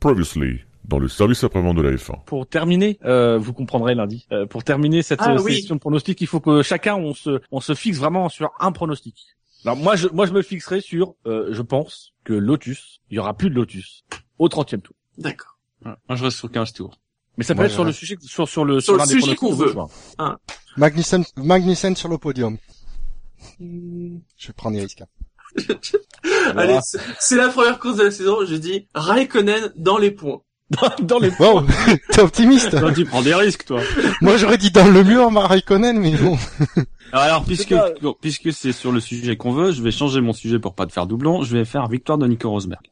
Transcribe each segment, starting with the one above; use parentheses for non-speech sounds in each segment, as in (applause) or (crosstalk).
Previously, dans le service après-vente de la F1. Pour terminer, euh, vous comprendrez lundi. euh, pour terminer cette Ah euh, oui. session de pronostic, il faut que chacun on se on se fixe vraiment sur un pronostic. Alors moi je moi je me fixerai sur euh, je pense que Lotus, il y aura plus de Lotus au 30e tour. D'accord. Moi, je reste sur 15 tours. Mais ça peut Ouais, être sur le sujet sur sur le Sur le l'un des sujet qu'on veut. choix. Magnussen, Magnussen sur le podium. Je prends des risques. (laughs) Allez, c'est- la première course de la saison. Je dis Raikkonen dans les points. (laughs) Dans les Wow, (laughs) t'es optimiste. Toi, tu prends des risques, toi. Moi, j'aurais dit dans le mur, Raikkonen, mais bon. Alors, puisque, bon, puisque c'est sur le sujet qu'on veut, je vais changer mon sujet pour pas te faire doublon. Je vais faire victoire de Nico Rosberg.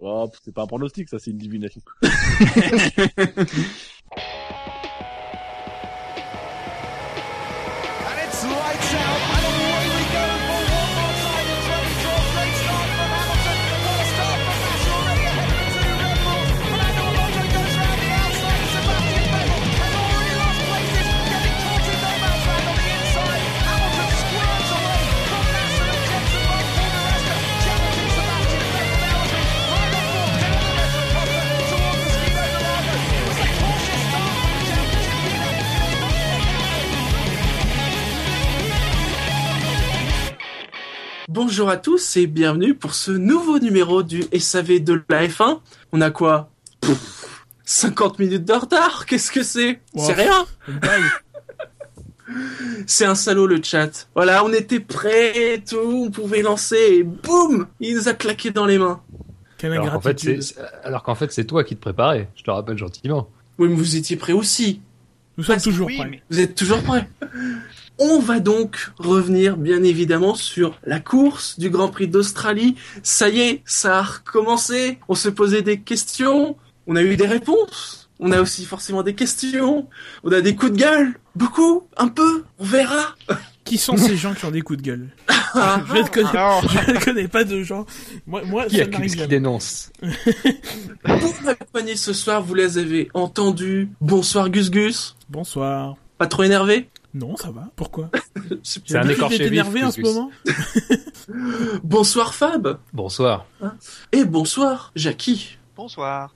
Oh, c'est pas un pronostic, ça c'est une divination. Bonjour à tous et bienvenue pour ce nouveau numéro du SAV de la F1. On a quoi? Pff, 50 minutes de retard? Qu'est-ce que c'est? Wow. C'est rien? (laughs) C'est un salaud le chat. Voilà, on était prêts et tout, on pouvait lancer et boum Il nous a claqué dans les mains. Quelle Alors qu'en fait, c'est, c'est- alors qu'en fait, c'est toi qui te préparais. Je te rappelle gentiment. Oui, mais vous étiez prêts aussi. Nous sommes Ah, toujours oui, prêts. mais- Vous êtes toujours prêts (laughs) On va donc revenir bien évidemment sur la course du Grand Prix d'Australie. Ça y est, ça a recommencé. On se posait des questions, on a eu des réponses. On a aussi forcément des questions. On a des coups de gueule. Beaucoup, un peu, on verra. (laughs) Qui sont ces gens qui ont des coups de gueule (laughs) Je ne connais, je ne connais pas de gens. Moi, moi Qui ça accuse, qui dénonce (laughs) Pour m'accompagner ce soir, vous les avez entendus. Bonsoir Gus Gus. Bonsoir. Pas trop énervé? Non, ça va. Pourquoi (laughs) C'est- un écorché vif, énervé en ce moment. (laughs) Bonsoir Fab. Bonsoir. Et bonsoir Jackie. Bonsoir.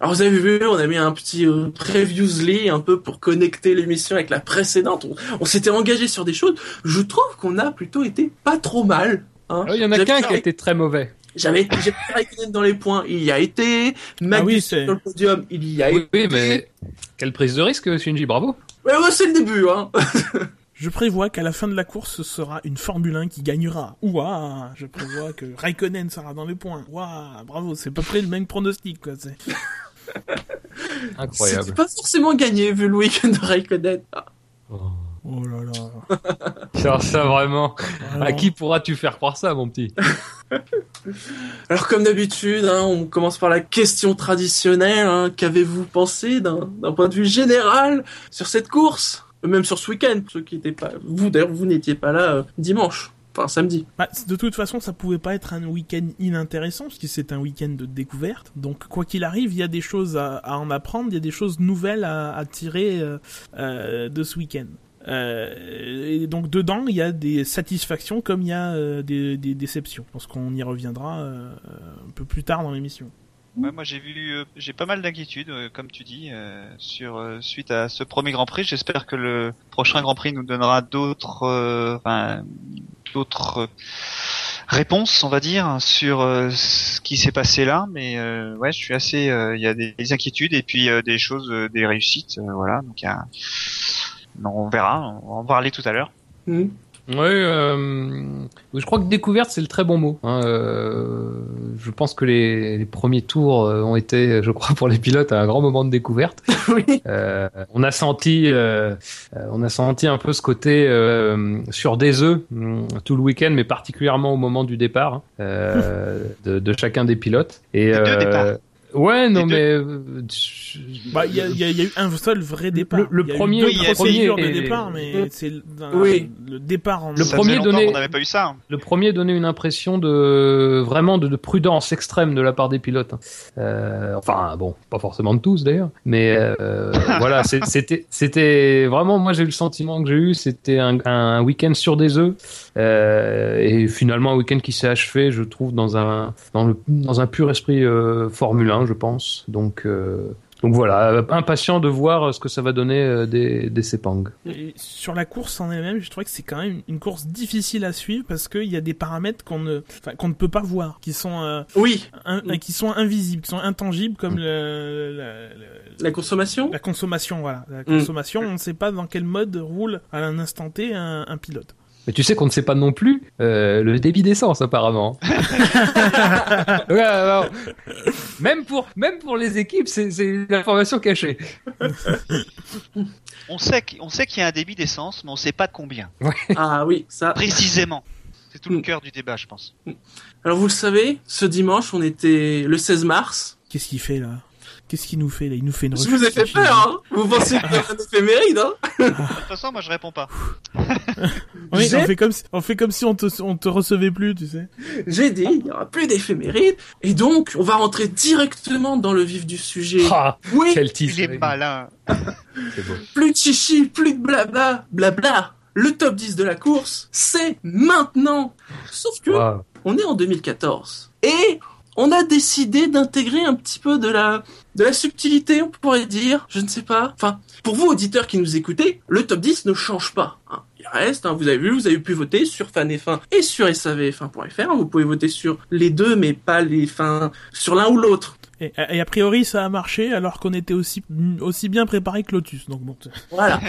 Alors vous avez vu, on a mis un petit euh, previously un peu pour connecter l'émission avec la précédente. On, on s'était engagé sur des choses. Je trouve qu'on a plutôt été pas trop mal. hein. Ah, Il y en a qu'un qui a été très mauvais. J'avais Raikkonen dans les points, il y a été. Magnus Ah oui, c'est- sur le podium, il y a Oui, été. oui, mais quelle prise de risque, Shinji, bravo. Ouais, ouais, c'est le début, hein. (laughs) Je prévois qu'à la fin de la course, ce sera une Formule 1 qui gagnera. Ouah Je prévois que Raikkonen sera dans les points. Ouah Bravo, c'est à peu près le même pronostic, quoi. C'est... Incroyable. pas forcément gagné vu le week-end de Raikkonen. Ah. Oh là là. (laughs) Ça, ça vraiment. Alors, À qui pourras-tu faire croire ça, mon petit (laughs) Alors comme d'habitude, hein, on commence par la question traditionnelle. Hein, Qu'avez-vous pensé d'un d'un point de vue général sur cette course? Même sur ce week-end, ceux qui n'étaient pas... Vous d'ailleurs, vous n'étiez pas là euh, dimanche. Enfin, samedi. Bah, de toute façon, ça pouvait pas être un week-end inintéressant, parce que c'est un week-end de découverte. Donc, quoi qu'il arrive, il y a des choses à, à en apprendre, il y a des choses nouvelles à, à tirer euh, euh, de ce week-end. Euh, et donc dedans, il y a des satisfactions comme il y a euh, des, déceptions. Je pense qu'on y reviendra euh, un peu plus tard dans l'émission. Moi j'ai vu, j'ai pas mal d'inquiétudes, comme tu dis, sur suite à ce premier Grand Prix. J'espère que le prochain Grand Prix nous donnera d'autres, enfin, d'autres réponses, on va dire, sur ce qui s'est passé là. Mais euh, ouais, je suis assez, il y a des, des inquiétudes et puis des choses, des réussites, voilà. Donc il on verra, on va en parler tout à l'heure. Hmm. Oui, euh, je crois que découverte c'est le très bon mot. hein, euh, je pense que les, les premiers tours euh, ont été, je crois, pour les pilotes un grand moment de découverte. (laughs) oui. Euh, on a senti, on a senti un peu ce côté euh, sur des œufs hum, tout le week-end, mais particulièrement au moment du départ hein, (laughs) de, de chacun des pilotes. Et Les deux départs. Ouais, non deux. mais euh, Bah, il y a, il y a- y a eu un seul vrai départ. Le- le Il y a eu premier- deux premier de et- départ, mais c'est Oui. le départ en Le Ça premier donné- qu'on n'avait pas eu ça. hein. Le premier donnait une impression de vraiment de, de prudence extrême de la part des pilotes. hein. Euh, enfin bon, pas forcément de tous d'ailleurs, mais euh, (laughs) voilà, c'était c'était vraiment moi j'ai eu le sentiment que j'ai eu, c'était un, un week-end sur des œufs euh, et finalement un week-end qui s'est achevé, je trouve dans un dans le dans un pur esprit euh, Formule 1. Je pense. Donc, euh, donc voilà, impatient de voir ce que ça va donner euh, des, des Sepang. Et sur la course en elle-même, je trouvais que c'est quand même une course difficile à suivre parce qu'il y a des paramètres qu'on ne, qu'on ne peut pas voir, qui sont, euh, Oui, Mm. qui sont invisibles, qui sont intangibles, comme le, le- le- la consommation? la consommation. Voilà, la Mm. consommation. On ne sait pas dans quel mode roule à un instant T un, un pilote. Mais tu sais qu'on ne sait pas non plus euh, le débit d'essence apparemment. (laughs) Ouais, alors, même pour même pour les équipes, c'est c'est une information cachée. On sait qu'il on sait qu'il y a un débit d'essence, mais on sait pas de combien. Ah oui, ça. Précisément. C'est tout le Mm. cœur du débat, je pense. Alors vous le savez, ce dimanche, on était le 16 mars. Qu'est-ce qu'il fait là? Qu'est-ce qu'il nous fait là? Il nous fait une. Je vous ai fait peur, hein Vous pensez qu'il y a un éphéméride, hein (laughs) De toute façon, moi, je réponds pas. (laughs) Oui, on fait comme si, on fait comme si on te, on te recevait plus, tu sais. J'ai dit, il n'y aura plus d'éphéméride. Et donc, on va rentrer directement dans le vif du sujet. Ah, oui, quel tease. Il est malin. (laughs) C'est beau. plus de chichi, plus de blabla, blabla. Le top 10 de la course, c'est maintenant. Sauf que, on est en 2014. Et on a décidé d'intégrer un petit peu de la, de la subtilité, on pourrait dire. Je ne sais pas. Enfin, pour vous, auditeurs qui nous écoutez, le top 10 ne change pas. hein. Il reste, hein, vous avez vu, vous avez pu voter sur FanF1 et sur SAVF1.fr. Vous pouvez voter sur les deux, mais pas les fins, sur l'un ou l'autre. Et, et a priori, ça a marché alors qu'on était aussi, aussi bien préparé que Lotus. Donc bon. Voilà.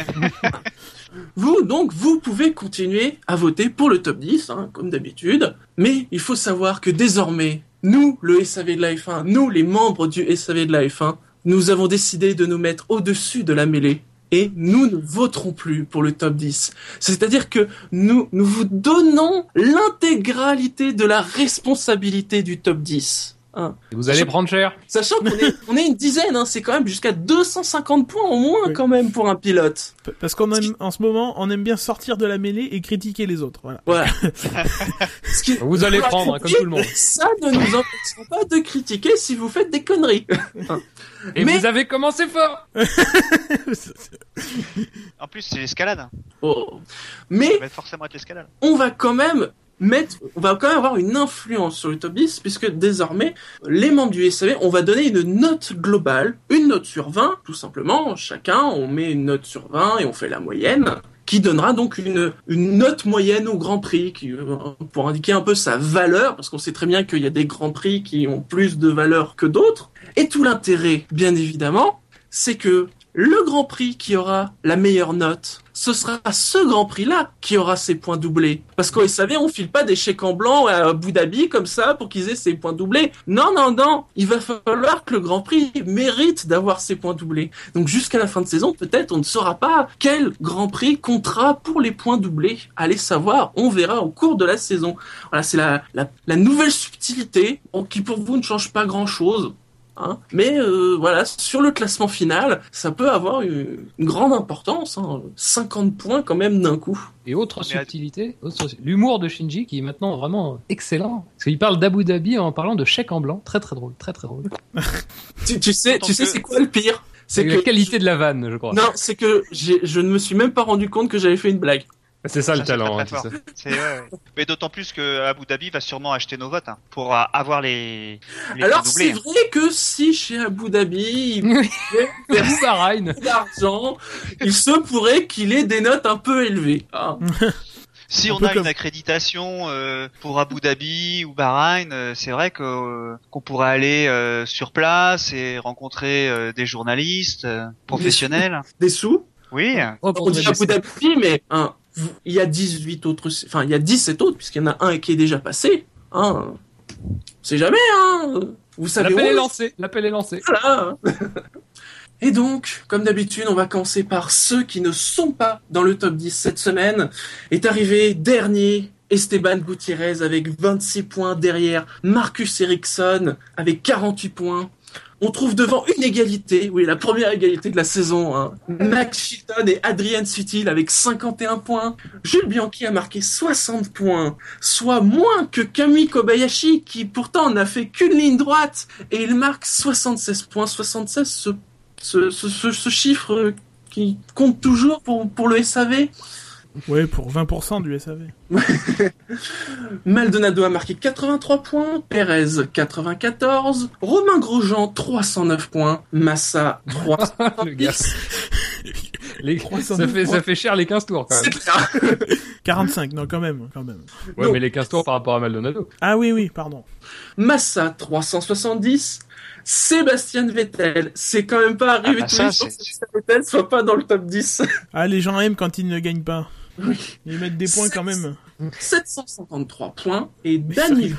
(laughs) vous, donc, vous pouvez continuer à voter pour le top 10, hein, comme d'habitude. Mais il faut savoir que désormais, nous, le SAV de la F1, nous, les membres du SAV de la F1, nous avons décidé de nous mettre au-dessus de la mêlée. Et nous ne voterons plus pour le top 10. C'est-à-dire que nous, nous vous donnons l'intégralité de la responsabilité du top 10. Hein. Et Vous allez prendre cher. Sachant qu'on est, on est une dizaine, hein, c'est quand même jusqu'à 250 points au moins Oui. quand même pour un pilote. Parce qu'on aime, en ce moment, on aime bien sortir de la mêlée et critiquer les autres. Voilà. Voilà. (laughs) Ce qui- Vous allez prendre, hein, comme tout le monde. Ça ne nous empêchera pas de critiquer si vous faites des conneries. Et Mais- vous avez commencé fort. (laughs) En plus, c'est l'escalade. Oh. Mais Ça va forcément être l'escalade. on va quand même mettre, on va quand même avoir une influence sur 10 puisque désormais, les membres du SAV, on va donner une note globale, une note sur 20, tout simplement. Chacun, on met une note sur 20 et on fait la moyenne qui donnera donc une, une note moyenne au Grand Prix qui, euh, pour indiquer un peu sa valeur, parce qu'on sait très bien qu'il y a des Grands Prix qui ont plus de valeur que d'autres. Et tout l'intérêt, bien évidemment, c'est que le Grand Prix qui aura la meilleure note, ce sera ce Grand Prix-là qui aura ses points doublés. Parce qu'au SAV, on file pas des chèques en blanc à Abu Dhabi comme ça pour qu'ils aient ses points doublés. Non, non, non. Il va falloir que le Grand Prix mérite d'avoir ses points doublés. Donc jusqu'à la fin de saison, peut-être on ne saura pas quel Grand Prix comptera pour les points doublés. Allez savoir, on verra au cours de la saison. Voilà, c'est la, la, la nouvelle subtilité qui pour vous ne change pas grand-chose. Hein. Mais euh, voilà, sur le classement final, ça peut avoir une, une grande importance. Hein. 50 points quand même d'un coup. Et autre subtilité, autre- l'humour de Shinji qui est maintenant vraiment excellent. Parce qu'il parle d'Abu Dhabi en parlant de chèque en blanc. Très très drôle, très très drôle. (laughs) Tu, tu sais, tu sais que- c'est quoi le pire? C'est C'est la que qualité de la vanne, je crois. non, c'est que je ne me suis même pas rendu compte que j'avais fait une blague. C'est ça le Ça, talent. très, hein, ouais, ouais. Mais d'autant plus que Abu Dhabi va sûrement acheter nos votes hein, pour euh, avoir les, les Alors c'est doublés. vrai que si chez Abu Dhabi il Bahreïn. (laughs) d'argent, il se pourrait qu'il ait des notes un peu élevées. (laughs) hein. Si on a comme- une accréditation euh, pour Abu Dhabi ou Bahreïn, euh, c'est vrai que euh, qu'on pourrait aller euh, sur place et rencontrer euh, des journalistes euh, professionnels. Des sous. Oui. Oh, On dit Abu Dhabi, mais hein, il y a 18 autres, enfin il y a 17 autres puisqu'il y en a un qui est déjà passé. Hein. C'est jamais, hein. Vous savez L'appel est lancé. L'appel est lancé. Voilà. Et donc, comme d'habitude, on va commencer par ceux qui ne sont pas dans le top 10 cette semaine. Est arrivé dernier Esteban Gutiérrez avec 26 points derrière Marcus Ericsson avec 48 points. On trouve devant une égalité, oui, la première égalité de la saison, hein. Max Chilton et Adrian Sutil avec 51 points. Jules Bianchi a marqué 60 points, soit moins que Kami Kobayashi, qui pourtant n'a fait qu'une ligne droite, et il marque 76 points. 76, ce, chiffre qui compte toujours pour, pour le SAV. Ouais, pour 20% du SAV. (laughs) Maldonado a marqué 83 points, Perez 94, Romain Grosjean 309 points, Massa 310. (laughs) Le gars. Les- (laughs) 300 ça, fait, points. ça fait cher les 15 tours quand même. C'est clair. 45, non, quand même, quand même. Ouais, Non. mais les 15 tours par rapport à Maldonado. Ah oui, oui, pardon. Massa 370, Sébastien Vettel, c'est quand même pas arrivé Ah bah tous ça, les jours que Sébastien Vettel soit pas dans le top 10. Ah, les gens aiment quand ils ne gagnent pas. Oui. Ils mettent des points quand même. 753 points et Daniel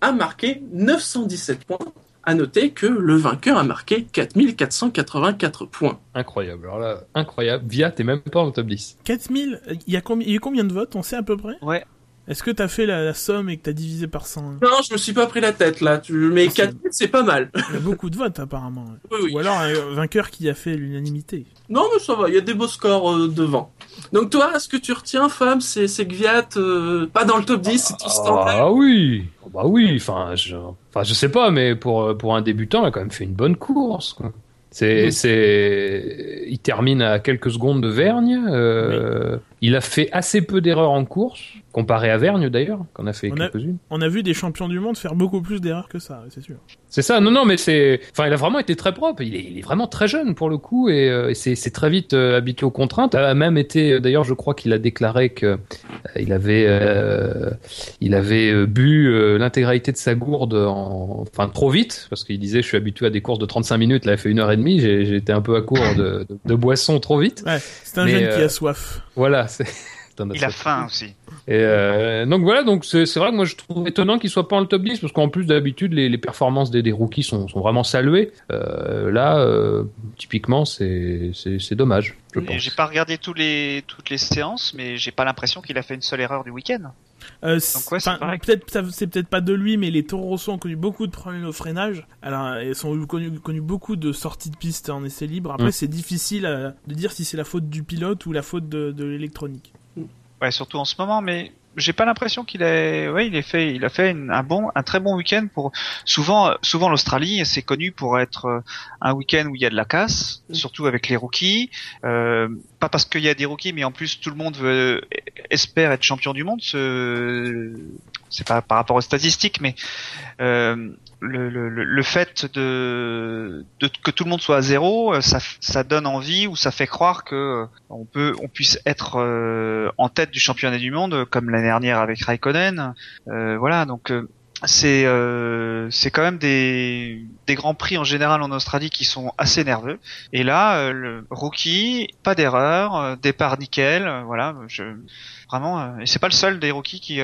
a marqué 917 points. À noter que le vainqueur a marqué 4484 points. Incroyable. Alors là, incroyable. Via, t'es même pas dans le top 10. 4000, il y a combien, il y a eu combien de votes On sait à peu près? Ouais. Est-ce que t'as fait la, la somme et que t'as divisé par 100 Non, je me suis pas pris la tête là, tu... mais Ah, c'est- 4000 c'est pas mal. Il y a beaucoup de votes apparemment. (laughs) Oui, oui. Ou alors un vainqueur qui a fait l'unanimité. Non, mais ça va, il y a des beaux scores euh, devant. Donc toi, ce que tu retiens, femme, c'est Gviat, euh, pas dans le top 10, c'est tout standard. Ah oui. Bah oui. Enfin, je, enfin, je sais pas, mais pour pour un débutant, il a quand même fait une bonne course. Quoi. C'est, c'est, il termine à quelques secondes de Vergne. euh, Il a fait assez peu d'erreurs en course, comparé à Vergne d'ailleurs, qu'on a fait quelques-unes. On a vu des champions du monde faire beaucoup plus d'erreurs que ça, c'est sûr. C'est ça, non, non, mais c'est. Enfin, il a vraiment été très propre. Il est, il est vraiment très jeune pour le coup et, euh, et c'est très vite euh, habitué aux contraintes. A même été, euh, d'ailleurs, je crois qu'il a déclaré que euh, il avait, euh, il avait bu euh, l'intégralité de sa gourde, en, enfin trop vite, parce qu'il disait je suis habitué à des courses de 35 minutes. Là, il fait une heure et demie. Été un peu à court de, de, de boissons trop vite. Ouais, c'est un Mais, jeune qui a soif. Voilà. c'est- (laughs) Il a faim aussi. Et euh, donc voilà, donc c'est vrai que moi je trouve étonnant qu'il soit pas en le top 10 parce qu'en plus d'habitude les, les performances des, des rookies sont, sont vraiment saluées. Euh, là, euh, typiquement, c'est dommage. Je Et pense. J'ai pas regardé tous les, toutes les séances, mais j'ai pas l'impression qu'il a fait une seule erreur du week-end. Euh, ouais, peut-être, c'est peut-être pas de lui, mais les Toro Rosso ont connu beaucoup de problèmes au freinage. Alors, ils ont connu, connu beaucoup de sorties de piste en essai libre. Après, Mm. c'est difficile de dire si c'est la faute du pilote ou la faute de, de l'électronique. Ouais, surtout en ce moment, mais j'ai pas l'impression qu'il a, ouais, il a fait, il a fait une- un bon, un très bon week-end pour. Souvent, souvent l'Australie, c'est connu pour être euh, un week-end où il y a de la casse, surtout avec les rookies. Euh, pas parce qu'il y a des rookies, mais en plus tout le monde veut, espère être champion du monde. Ce... C'est pas par rapport aux statistiques, mais euh, le, le, le- fait de, de que tout le monde soit à zéro, ça, ça donne envie ou ça fait croire que on peut, on puisse être euh, en tête du championnat du monde, comme l'année dernière avec Raikkonen. Euh, voilà, donc euh, c'est euh, c'est quand même des des grands prix en général en Australie qui sont assez nerveux. Et là, euh, le rookie, pas d'erreur, euh, départ nickel, euh, voilà. Je vraiment, et c'est pas le seul des rookies qui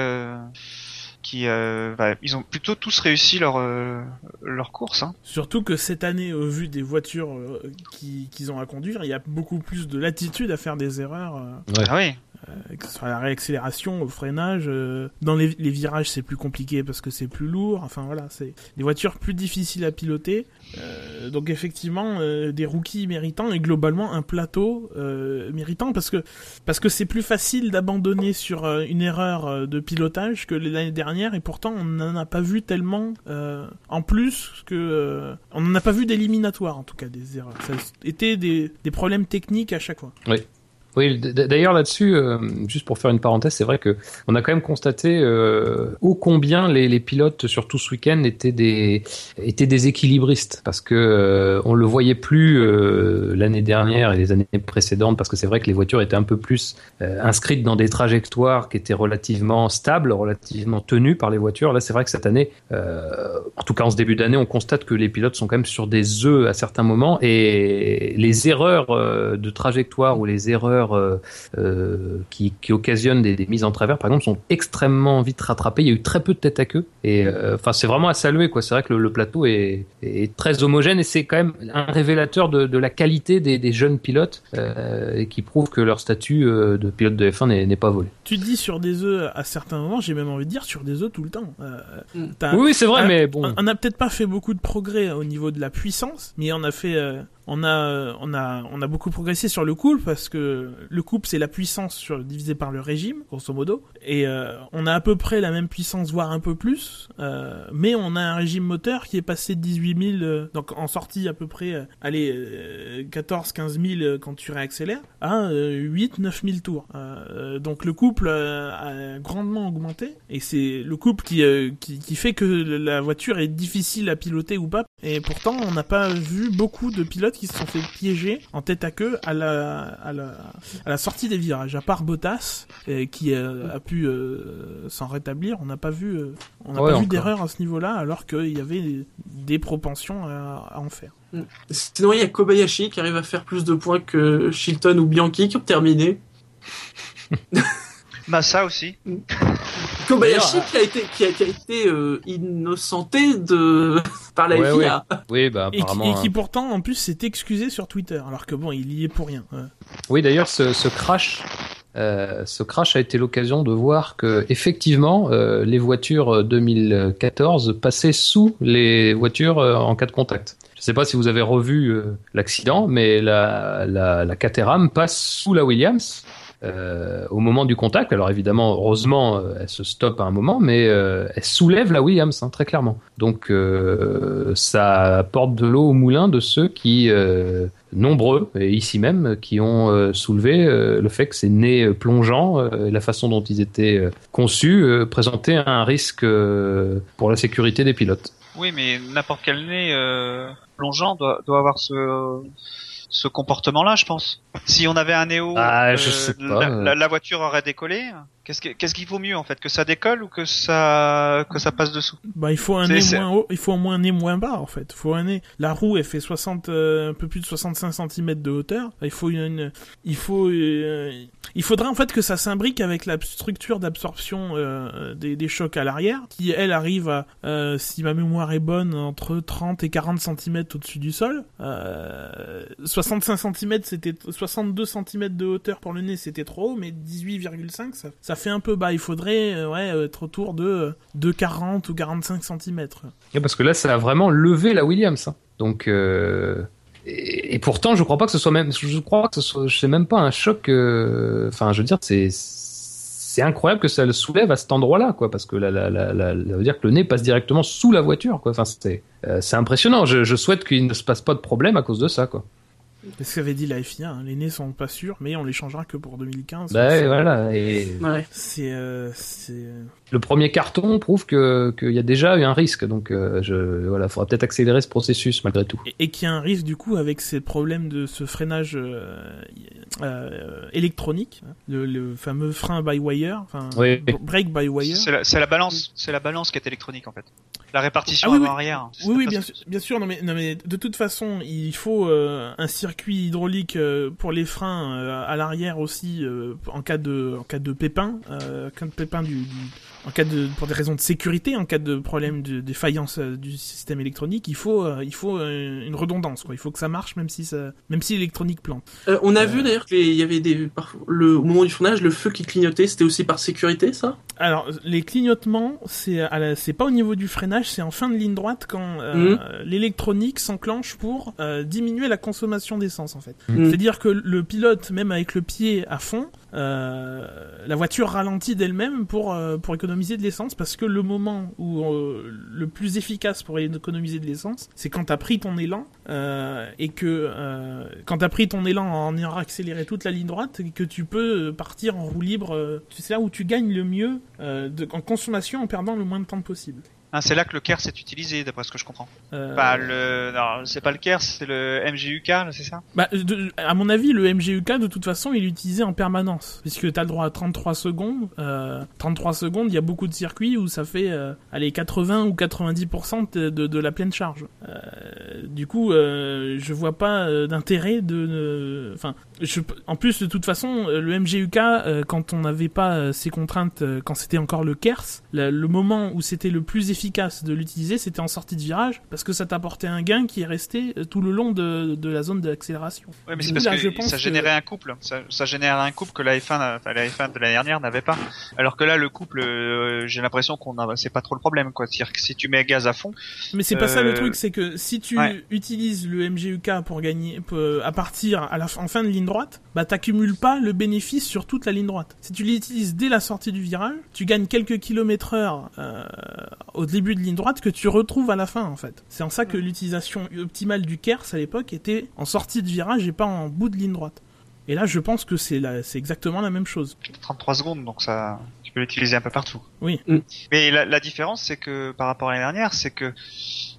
qui euh, bah, ils ont plutôt tous réussi leur euh, leur course. Hein. Surtout que cette année, au vu des voitures euh, qui- qu'ils ont à conduire, il y a beaucoup plus de latitude à faire des erreurs. euh, Ah oui. euh, que ce soit à la réaccélération, au freinage. euh, dans les, les virages, c'est plus compliqué parce que c'est plus lourd. Enfin voilà, c'est des voitures plus difficiles à piloter. Euh, donc effectivement, euh, des rookies méritants et globalement un plateau euh, méritant parce que parce que c'est plus facile d'abandonner sur euh, une erreur euh, de pilotage que l'année dernière et pourtant on n'en a pas vu tellement euh, en plus que euh, on n'en a pas vu d'éliminatoire en tout cas des erreurs. Ça a été des, des problèmes techniques à chaque fois. D- d'ailleurs là-dessus, euh, juste pour faire une parenthèse, c'est vrai que on a quand même constaté euh, ô combien les, les pilotes, surtout ce week-end, étaient des étaient des équilibristes parce que euh, on le voyait plus euh, l'année dernière et les années précédentes parce que c'est vrai que les voitures étaient un peu plus euh, inscrites dans des trajectoires qui étaient relativement stables, relativement tenues par les voitures. Là, c'est vrai que cette année, euh, en tout cas en ce début d'année, on constate que les pilotes sont quand même sur des œufs à certains moments et les erreurs de trajectoire ou les erreurs euh, euh, qui, qui occasionnent des, des mises en travers, par exemple, sont extrêmement vite rattrapées. Il y a eu très peu de tête à queue et euh, enfin c'est vraiment à saluer quoi. C'est vrai que le, le plateau est, est très homogène et c'est quand même un révélateur de, de la qualité des, des jeunes pilotes euh, et qui prouve que leur statut euh, de pilote de F1 n'est pas volé. Tu dis sur des œufs à certains moments, j'ai même envie de dire sur des œufs tout le temps. Euh, Mm. Oui, c'est vrai, mais bon. On on n'a peut-être pas fait beaucoup de progrès au niveau de la puissance, mais on a fait, euh, on a, on a, on a beaucoup progressé sur le couple parce que le couple c'est la puissance sur, divisée par le régime, grosso modo, et euh, on a à peu près la même puissance, voire un peu plus, euh, mais on a un régime moteur qui est passé de 18 000, euh, donc en sortie à peu près, euh, allez, euh, 14, 15 000 euh, quand tu réaccélères, à euh, 8, 9 000 tours. Euh, donc le couple euh, a grandement augmenté, et c'est le couple qui, euh, qui, qui fait que la voiture est difficile à piloter ou pas, et pourtant on n'a pas vu beaucoup de pilotes qui se sont fait piéger en tête à queue à la, à la, à la sortie des virages, à part Bottas, euh, qui euh, a pu euh, s'en rétablir, on n'a pas vu, on n'a Ouais, pas vu d'erreur à ce niveau-là, alors qu'il y avait des propensions à, à en faire. Sinon, il y a Kobayashi qui arrive à faire plus de points que Chilton ou Bianchi qui ont terminé. (laughs) Massa aussi. (laughs) Kobayashi qui a été, qui a, qui a été euh, innocenté de (laughs) par la Ouais, FIA. Oui, bah Et qui, apparemment. et qui hein. pourtant, en plus, s'est excusé sur Twitter, alors que bon, il y est pour rien. ouais. Oui, d'ailleurs, ce, ce crash, euh, ce crash a été l'occasion de voir que effectivement, euh, les voitures 2014 passaient sous les voitures euh, en cas de contact. Je ne sais pas si vous avez revu euh, l'accident, mais la, la, la Caterham passe sous la Williams. Euh, au moment du contact, alors évidemment, heureusement, euh, elle se stoppe à un moment, mais euh, elle soulève la Williams, hein, très clairement. Donc, ça apporte de l'eau au moulin de ceux qui, nombreux, et ici même, qui ont soulevé le fait que ces nez plongeants, la façon dont ils étaient conçus, présentaient un risque pour la sécurité des pilotes. Oui, mais n'importe quel nez plongeant doit avoir ce, ce comportement-là, je pense. Si on avait un néo, Ah, je sais pas, la, euh. la- la voiture aurait décollé. Qu'est-ce que- qu'est-ce qu'il vaut mieux en fait, que ça décolle ou que ça que ça passe dessous? Bah, il faut un nez moins haut, il faut au moins un nez moins bas, en fait. Il faut un nez. La roue, elle fait 60, euh, un peu plus de 65 cm de hauteur. Il faut une, une- il faut, euh, il faudra en fait que ça s'imbrique avec la structure d'absorption euh, des, des chocs à l'arrière, qui elle arrive à, si ma mémoire est bonne, entre 30 et 40 cm au-dessus du sol. Euh, 65 cm, c'était 62 cm de hauteur pour le nez, c'était trop haut, mais 18,5, ça, ça fait un peu bas. Il faudrait, euh, ouais, être autour de, de 40 ou 45 cm. Et parce que là, ça a vraiment levé la Williams. hein. Donc, euh, et, pourtant, je crois pas que ce soit même, je crois que ce soit, c'est même pas un choc. euh, Enfin, je veux dire, c'est c'est incroyable que ça le soulève à cet endroit-là, quoi, parce que ça veut dire que le nez passe directement sous la voiture, quoi. Enfin, c'est euh, impressionnant. Je, je souhaite qu'il ne se passe pas de problème à cause de ça, quoi. C'est ce qu'avait dit la FIA, hein. les nez sont pas sûrs, mais on les changera que pour 2015. Bah, voilà. Et Ouais. C'est, euh, c'est, le premier carton prouve que qu'il y a déjà eu un risque, donc euh, je voilà, faudra peut-être accélérer ce processus malgré tout. et, et qu'il y a un risque du coup avec ces problèmes de ce freinage euh, euh, électronique, hein, le, le fameux frein by wire, enfin Oui. b- brake by wire. C'est la, balance, c'est la balance qui est électronique en fait. La répartition Ah oui, oui. avant-arrière. Oui, oui, bien sûr, bien sûr. Non mais, non mais de toute façon, il faut euh, un circuit hydraulique euh, pour les freins euh, à l'arrière aussi euh, en cas de en cas de pépin, euh, cas de pépin du, du- en cas de pour des raisons de sécurité, en cas de problème de défaillance euh, du système électronique, il faut euh, il faut euh, une redondance quoi. Il faut que ça marche même si ça même si l'électronique plante. Euh, on a Euh. vu d'ailleurs qu'il y avait des, par- le, au moment du tournage, le feu qui clignotait, c'était aussi par sécurité, ça? Alors, les clignotements, c'est c'est pas au niveau du freinage, c'est en fin de ligne droite quand euh, l'électronique s'enclenche pour euh, diminuer la consommation d'essence en fait. Mhm. C'est-à-dire que le pilote, même avec le pied à fond, la voiture ralentit d'elle-même pour euh, pour économiser de l'essence parce que le moment où euh, le plus efficace pour économiser de l'essence, c'est quand t'as pris ton élan euh, et que euh, quand t'as pris ton élan en ayant accéléré toute la ligne droite que tu peux euh, partir en roue libre, euh, c'est là où tu gagnes le mieux euh, en consommation en perdant le moins de temps possible. Ah, c'est là que le KER s'est utilisé, d'après ce que je comprends. Euh, Pas le, non, c'est pas le KER, c'est le MGUK, c'est ça? Bah, de- à mon avis, le MGUK, de toute façon, il est utilisé en permanence. Puisque t'as le droit à 33 secondes. Euh, 33 secondes, il y a beaucoup de circuits où ça fait, euh, allez, 80 ou 90% de, de, de la pleine charge. Euh, du coup, euh, je vois pas euh, d'intérêt de... ne- Enfin, je, en plus, de toute façon, euh, le MGUK, euh, quand on n'avait pas euh, ces contraintes, euh, quand c'était encore le KERS, la- le moment où c'était le plus efficace de l'utiliser, c'était en sortie de virage, parce que ça t'apportait un gain qui est resté tout le long de, de la zone d'accélération. Ouais, mais c'est parce là, que je pense ça que- générait un couple. Ça, ça générait un couple que la F1, n'a- enfin, la F1 de l'année dernière n'avait pas. Alors que là, le couple, j'ai l'impression qu'on a, c'est pas trop le problème, quoi. C'est-à-dire que si tu mets gaz à fond, Mais c'est pas ça le truc, c'est que si tu ouais. utilises le MGUK pour gagner à partir à la fin, en fin de ligne droite, bah t'accumules pas le bénéfice sur toute la ligne droite. Si tu l'utilises dès la sortie du virage, tu gagnes quelques kilomètres heure euh, au début de ligne droite que tu retrouves à la fin en fait. C'est en ça que l'utilisation optimale du KERS à l'époque était en sortie de virage et pas en bout de ligne droite. Et là, je pense que c'est la- c'est exactement la même chose. 33 secondes, donc ça, tu peux l'utiliser un peu partout. Oui. Mm. Mais la, la différence, c'est que par rapport à l'année dernière, c'est que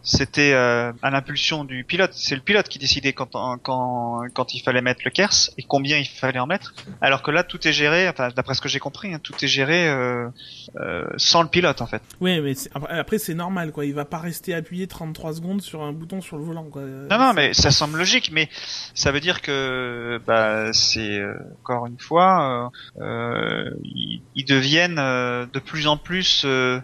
c'était euh, à l'impulsion du pilote. C'est le pilote qui décidait quand, quand, quand il fallait mettre le KERS et combien il fallait en mettre. Alors que là, tout est géré, enfin, d'après ce que j'ai compris, hein, tout est géré euh, euh, sans le pilote, en fait. Oui, mais c'est- après, c'est normal quoi. Il va pas rester appuyé 33 secondes sur un bouton sur le volant quoi. Non, non, mais ça semble logique, mais ça veut dire que bah, c'est euh, encore une fois, euh, euh, ils, ils deviennent euh, de plus en plus euh,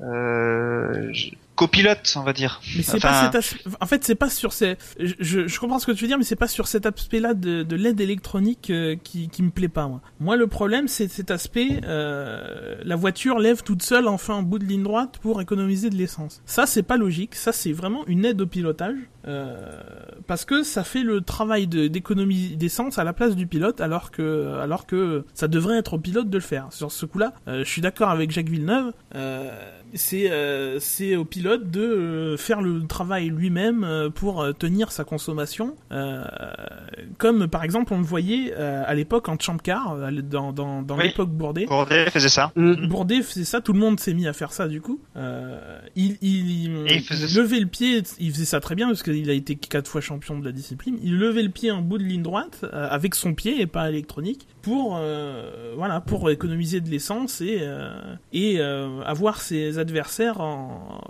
euh, je- copilotes, on va dire. Mais c'est Enfin, pas cet aspect. En fait, c'est pas sur ces. Je, comprends ce que tu veux dire, mais c'est pas sur cet aspect-là de, de l'aide électronique euh, qui, qui me plaît pas. Moi, moi le problème, c'est cet aspect. Euh, la voiture lève toute seule enfin en bout de ligne droite pour économiser de l'essence. Ça, c'est pas logique. Ça, c'est vraiment une aide au pilotage. Euh, parce que ça fait le travail de- d'économie d'essence à la place du pilote, alors que, alors que ça devrait être au pilote de le faire. Sur ce coup-là, je suis d'accord avec Jacques Villeneuve. C'est c'est au pilote de euh, faire le travail lui-même euh, pour euh, tenir sa consommation. Euh, comme par exemple on le voyait euh, à l'époque en Champ Car, euh, dans, dans, dans Oui. l'époque Bourdet. Bourdet faisait ça. Mm. Bourdet faisait ça, tout le monde s'est mis à faire ça du coup. Euh, il, il, Et il faisait- levait le pied, il faisait ça très bien parce qu'il a été quatre fois champion de la discipline. Il levait le pied en bout de ligne droite euh, avec son pied et pas électronique pour euh, voilà pour économiser de l'essence et euh, et euh, avoir ses adversaires en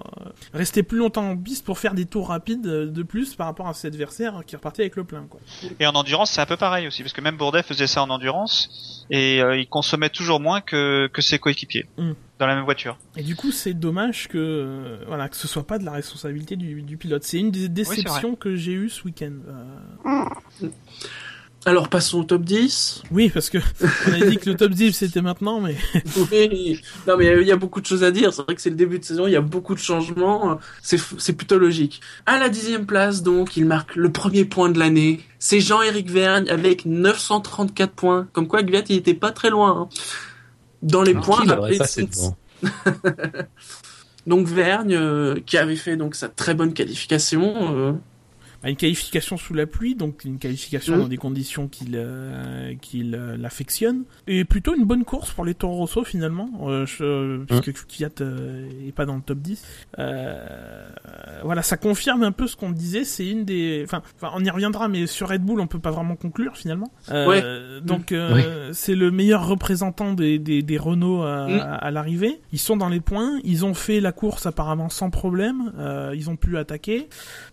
rester plus longtemps en piste pour faire des tours rapides euh, de plus par rapport à ses adversaires qui repartaient avec le plein quoi. Et en endurance, c'est un peu pareil aussi, parce que même Bourdet faisait ça en endurance et euh, il consommait toujours moins que, que ses coéquipiers Mm. dans la même voiture. Et du coup, c'est dommage que euh, voilà que ce soit pas de la responsabilité du, du pilote. C'est une des déceptions que j'ai eues ce week-end. Euh, Alors passons au top 10. Oui, parce que on a dit que le top 10 c'était maintenant, mais (laughs) Oui. Non mais il y a beaucoup de choses à dire. C'est vrai que c'est le début de saison, il y a beaucoup de changements. C'est c'est plutôt logique. À la dixième place donc, il marque le premier point de l'année. C'est Jean-Éric Vergne avec 934 points. Comme quoi Gviat il était pas très loin. hein. Dans les points. Qui passer c'est- devant (laughs) Donc Vergne euh, qui avait fait donc sa très bonne qualification. euh, bah, une qualification sous la pluie, donc une qualification Mhm. dans des conditions qu'il euh, qu'il euh, l'affectionne, et plutôt une bonne course pour les Toro Rosso finalement, euh, je, puisque Kvyat euh, est pas dans le top 10. Euh, voilà, ça confirme un peu ce qu'on disait. C'est une des, enfin, enfin, on y reviendra, mais sur Red Bull, on peut pas vraiment conclure finalement. Euh, Donc euh, c'est le meilleur représentant des des, des Renault à, à, à l'arrivée. Ils sont dans les points. Ils ont fait la course apparemment sans problème. Euh, ils ont pu attaquer.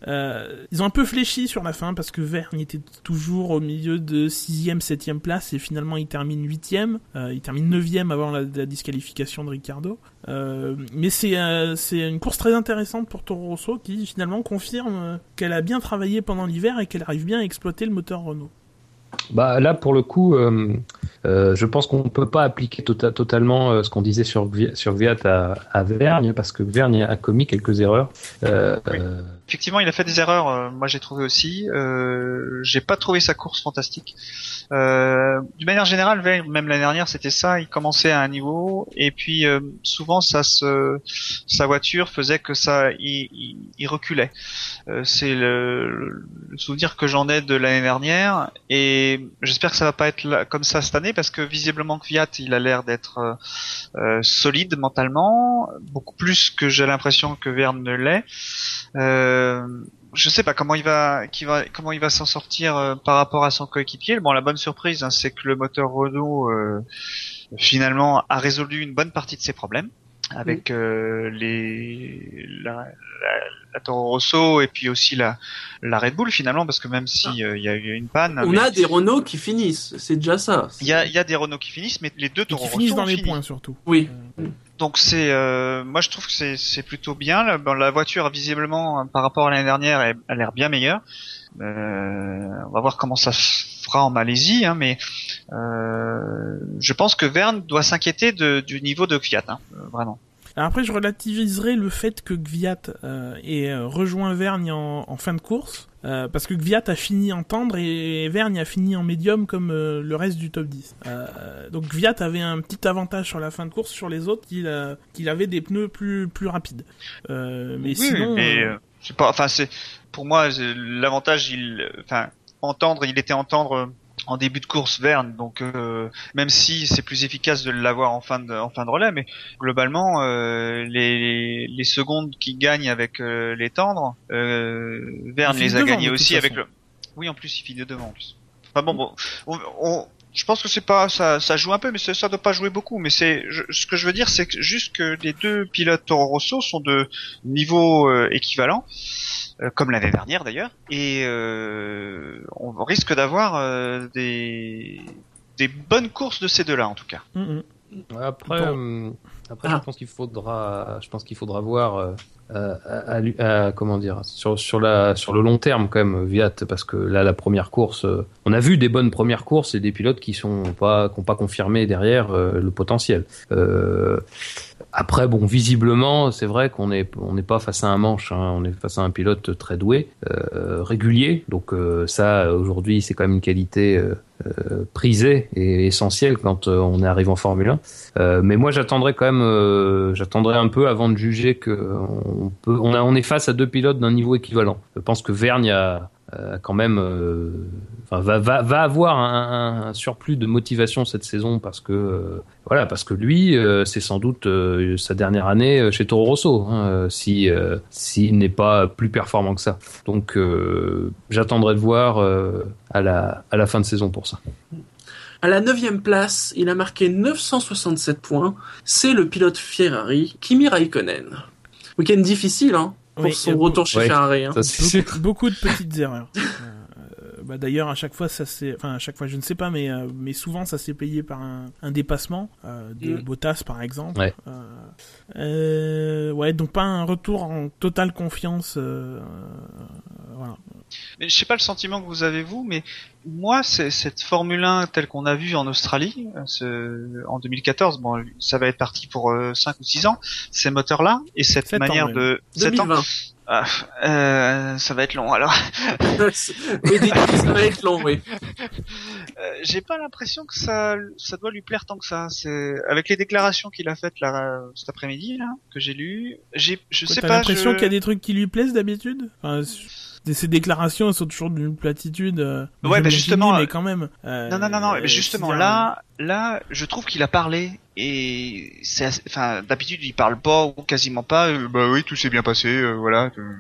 Euh, ils ont un peu fléchi sur la fin parce que Vergne était toujours au milieu de 6ème, 7ème place et finalement il termine 8ème. Euh, il termine 9ème avant la, disqualification de Ricardo. Euh, mais c'est euh, c'est une course très intéressante pour Toro Rosso qui finalement confirme qu'elle a bien travaillé pendant l'hiver et qu'elle arrive bien à exploiter le moteur Renault. Bah là pour le coup, euh, euh, je pense qu'on peut pas appliquer tota- totalement euh, ce qu'on disait sur sur à, Vergne parce que Vergne a commis quelques erreurs. Effectivement, il a fait des erreurs. moi, j'ai trouvé aussi. J'ai pas trouvé sa course fantastique. D'une manière générale, Vergne, même l'année dernière, c'était ça. Il commençait à un niveau, et puis souvent, sa voiture faisait que ça, il reculait. Euh, C'est le, souvenir que j'en ai de l'année dernière, et j'espère que ça va pas être comme ça cette année, parce que visiblement, Kvyat, il a l'air d'être euh, euh, solide mentalement, beaucoup plus que j'ai l'impression que Verne ne l'est. Euh, je sais pas comment il va, comment il va s'en sortir par rapport à son coéquipier. Bon, la bonne surprise, hein, c'est que le moteur Renault finalement a résolu une bonne partie de ses problèmes avec euh, les la, la, la Toro Rosso et puis aussi la la Red Bull finalement parce que même si euh, il y a eu une panne, On mais a des Renault qui finissent, c'est déjà ça. il y a il y a des Renault qui finissent, mais les deux Toro qui Rosso finissent dans les fini. points surtout. Oui. Donc c'est, euh, moi je trouve que c'est c'est plutôt bien. La, la voiture visiblement par rapport à l'année dernière, elle a l'air bien meilleure. Euh, on va voir comment ça se fera en Malaisie, hein, mais euh, je pense que Verne doit s'inquiéter du niveau de Fiat, hein, euh, vraiment. Alors après, je relativiserai le fait que Gviat euh, ait euh, rejoint Vergne en, en fin de course, euh, parce que Gviat a fini en tendre et Vergne a fini en médium comme euh, le reste du top 10. Euh, donc Gviat avait un petit avantage sur la fin de course sur les autres, qu'il euh, avait des pneus plus plus rapides. Euh, mais Oui, sinon, mais euh, euh, pas, enfin c'est, pour moi l'avantage, il, enfin entendre, il était entendre euh, en début de course Verne, donc euh, même si c'est plus efficace de l'avoir en fin de en fin de relais, mais globalement euh, les les secondes qui gagnent avec euh, les tendres, euh, Verne les a gagnées aussi avec façon. le. Oui, en plus il finit devant en plus. Enfin bon, bon, on, on- je pense que c'est pas ça, ça joue un peu, mais ça, ça doit pas jouer beaucoup. Mais c'est ce que je veux dire, c'est que juste que les deux pilotes Toro Rosso sont de niveau euh, équivalent, comme l'année dernière d'ailleurs, et euh, on risque d'avoir euh, des des bonnes courses de ces deux-là en tout cas. Après, Bon. euh, après Ah. je pense qu'il faudra, je pense qu'il faudra voir, euh, euh, comment dire, sur, sur la, sur le long terme quand même, Viat, parce que là, la première course, euh, on a vu des bonnes premières courses et des pilotes qui sont pas, qui pas confirmé derrière euh, le potentiel. Euh, après, bon, visiblement, c'est vrai qu'on est, on n'est pas face à un manche, hein, on est face à un pilote très doué, régulier. Donc ça, aujourd'hui, c'est quand même une qualité euh, prisée et essentielle quand euh, on arrive en Formule 1. Euh, mais moi, j'attendrai quand même, j'attendrai un peu avant de juger que on peut, est face à deux pilotes d'un niveau équivalent. Je pense que Vergne a, a quand même, euh, va, avoir un, surplus de motivation cette saison parce que, euh, voilà, parce que lui, euh, c'est sans doute euh, sa dernière année euh, chez Toro Rosso, hein, euh, si euh, s'il n'est pas plus performant que ça. Donc, euh, j'attendrai de voir euh, à la fin de saison pour ça. À la neuvième place, il a marqué 967 points. C'est le pilote Ferrari, Kimi Raikkonen. Week-end difficile, hein, pour Oui, son retour chez ouais. Ferrari. Hein. Ça, c'est sûr. beaucoup, beaucoup de petites erreurs. (laughs) Euh, bah d'ailleurs à chaque fois ça c'est enfin à chaque fois je ne sais pas mais euh, mais souvent ça s'est payé par un, un dépassement euh, de Mm. Bottas par exemple Ouais. Euh, euh, ouais donc pas un retour en totale confiance euh, euh, voilà je sais pas le sentiment que vous avez vous, mais moi, cette Formule 1 telle qu'on a vue en Australie, euh, ce- en 2014, bon, ça va être parti pour 5 ou 6 ans, ces moteurs-là, et cette Sept ans manière de... sept ans 2020. Ah, euh, ça va être long alors. (laughs) oui, ça va être long, oui. Euh, J'ai pas l'impression que ça, ça doit lui plaire tant que ça. C'est avec les déclarations qu'il a faites là cet après-midi là que j'ai lu. J'ai, je Quoi, sais t'as pas. l'impression je- qu'il y a des trucs qui lui plaisent d'habitude? Enfin, ces déclarations elles sont toujours d'une platitude euh, Ouais, bah justement, mais euh, quand même euh, Non, non, non, non. euh, Mais justement, là, là, je trouve qu'il a parlé et c'est, enfin, d'habitude, il parle pas ou quasiment pas. euh, bah oui, tout s'est bien passé, euh, voilà, euh,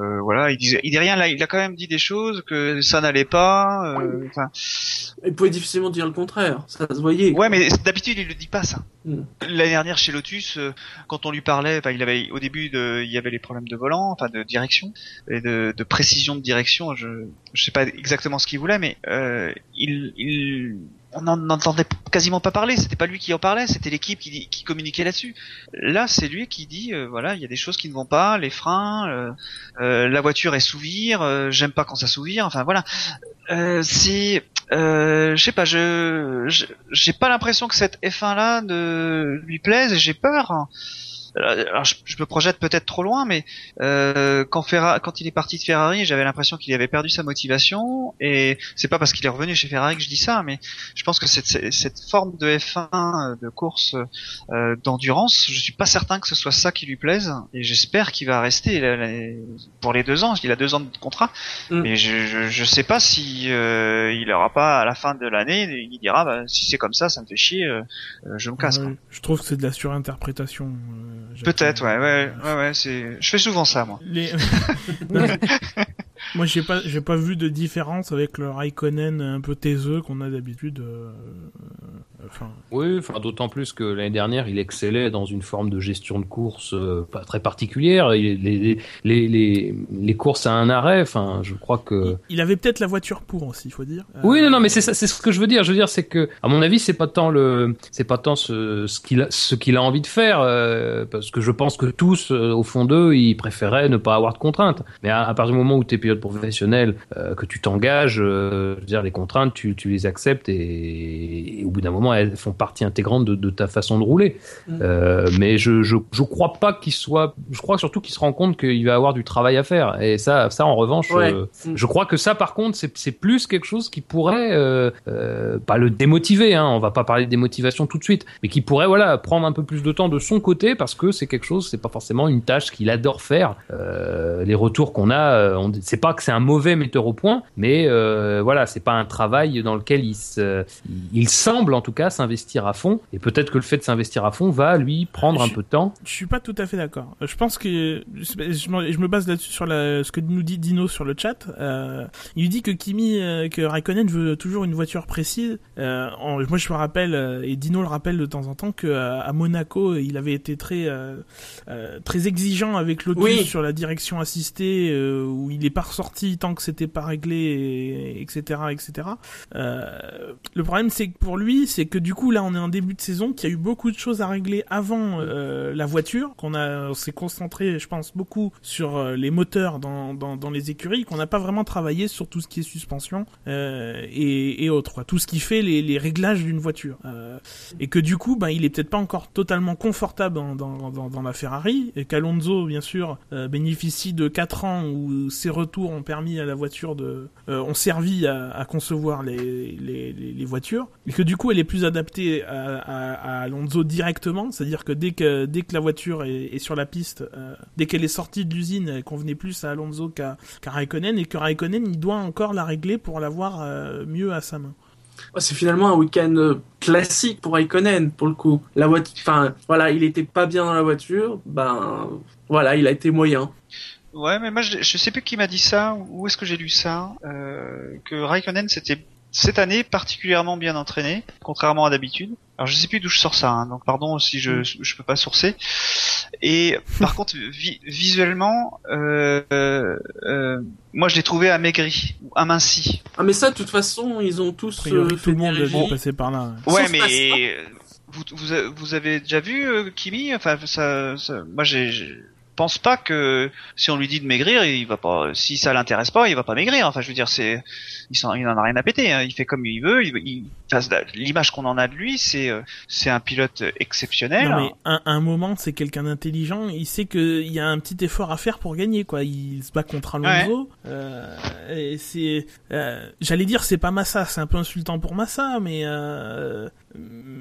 euh, voilà. Il disait, il dit rien là. Il a quand même dit des choses que ça n'allait pas. euh, Enfin, Il pouvait difficilement dire le contraire. Ça se voyait. ouais, mais d'habitude, il le dit pas ça. Mm. L'année dernière chez Lotus, euh, quand on lui parlait, enfin, il avait au début, de, il y avait les problèmes de volant, enfin de direction et de, de précision de direction. Je, je sais pas exactement ce qu'il voulait, mais euh, il, il, on n'en entendait quasiment pas parler. C'était pas lui qui en parlait, c'était l'équipe qui, communiquait là-dessus. Là, c'est lui qui dit, euh, voilà, il y a des choses qui ne vont pas, les freins, euh, euh, la voiture est sous vire, euh, j'aime pas quand ça sous vire. Enfin voilà, euh, c'est euh, je sais pas, je j'ai pas l'impression que cette F1 là ne lui plaise et j'ai peur. Euh, Alors, je, je me projette peut-être trop loin, mais euh, quand, Ferra- quand il est parti de Ferrari, j'avais l'impression qu'il avait perdu sa motivation. Et c'est pas parce qu'il est revenu chez Ferrari que je dis ça, mais je pense que cette, cette forme de F1 euh, de course euh, d'endurance, je suis pas certain que ce soit ça qui lui plaise. Et j'espère qu'il va rester là, là, pour les deux ans. Il a deux ans de contrat, Mm. mais je, je je sais pas si euh, il aura pas à la fin de l'année, il dira bah, si c'est comme ça, ça me fait chier, euh, je me casse. quoi. je trouve que c'est de la surinterprétation euh. Peut-être, ouais, ouais, ouais, ouais, c'est. Je fais souvent ça, moi. Les... (laughs) Moi, j'ai pas, j'ai pas vu de différence avec le Raikkonen un peu taiseux qu'on a d'habitude. euh, enfin, Oui, enfin, d'autant plus que l'année dernière, il excellait dans une forme de gestion de course euh, pas très particulière. Il- les, les, les, les courses à un arrêt, enfin, je crois que. il avait peut-être la voiture pour aussi, il faut dire. Euh, Oui, non, non, mais c'est ce que je veux dire. Je veux dire, c'est que, à mon avis, c'est pas tant le, c'est pas tant ce, ce qu'il a, ce qu'il a envie de faire, euh, parce que je pense que tous, au fond d'eux, ils préféraient ne pas avoir de contraintes. Mais à, à partir du moment où tu es pilote professionnel, que tu t'engages, je veux dire, les contraintes, tu, tu les acceptes et, et au bout d'un moment, elles font partie intégrante de, de ta façon de rouler. Mm. Euh, mais je, je, je crois pas qu'il soit, je crois surtout qu'il se rend compte qu'il va avoir du travail à faire. Et ça, ça, en revanche, Ouais. euh, Mm. je crois que ça, par contre, c'est plus quelque chose qui pourrait euh, pas le démotiver. Hein, on va pas parler de démotivation tout de suite, mais qui pourrait voilà prendre un peu plus de temps de son côté parce que c'est quelque chose, c'est pas forcément une tâche qu'il adore faire. Les retours qu'on a, on- c'est pas que c'est un mauvais metteur au point, mais voilà, c'est pas un travail dans lequel il se, il semble en tout cas s'investir à fond. Et peut-être que le fait de s'investir à fond va lui prendre un peu de temps. Je suis pas tout à fait d'accord. Je pense que je, me- je me base là-dessus sur la, ce que nous dit Dino sur le chat. Euh, il dit que Kimi, euh, que Raikkonen veut toujours une voiture précise. Euh, en- moi, je me rappelle euh, et Dino le rappelle de temps en temps que euh, à Monaco, il avait été très euh, euh, très exigeant avec Lotus Oui. sur la direction assistée, euh, où il est pas ressorti tant que c'était pas réglé, et, etc., etc. Euh, le problème, c'est que pour lui, c'est que du coup, là, on est en début de saison, qu'il y a eu beaucoup de choses à régler avant euh, la voiture, qu'on a, s'est concentré, je pense, beaucoup sur euh, les moteurs dans, dans, les écuries, qu'on n'a pas vraiment travaillé sur tout ce qui est suspension euh, et, autres, tout ce qui fait les, réglages d'une voiture. Et que du coup, ben, il est peut-être pas encore totalement confortable dans, dans, la Ferrari, et qu'Alonso, bien sûr, bénéficie de 4 ans où ses retours ont permis à la voiture de, ont servi à, concevoir les, les, les, les voitures, et que du coup, elle est plus adaptée à, à, à Alonso directement, c'est-à-dire que dès que dès que la voiture est, est sur la piste, euh, dès qu'elle est sortie de l'usine, elle convenait plus à Alonso qu'à qu'à Raikkonen, et que Raikkonen, il doit encore la régler pour l'avoir euh, mieux à sa main. Ouais, C'est finalement un week-end euh, classique pour Raikkonen, pour le coup. La voiture, enfin, voilà, il était pas bien dans la voiture, ben, voilà, il a été moyen. Ouais, mais moi je, je sais plus qui m'a dit ça, où est-ce que j'ai lu ça, euh, que Raikkonen s'était cette année particulièrement bien entraîné, contrairement à d'habitude. Alors je sais plus d'où je sors ça, hein, donc pardon si je je peux pas sourcer. Et par (laughs) contre vi- visuellement, euh, euh, euh, moi je l'ai trouvé amaigri, ou aminci. Ah, mais ça, de toute façon, ils ont tous priori, euh, tout le monde dû passer par là. ouais. Mais vous, vous, vous avez déjà vu euh, Kimi? Enfin, ça, ça- moi, j'ai, pense pas que si on lui dit de maigrir, il va pas. Si ça l'intéresse pas, il va pas maigrir. Enfin, je veux dire, c'est, il, il en a rien à péter. hein. Il fait comme il veut. Il, il- enfin, l'image qu'on en a de lui, c'est, euh, c'est un pilote exceptionnel. Non mais un, un moment c'est quelqu'un d'intelligent, il sait qu'il y a un petit effort à faire pour gagner quoi. Il se bat contre Alonso. Euh, et c'est, euh, j'allais dire c'est pas Massa, c'est un peu insultant pour Massa, mais euh,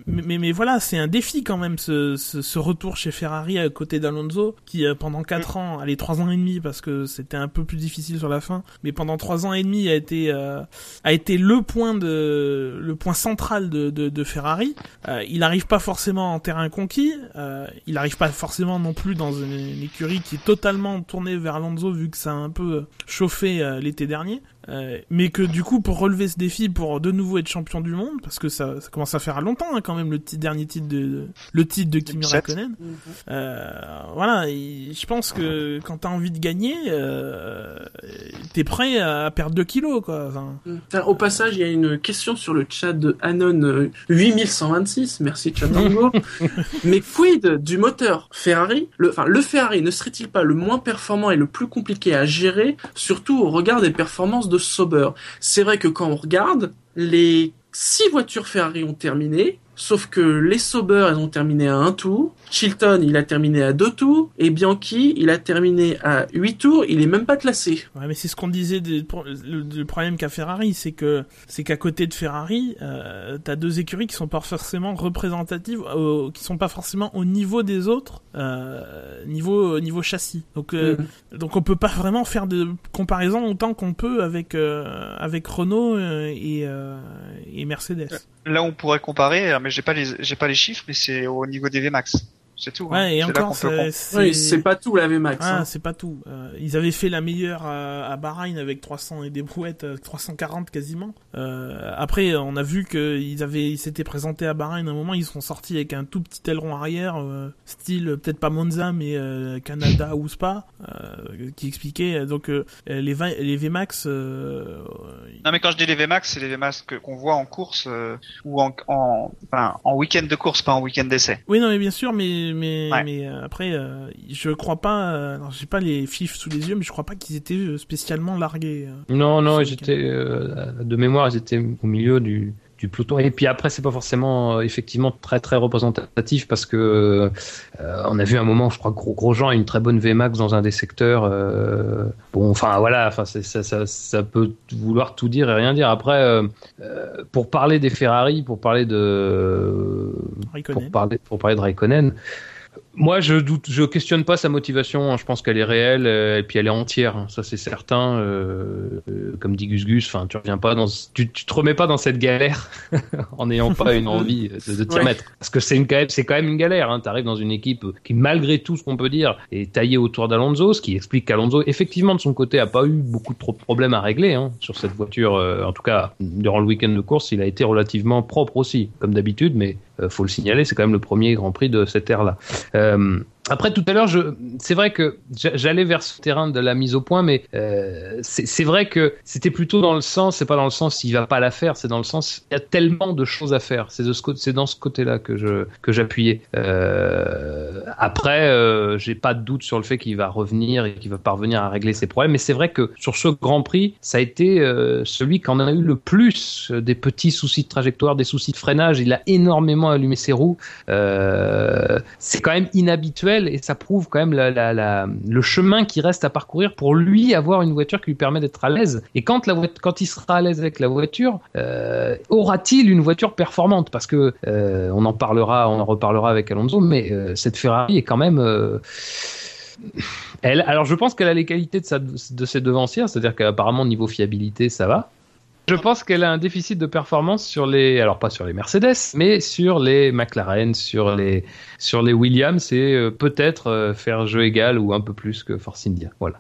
mais, mais, mais voilà c'est un défi quand même ce, ce, ce retour chez Ferrari à côté d'Alonso qui euh, pendant quatre ans, allez trois ans et demi parce que c'était un peu plus difficile sur la fin, mais pendant trois ans et demi a été euh, a été le point de le point central de, de, de Ferrari. Euh, il n'arrive pas forcément en terrain conquis, euh, il n'arrive pas forcément non plus dans une, une écurie qui est totalement tournée vers Alonso vu que ça a un peu chauffé euh, l'été dernier. Euh, mais que du coup pour relever ce défi pour de nouveau être champion du monde parce que ça, ça commence à faire longtemps hein, quand même le dernier titre de, de- le titre de Kimi 2007. Raikkonen euh, voilà et je pense que quand t'as envie de gagner euh, t'es prêt à perdre 2 kilos quoi enfin, Au passage, il y a une question sur le chat de Anon euh, 8126. Merci chat (laughs) Dango. Mais quid du moteur Ferrari? Le, Enfin, le Ferrari ne serait-il pas le moins performant et le plus compliqué à gérer, surtout au regard des performances de Sauber C'est vrai que quand on regarde, les six voitures Ferrari ont terminé. Sauf que les Sauber, elles ont terminé à un tour. Chilton, il a terminé à deux tours. Et Bianchi, il a terminé à huit tours. Il est même pas classé. Ouais, mais c'est ce qu'on disait. le problème qu'a Ferrari, c'est que c'est qu'à côté de Ferrari, euh, t'as deux écuries qui sont pas forcément représentatives, au- qui sont pas forcément au niveau des autres, euh, niveau niveau châssis. Donc euh, donc on peut pas vraiment faire de comparaison autant qu'on peut avec euh, avec Renault euh, et euh, et Mercedes. Là, on pourrait comparer, mais j'ai pas les, j'ai pas les chiffres, mais c'est au niveau des Vmax. C'est tout. hein. Ouais, et encore, c'est- Oui, c'est pas tout la VMAX. Ah, hein. c'est pas tout. Euh, ils avaient fait la meilleure euh, à Bahreïn avec 300 et des brouettes, euh, 340 quasiment. Euh, après, on a vu qu'ils avaient, ils s'étaient présentés à Bahreïn à un moment, ils sont sortis avec un tout petit aileron arrière, euh, style peut-être pas Monza, mais euh, Canada ou Spa, euh, qui expliquait donc euh, les, vi- les VMAX. Euh, Non mais quand je dis les VMAX, c'est les VMAX que- qu'on voit en course euh, ou en, en, enfin, en week-end de course, pas en week-end d'essai. Oui, non, mais bien sûr, mais mais Ouais. mais euh, après, euh, je crois pas. euh, j'ai pas les fifs sous les yeux, mais je crois pas qu'ils étaient euh, spécialement largués. euh. Non, non, euh, de mémoire, ils étaient au milieu du, du peloton. Et puis après, c'est pas forcément euh, effectivement très très représentatif parce que euh, on a vu un moment, je crois, Gros Grosjean a une très bonne VMAX dans un des secteurs. euh, bon, enfin voilà, enfin ça, ça, ça peut vouloir tout dire et rien dire. Après, pour parler des Ferrari, pour parler de Raikkonen. pour parler pour parler de Raikkonen. Moi, je doute, je questionne pas sa motivation. hein. Je pense qu'elle est réelle euh, et puis elle est entière. hein. Ça, c'est certain. Euh, euh, comme dit Gus Gus, enfin, tu reviens pas dans, tu, tu te remets pas dans cette galère (laughs) en n'ayant pas une envie de, de t'y Ouais. remettre. Parce que c'est une, quand même- c'est quand même une galère. Hein. T'arrives dans une équipe qui, malgré tout ce qu'on peut dire, est taillée autour d'Alonso, ce qui explique qu'Alonso, effectivement, de son côté, a pas eu beaucoup trop de problèmes à régler hein, sur cette voiture. en tout cas, durant le week-end de course, il a été relativement propre aussi, comme d'habitude. Mais faut le signaler, c'est quand même le premier Grand Prix de cette ère-là. Euh, après, tout à l'heure, c'est vrai que j'a- j'allais vers ce terrain de la mise au point, mais euh, c'est vrai que c'était plutôt dans le sens, c'est pas dans le sens s'il va pas la faire, c'est dans le sens il y a tellement de choses à faire. C'est dans ce côté-là que j'appuyais. Euh, après, euh, j'ai pas de doute sur le fait qu'il va revenir et qu'il va parvenir à régler ses problèmes, mais c'est vrai que sur ce Grand Prix, ça a été euh, celui qui en a eu le plus des petits soucis de trajectoire, des soucis de freinage. Il a énormément allumé ses roues. C'est quand même inhabituel et ça prouve quand même le chemin qui reste à parcourir pour lui avoir une voiture qui lui permet d'être à l'aise. Et quand, il sera à l'aise avec la voiture, euh, aura-t-il une voiture performante? Parce que euh, on en parlera, on en reparlera avec Alonso, mais euh, cette Ferrari est quand même. alors je pense qu'elle a les qualités de, de ses devancières, c'est-à-dire qu'apparemment niveau fiabilité ça va. Je pense qu'elle a un déficit de performance sur les, alors pas sur les Mercedes, mais sur les McLaren, sur les, sur les Williams et euh, peut-être euh, faire jeu égal ou un peu plus que Force India. Voilà.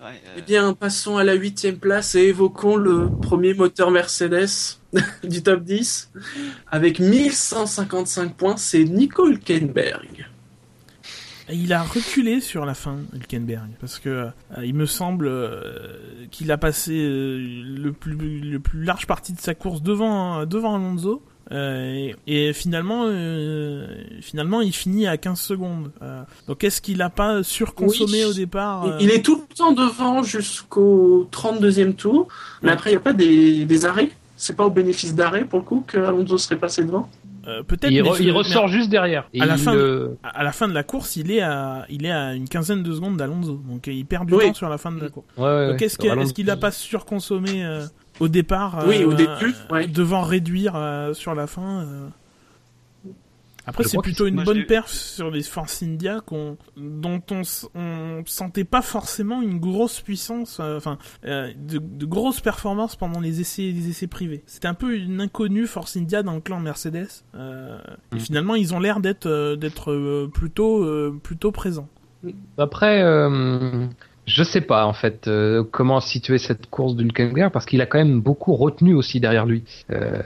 Ouais, euh, Eh bien, passons à la huitième place et évoquons le premier moteur Mercedes (laughs) du top 10. Avec 1155 points, c'est Nico Hülkenberg. Il a reculé sur la fin, Hülkenberg, parce que euh, il me semble euh, qu'il a passé euh, le plus le plus large partie de sa course devant devant Alonso. et, et finalement, finalement, il finit à 15 secondes. Donc, est-ce qu'il a pas surconsommé Oui. au départ Il est tout le temps devant jusqu'au 32e tour, mais après, il n'y a pas des, des arrêts? C'est pas au bénéfice d'arrêt, pour le coup, que Alonso serait passé devant? Euh, Peut-être. Il, re- ressort juste derrière. Et à la fin à la fin de la course, il est à, il est à une quinzaine de secondes d'Alonso. Donc, il perd du Oui. temps sur la fin de la course. ouais, ouais, Donc ouais. est-ce qu'il est-ce qu'il a pas surconsommé euh, au départ Oui, au euh, début, ouais. devant réduire euh, sur la fin euh. Après c'est plutôt une bonne perf sur les Force India qu'on dont on, on sentait pas forcément une grosse puissance euh, enfin euh, de, de grosses performances pendant les essais les essais privés. C'était un peu une inconnue Force India dans le clan Mercedes euh, et Mhm. finalement ils ont l'air d'être euh, d'être euh, plutôt euh, plutôt présents. Après, euh, je sais pas en fait euh, comment situer cette course d'Hülkenberg parce qu'il a quand même beaucoup retenu aussi derrière lui. Euh,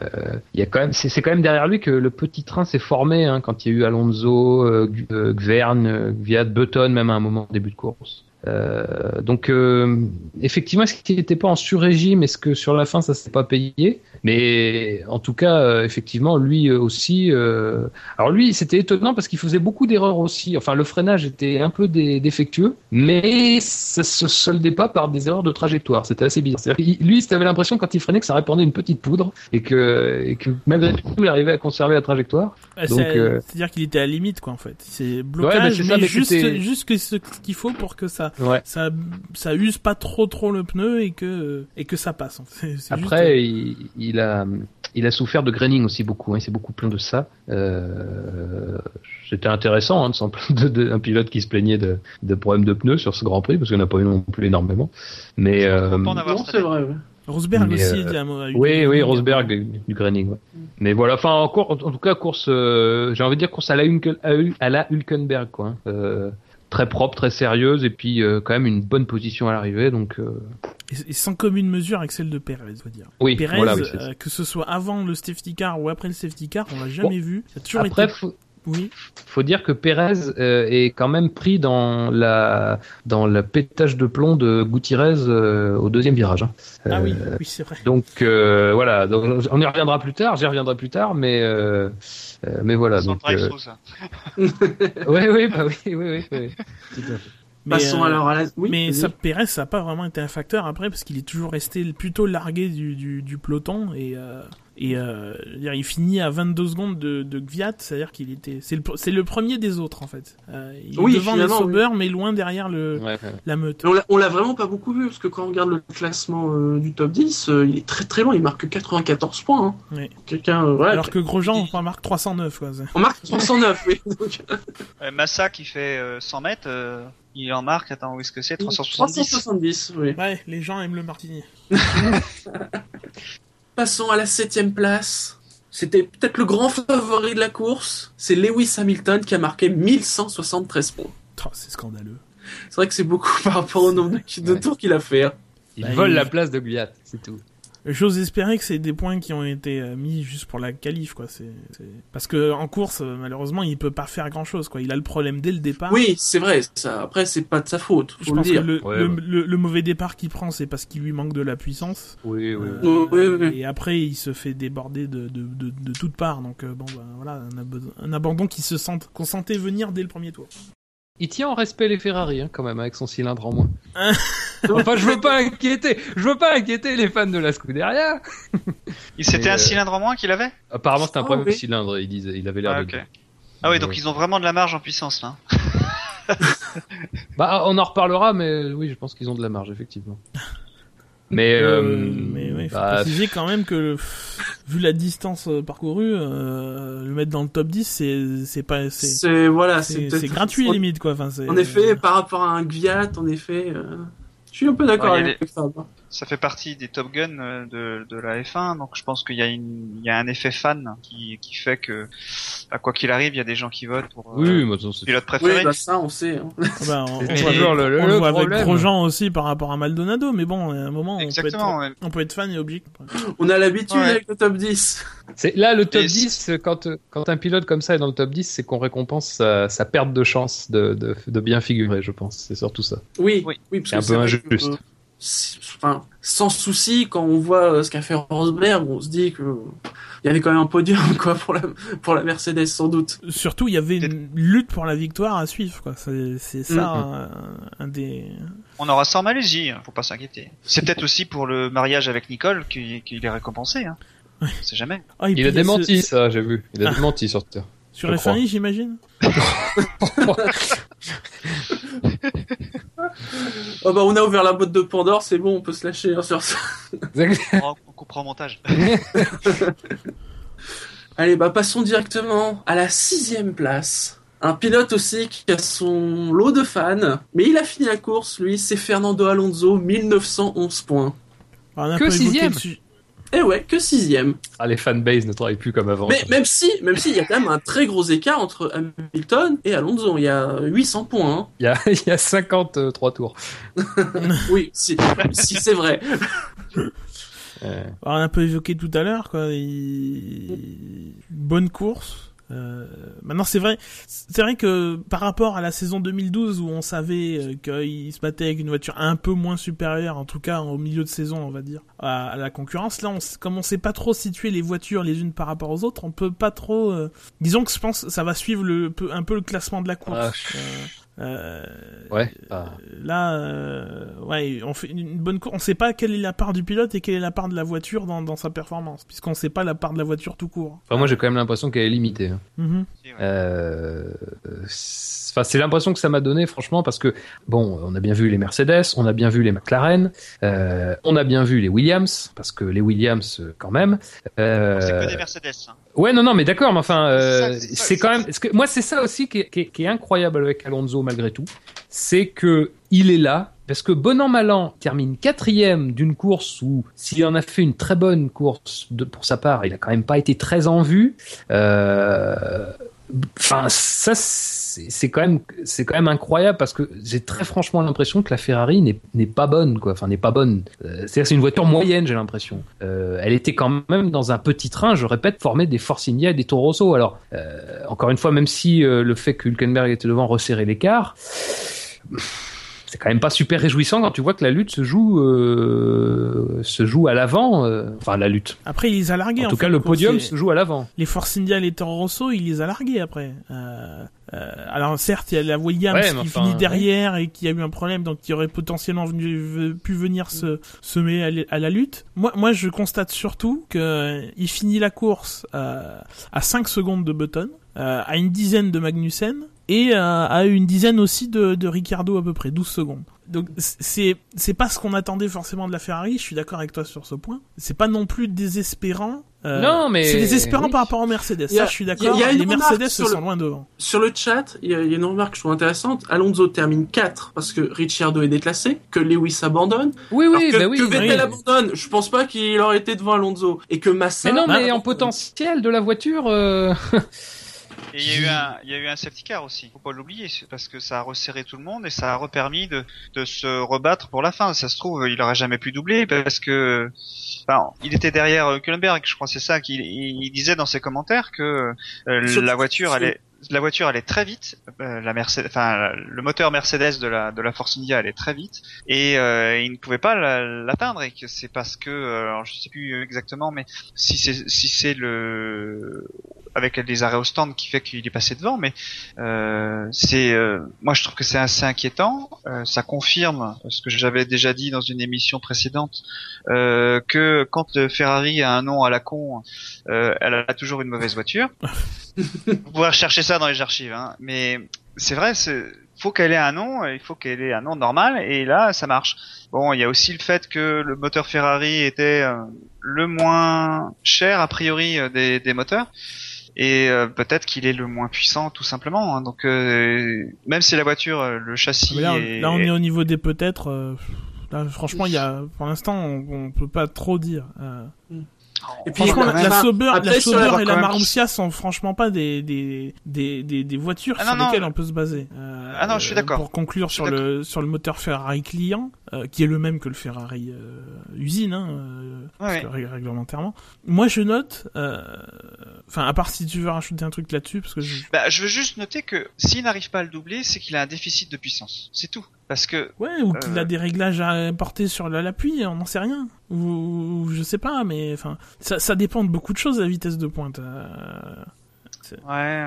il y quand même, c'est quand même derrière lui que le petit train s'est formé hein, quand il y a eu Alonso, euh, euh, Gvern, euh, Gviat, Button même à un moment début de course. Euh, donc euh, effectivement, est-ce qu'il n'était pas en sur-régime? Est-ce que sur la fin ça s'est pas payé? Mais en tout cas, euh, effectivement, lui euh, aussi. euh, Alors lui, c'était étonnant parce qu'il faisait beaucoup d'erreurs aussi. Enfin, le freinage était un peu dé- défectueux, mais ça se soldait pas par des erreurs de trajectoire. C'était assez bizarre. C'est-à-dire Lui, avait l'impression quand il freinait que ça répandait une petite poudre et que, et que malgré tout, il arrivait à conserver la trajectoire. Euh, Donc, c'est- euh, C'est-à-dire qu'il était à la limite, quoi, en fait. C'est Ouais, blocage, bah, c'est ça, mais, mais juste, juste ce qu'il faut pour que ça, Ouais. ça, ça use pas trop trop le pneu et que, et que ça passe. (laughs) C'est- c'est Après, juste- il, il a, il a souffert de graining aussi beaucoup. Hein, il s'est beaucoup plaint de ça. Euh, C'était intéressant hein, de de, de- un pilote qui se plaignait de, de problèmes de pneus sur ce Grand Prix parce qu'il n'y en a pas eu non plus énormément. Mais On euh, c'est vrai, ouais. Rosberg mais, aussi, euh, a- eu oui, oui, Rosberg du, du graining. ouais. Mais voilà, enfin, en, en tout cas, course, euh, j'ai envie de dire course à la, Hulken- à Hul- à la Hülkenberg, quoi. hein. Euh, très propre, très sérieuse, et puis euh, quand même une bonne position à l'arrivée, donc euh, Et, et sans commune mesure avec celle de Perez, je veux dire. oui, Perez, voilà. oui, euh, que ce soit avant le safety car ou après le safety car, on l'a jamais vu. Ça a toujours Après, été. faut, Oui. faut dire que Perez euh, est quand même pris dans la dans le pétage de plomb de Gutiérrez euh, au deuxième virage. hein. Ah oui, oui, c'est vrai. Donc voilà, donc, on y reviendra plus tard, j'y reviendrai plus tard, mais euh, mais voilà. Sans Donc, drive euh, ça. (laughs) ouais, oui, bah oui, oui, oui, oui. Tout à fait. Mais, Passons euh, alors à la. Oui, mais ça, Perez, ça n'a pas vraiment été un facteur après parce qu'il est toujours resté plutôt largué du, du, du peloton et euh, et euh, il finit à 22 secondes de, de Gviat, c'est-à-dire qu'il était c'est le c'est le premier des autres en fait. Euh, il est Oui, devant les Sauber mais loin derrière le Ouais, ouais. la meute. Mais on l'a- vraiment pas beaucoup vu parce que quand on regarde le classement euh, du top 10, euh, il est très très loin, il marque 94 points. Hein. Oui. Quelqu'un, euh, ouais, Alors que Grosjean on marque 309 quoi. on marque 309, oui. (laughs) Donc, Euh, Massa qui fait euh, 100 mètres, euh, il en marque, attends, où est-ce que c'est? 370 370, oui. Ouais, les gens aiment le martini. (laughs) Passons à la septième place. C'était peut-être le grand favori de la course. C'est Lewis Hamilton qui a marqué 1173 points. Oh, c'est scandaleux. C'est vrai que c'est beaucoup (laughs) par rapport au nombre de, de Ouais. tours qu'il a fait. hein. Il Bah, vole il- la place de Guyat, c'est tout. J'ose espérer que c'est des points qui ont été euh, mis juste pour la qualif, quoi. C'est, c'est- Parce que en course, euh, malheureusement, il peut pas faire grand chose, quoi. Il a le problème dès le départ. Oui, c'est vrai. Ça, après, c'est pas de sa faute. Je le pense que dire. le, Ouais, le, ouais. le- le mauvais départ qu'il prend, c'est parce qu'il lui manque de la puissance. Oui, oui. Euh, Oui, oui, oui. Et après, il se fait déborder de, de, de, de toutes parts. Donc, euh, bon, bah, voilà, un, ab- un abandon qui se sent, qu'on sentait venir dès le premier tour. Il tient en respect les Ferrari, hein, quand même, avec son cylindre en moins. Hein enfin, je veux pas inquiéter, je veux pas inquiéter les fans de la Scuderia. (laughs) Il C'était un euh, cylindre en moins qu'il avait? Apparemment, c'est un Ah, problème oui. de cylindre, il disait, il avait l'air Ah, de. Ah oui, donc Ouais. ils ont vraiment de la marge en puissance là. (laughs) Bah, on en reparlera, mais oui, je pense qu'ils ont de la marge, effectivement. Mais, euh, Euh, mais faut bah, préciser quand même que, vu la distance euh, parcourue, euh, le mettre dans le top 10, c'est, c'est pas, c'est, voilà, c'est, gratuit En, limite, quoi. Enfin, en effet, par rapport à un Gviat, en effet, euh, je suis un peu d'accord Ouais, avec ça. Fait partie des Top Gun euh, de, de la F1, donc je pense qu'il y a une, il y a un effet fan qui, qui fait que, à quoi qu'il arrive, il y a des gens qui votent pour euh, oui, moi, c'est pilote Oui, préféré. bah ça, on sait. hein. Ah bah, on, on voit toujours avec- le, le, on le voit avec. Grosjean aussi par rapport à Maldonado, mais bon, à un moment, on peut, être, ouais. on peut être fan et objectif. On a l'habitude Ouais. avec le top 10. C'est là le top Et 10 quand quand un pilote comme ça est dans le top 10, c'est qu'on récompense sa, sa perte de chance de, de, de bien figurer, je pense. C'est surtout ça. Oui, Oui. oui, parce C'est que un peu injuste. que, euh, si- enfin, sans souci, quand on voit euh, ce qu'a fait Rosberg, on se dit que il y avait quand même un podium (laughs) quoi pour la pour la Mercedes sans doute. Surtout, il y avait une lutte pour la victoire à suivre, quoi. C'est, ça, Mhm. un, un des. On aura ça en Malaisie, hein, faut pas s'inquiéter. C'est peut-être aussi pour le mariage avec Nicole qu'il est récompensé. Hein. Ouais. On sait jamais. Ah, Il a démenti ce- ça, j'ai vu. Il a Ah. démenti sur Twitter. Sur crois. familles, j'imagine. (laughs) (laughs) Oh bah on a ouvert la boîte de Pandore, c'est bon, on peut se lâcher hein, sur ça. On, on coupera au montage. (laughs) Allez, bah passons directement à la sixième place. Un pilote aussi qui a son lot de fans, mais il a fini la course, lui, c'est Fernando Alonso, 1911 points. Alors, on a Que sixième? le sujet- Eh ouais, que sixième. Ah, les fanbases ne travaillent plus comme avant. Mais même si, même si, il y a quand même un très gros écart entre Hamilton et Alonso. Il y a 800 points. hein. Il y a, (laughs) il y a 53 tours. (laughs) Oui, si, si c'est vrai. Euh, on a un peu évoqué tout à l'heure, quoi. Il... Bonne course. Euh, maintenant, c'est vrai, c'est vrai que par rapport à la saison 2012 où on savait euh, qu'il se battait avec une voiture un peu moins supérieure, en tout cas au milieu de saison, on va dire, à, à la concurrence. Là, on, comme on sait pas trop situer les voitures les unes par rapport aux autres, on peut pas trop. euh, Disons que je pense que ça va suivre le, un peu le classement de la course. Ah, Euh, euh, ouais. ah. Là, euh, ouais, on fait une bonne course. On sait pas quelle est la part du pilote et quelle est la part de la voiture dans, dans sa performance, puisqu'on sait pas la part de la voiture tout court. Enfin, moi, j'ai quand même l'impression qu'elle est limitée. hein. Mhm. Euh, c'est- Enfin, c'est l'impression que ça m'a donné, franchement, parce que bon, on a bien vu les Mercedes, on a bien vu les McLaren, euh, on a bien vu les Williams, parce que les Williams, euh, quand même. Euh, C'est que des Mercedes. Hein. Ouais, non, non, mais d'accord, mais enfin, euh, c'est quand même. parce que moi, c'est ça aussi qui est, qui est- qui est incroyable avec Alonso malgré tout, c'est que il est là parce que bon an mal an termine quatrième d'une course où s'il en a fait une très bonne course de, pour sa part, il a quand même pas été très en vue. Euh, Enfin, ça c'est quand même c'est quand même incroyable parce que j'ai très franchement l'impression que la Ferrari n'est n'est pas bonne quoi. Enfin, n'est pas bonne. Euh, C'est-à-dire c'est une voiture moyenne, j'ai l'impression. Euh, elle était quand même dans un petit train, je répète, formé des Force India et des Toro Rosso. Alors, euh, encore une fois, même si euh, le fait que Hülkenberg était devant resserrait l'écart, c'est quand même pas super réjouissant quand tu vois que la lutte se joue euh, se joue à l'avant. euh, enfin, la lutte. Après, il les a largués. En tout fait, cas, le podium se joue à l'avant. Les Force India et les Toro Rosso, il les a largués après. Euh, euh, alors certes, il y a la Williams Ouais, qui enfin, finit derrière et qui a eu un problème, donc qui aurait potentiellement venu, pu venir se, se mêler à, à la lutte. Moi, moi, je constate surtout que il finit la course euh, à 5 secondes de Button, euh, à une dizaine de Magnussen et à une dizaine aussi de, de Ricardo à peu près, 12 secondes. Donc c'est c'est pas ce qu'on attendait forcément de la Ferrari. Je suis d'accord avec toi sur ce point. C'est pas non plus désespérant. Euh, Non, mais- c'est désespérant oui. par rapport aux Mercedes. A- Ça, je suis d'accord. il y a une Les Mercedes sur sont le- loin devant. Sur le chat, il y, a il y a une remarque que je trouve intéressante. Alonso termine 4 parce que Ricciardo est déclassé, que Lewis abandonne. Oui, oui, que, bah oui. que Vettel oui. abandonne, je pense pas qu'il aurait été devant Alonso. Et que Massa... Mais non, mais Ah, en potentiel de la voiture. euh, (laughs) Et il y a eu un, il y a eu un safety car aussi. Faut pas l'oublier, parce que ça a resserré tout le monde et ça a repermis de, de se rebattre pour la fin. Ça se trouve, il aurait jamais pu doubler parce que, enfin, il était derrière euh, Kullenberg, je crois, c'est ça qu'il il il disait dans ses commentaires que euh, la voiture allait, la voiture allait très vite. euh, la Mercedes, enfin, le moteur Mercedes de la de la Force India allait très vite et euh, il ne pouvait pas la- l'atteindre et que c'est parce que, euh, alors, je sais plus exactement, mais si c'est si c'est le avec des arrêts au stand qui fait qu'il est passé devant, mais euh, c'est, euh, moi je trouve que c'est assez inquiétant. Euh, ça confirme ce que j'avais déjà dit dans une émission précédente, euh, que quand Ferrari a un nom à la con, euh, elle a toujours une mauvaise voiture. (laughs) ça dans les archives, hein. mais c'est vrai, c'est faut qu'elle ait un nom, il faut qu'elle ait un nom normal, et là ça marche. Bon, il y a aussi le fait que le moteur Ferrari était euh, le moins cher a priori euh, des, des moteurs et euh, peut-être qu'il est le moins puissant tout simplement. hein. Donc euh, même si la voiture, le châssis là, est, là, on est au niveau des peut-être. euh, là, franchement, il y a, pour l'instant, on, on peut pas trop dire. Euh, Et puis, la, la Sauber, après, la Sauber la- et la Marussia sont franchement pas des des des des, des voitures Ah sur non, lesquelles on peut se baser. Euh, Ah non, je suis d'accord. Pour conclure sur le sur le moteur Ferrari client, euh, qui est le même que le Ferrari euh, usine, hein, euh, parce que réglementairement. Moi, je note, enfin, à part si tu veux rajouter un truc là-dessus, parce que je, Bah, je veux juste noter que s'il n'arrive pas à le doubler, c'est qu'il a un déficit de puissance. C'est tout. Parce que Ouais, ou qu'il a des réglages à porter sur la- l'appui, on n'en sait rien. Ou, ou je sais pas, mais enfin, ça, ça dépend de beaucoup de choses la vitesse de pointe. Ouais,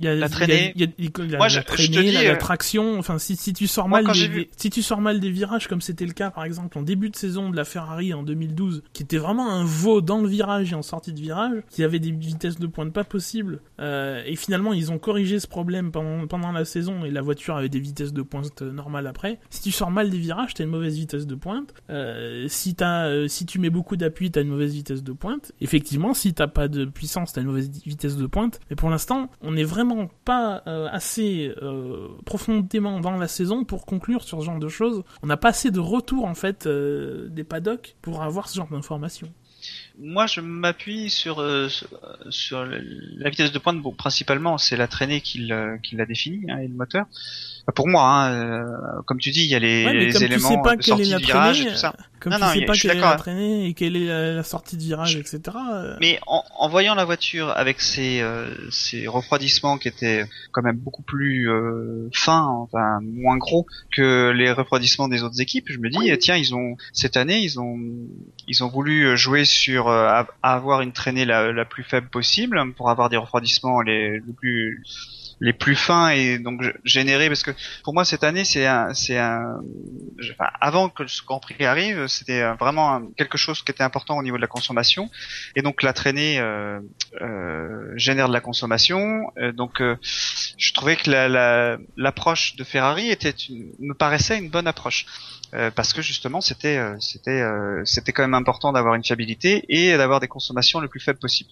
Il y a La traînée. il y a- il y a Moi, la je- je te traînée, dis, la, la traction. Enfin, si, si tu sors moi, mal, des, vu- si tu sors mal des virages, comme c'était le cas par exemple en début de saison de la Ferrari en 2012, qui était vraiment un veau dans le virage et en sortie de virage, qui avait des vitesses de pointe pas possibles. Euh, et finalement, ils ont corrigé ce problème pendant, pendant la saison et la voiture avait des vitesses de pointe normales après. Si tu sors mal des virages, t'as une mauvaise vitesse de pointe. Euh, si t'as, euh, si tu mets beaucoup d'appui, t'as une mauvaise vitesse de pointe. Effectivement, si t'as pas de puissance, t'as une mauvaise vitesse de pointe. Mais pour l'instant, on n'est vraiment pas euh, assez euh, profondément dans la saison pour conclure sur ce genre de choses. On n'a pas assez de retour en fait euh, des paddocks pour avoir ce genre d'informations. moi, je m'appuie sur sur- la vitesse de pointe. Bon, principalement, c'est la traînée qui l'a qui l'a définie hein, et le moteur. Enfin, pour moi, hein, comme tu dis, il y a les, Ouais, mais les comme tu éléments sais pas de sortie de virage et tout ça. Comme Non, tu non, sais je pas suis quelle est la traînée et quelle est la, la sortie de virage, etc. euh, Mais en, en voyant la voiture avec ses, euh, ses refroidissements qui étaient quand même beaucoup plus euh, fins, enfin moins gros que les refroidissements des autres équipes, je me dis tiens ils ont cette année ils ont ils ont voulu jouer sur euh, à- à avoir une traînée la, la plus faible possible pour avoir des refroidissements les, le plus les plus fins et donc g- générer parce que pour moi cette année c'est un c'est un enfin, avant que ce Grand Prix arrive c'était euh, vraiment quelque chose qui était important au niveau de la consommation. Et donc la traînée euh, euh, génère de la consommation. Euh, donc euh, je trouvais que la- la- l'approche de Ferrari était une- me paraissait une bonne approche. Euh, parce que justement c'était c'était c'était quand même important d'avoir une fiabilité et d'avoir des consommations le plus faibles possible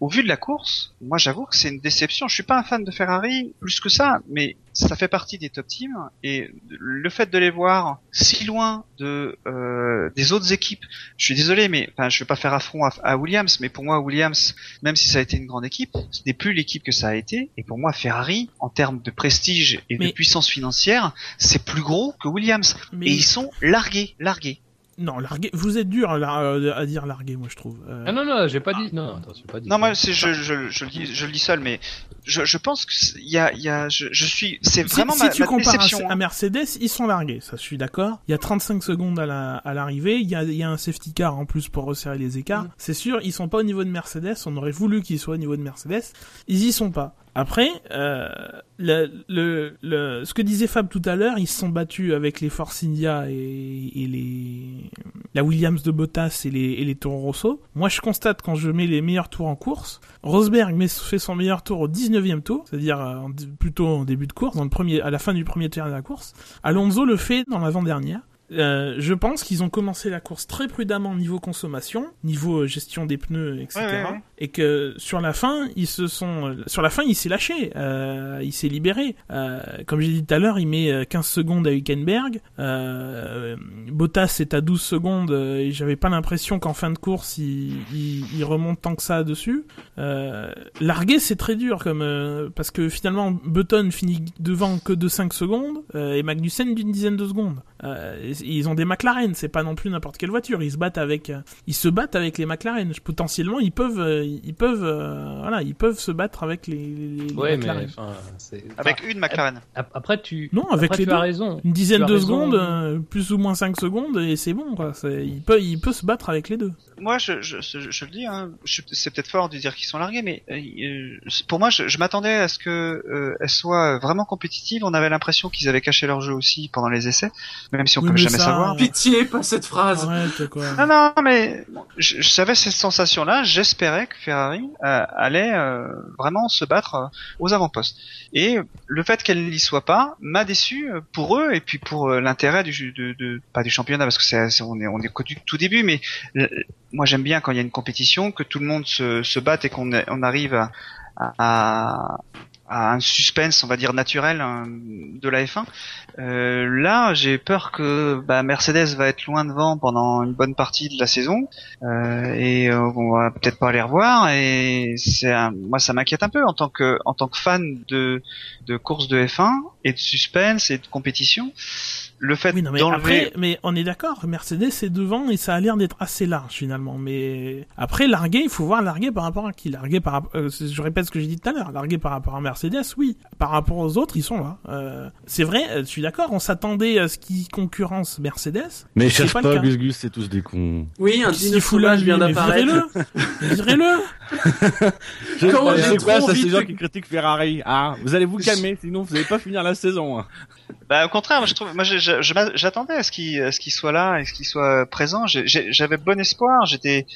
au vu de la course, moi j'avoue que c'est une déception. Je suis pas un fan de Ferrari plus que ça, mais ça fait partie des top teams et le fait de les voir si loin de euh, des autres équipes. Je suis désolé, mais enfin je vais pas faire affront à, à Williams, mais pour moi Williams, même si ça a été une grande équipe, ce n'est plus l'équipe que ça a été. Et pour moi Ferrari, en termes de prestige et Mais- de puissance financière, c'est plus gros que Williams. Mais Et ils sont largués, largués. Non, larguer. Vous êtes dur à, la- à dire larguer, moi je trouve. Euh, Ah non, non, j'ai pas dit. Non, attends, pas dit. Non, moi, c'est je, je, je, le dis, je le dis seul, mais je, je pense que y a, il y a, je, je suis, c'est Si, vraiment si ma, tu ma compares à- déception. à, hein. Mercedes, ils sont largués, ça je suis d'accord. Il y a 35 secondes à la- à l'arrivée, il y a, il y a un safety car en plus pour resserrer les écarts. Mm. C'est sûr, ils sont pas au niveau de Mercedes, on aurait voulu qu'ils soient au niveau de Mercedes, ils y sont pas. Après, euh, le, le, le, ce que disait Fab tout à l'heure, ils se sont battus avec les Force India et, et les la Williams de Bottas et les, et Rosso. Moi, je constate quand je mets les meilleurs tours en course, Rosberg fait son meilleur tour au 19e tour, c'est-à-dire euh, plutôt en début de course, dans le à la fin du premier tiers de la course. Alonso le fait dans l'avant-dernière. Euh, je pense qu'ils ont commencé la course très prudemment niveau consommation, niveau euh, gestion des pneus, etc. Ouais, ouais, ouais. Et que sur la fin, ils se sont, euh, sur la fin, il s'est lâché, euh, il s'est libéré. Euh, comme j'ai dit tout à l'heure, il met euh, 15 secondes à Hülkenberg. Euh, Bottas est à 12 secondes euh, et j'avais pas l'impression qu'en fin de course il, il, il remonte tant que ça dessus. Euh, larguer c'est très dur comme euh, parce que finalement Button finit devant que de 5 secondes euh, et Magnussen d'une dizaine de secondes. Euh, ils ont des McLaren, c'est pas non plus n'importe quelle voiture. Ils se battent avec, euh, ils se battent avec les McLaren. Potentiellement, ils peuvent, euh, ils peuvent, euh, voilà, ils peuvent se battre avec les, les, les Ouais, mais McLaren. enfin. Avec enfin, une McLaren. ap- Après, tu. Non, avec après, les tu deux. as raison. Une dizaine de raison. secondes, plus ou moins 5 secondes, et c'est bon, quoi. Il peut, il peut se battre avec les deux. Moi, je, je, je, je le dis, hein, je- c'est peut-être fort de dire qu'ils sont largués, mais euh, pour moi, je, je m'attendais à ce que euh, elles soient vraiment compétitives. On avait l'impression qu'ils avaient caché leur jeu aussi pendant les essais, même si on Oui, peut mais jamais ça, savoir. euh, Pitié, pas cette phrase. Arrête, quoi. Non, non, mais je, je savais cette sensation-là. J'espérais que Ferrari euh, allait euh, vraiment se battre euh, aux avant-postes. Et le fait qu'elle n'y soit pas m'a déçu euh, pour eux et puis pour euh, l'intérêt du de, de pas du championnat parce que c'est c'est- on est on est du tout début, mais euh, moi j'aime bien quand il y a une compétition que tout le monde se, se batte et qu'on on arrive à, à à un suspense, on va dire naturel hein, de la F1. Euh, là, j'ai peur que bah, Mercedes va être loin devant pendant une bonne partie de la saison euh, et euh, on va peut-être pas les revoir. Et c'est moi, ça m'inquiète un peu en tant que en tant que fan de de course de F1 et de suspense et de compétition. Le fait Oui, non, mais d'enlever après, mais on est d'accord, Mercedes est devant et ça a l'air d'être assez large finalement. Mais après, larguer, il faut voir larguer par rapport à qui? Larguer par rapport, euh, je répète ce que j'ai dit tout à l'heure, larguer par rapport à Mercedes, oui. Par rapport aux autres, ils sont là. Euh, c'est vrai, euh, je suis d'accord, on s'attendait à ce qui concurrence Mercedes. Mais cherche pas pas. Gus Gus, c'est tous des cons. Oui, un là, sauvage vient d'apparaître. Virez-le Virez-le (laughs) Comment Je j'ai trop ça c'est gens qui critiquent Ferrari. Ah, vous allez vous calmer, sinon vous allez pas finir la saison. hein. Bah, au contraire, moi, je trouve, moi, je- j'attendais à ce qu'il, à soit là, et ce qu'il soit présent. J'avais bon espoir. J'étais,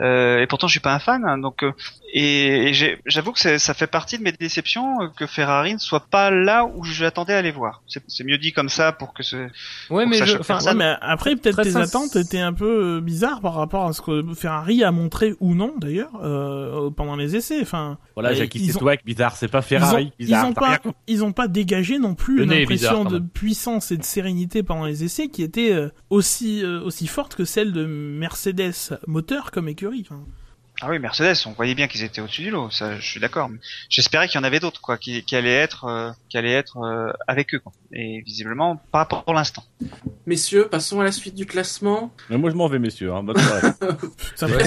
euh, et pourtant, je suis pas un fan. hein, donc, euh, et, et j'ai- j'avoue que ça fait partie de mes déceptions que Ferrari ne soit pas là où j'attendais à les voir. C'est c'est mieux dit comme ça pour que ce. Ouais, mais je, Ouais, mais après, peut-être tes sens- attentes étaient un peu euh, bizarres par rapport à ce que Ferrari a montré ou non, d'ailleurs, euh, pendant les essais. Enfin, Voilà, euh, Jackie, ils c'est ont- toi, bizarre, c'est pas ils Ferrari. ont, ils bizarre, ont t'as pas, rien ils ont pas dégagé non plus une impression de puissance et de sérénité pendant les essais qui était euh, aussi euh, aussi forte que celle de Mercedes moteur comme écurie. Enfin, Ah oui, Mercedes, on voyait bien qu'ils étaient au-dessus du lot. Ça, je suis d'accord. mais J'espérais qu'il y en avait d'autres, quoi, qui, qui allaient être, euh, qui allaient être euh, avec eux. Quoi. Et visiblement, pas pour, pour l'instant. Messieurs, passons à la suite du classement. Mais moi je m'en vais, messieurs. Hein, (laughs) ça Ouais,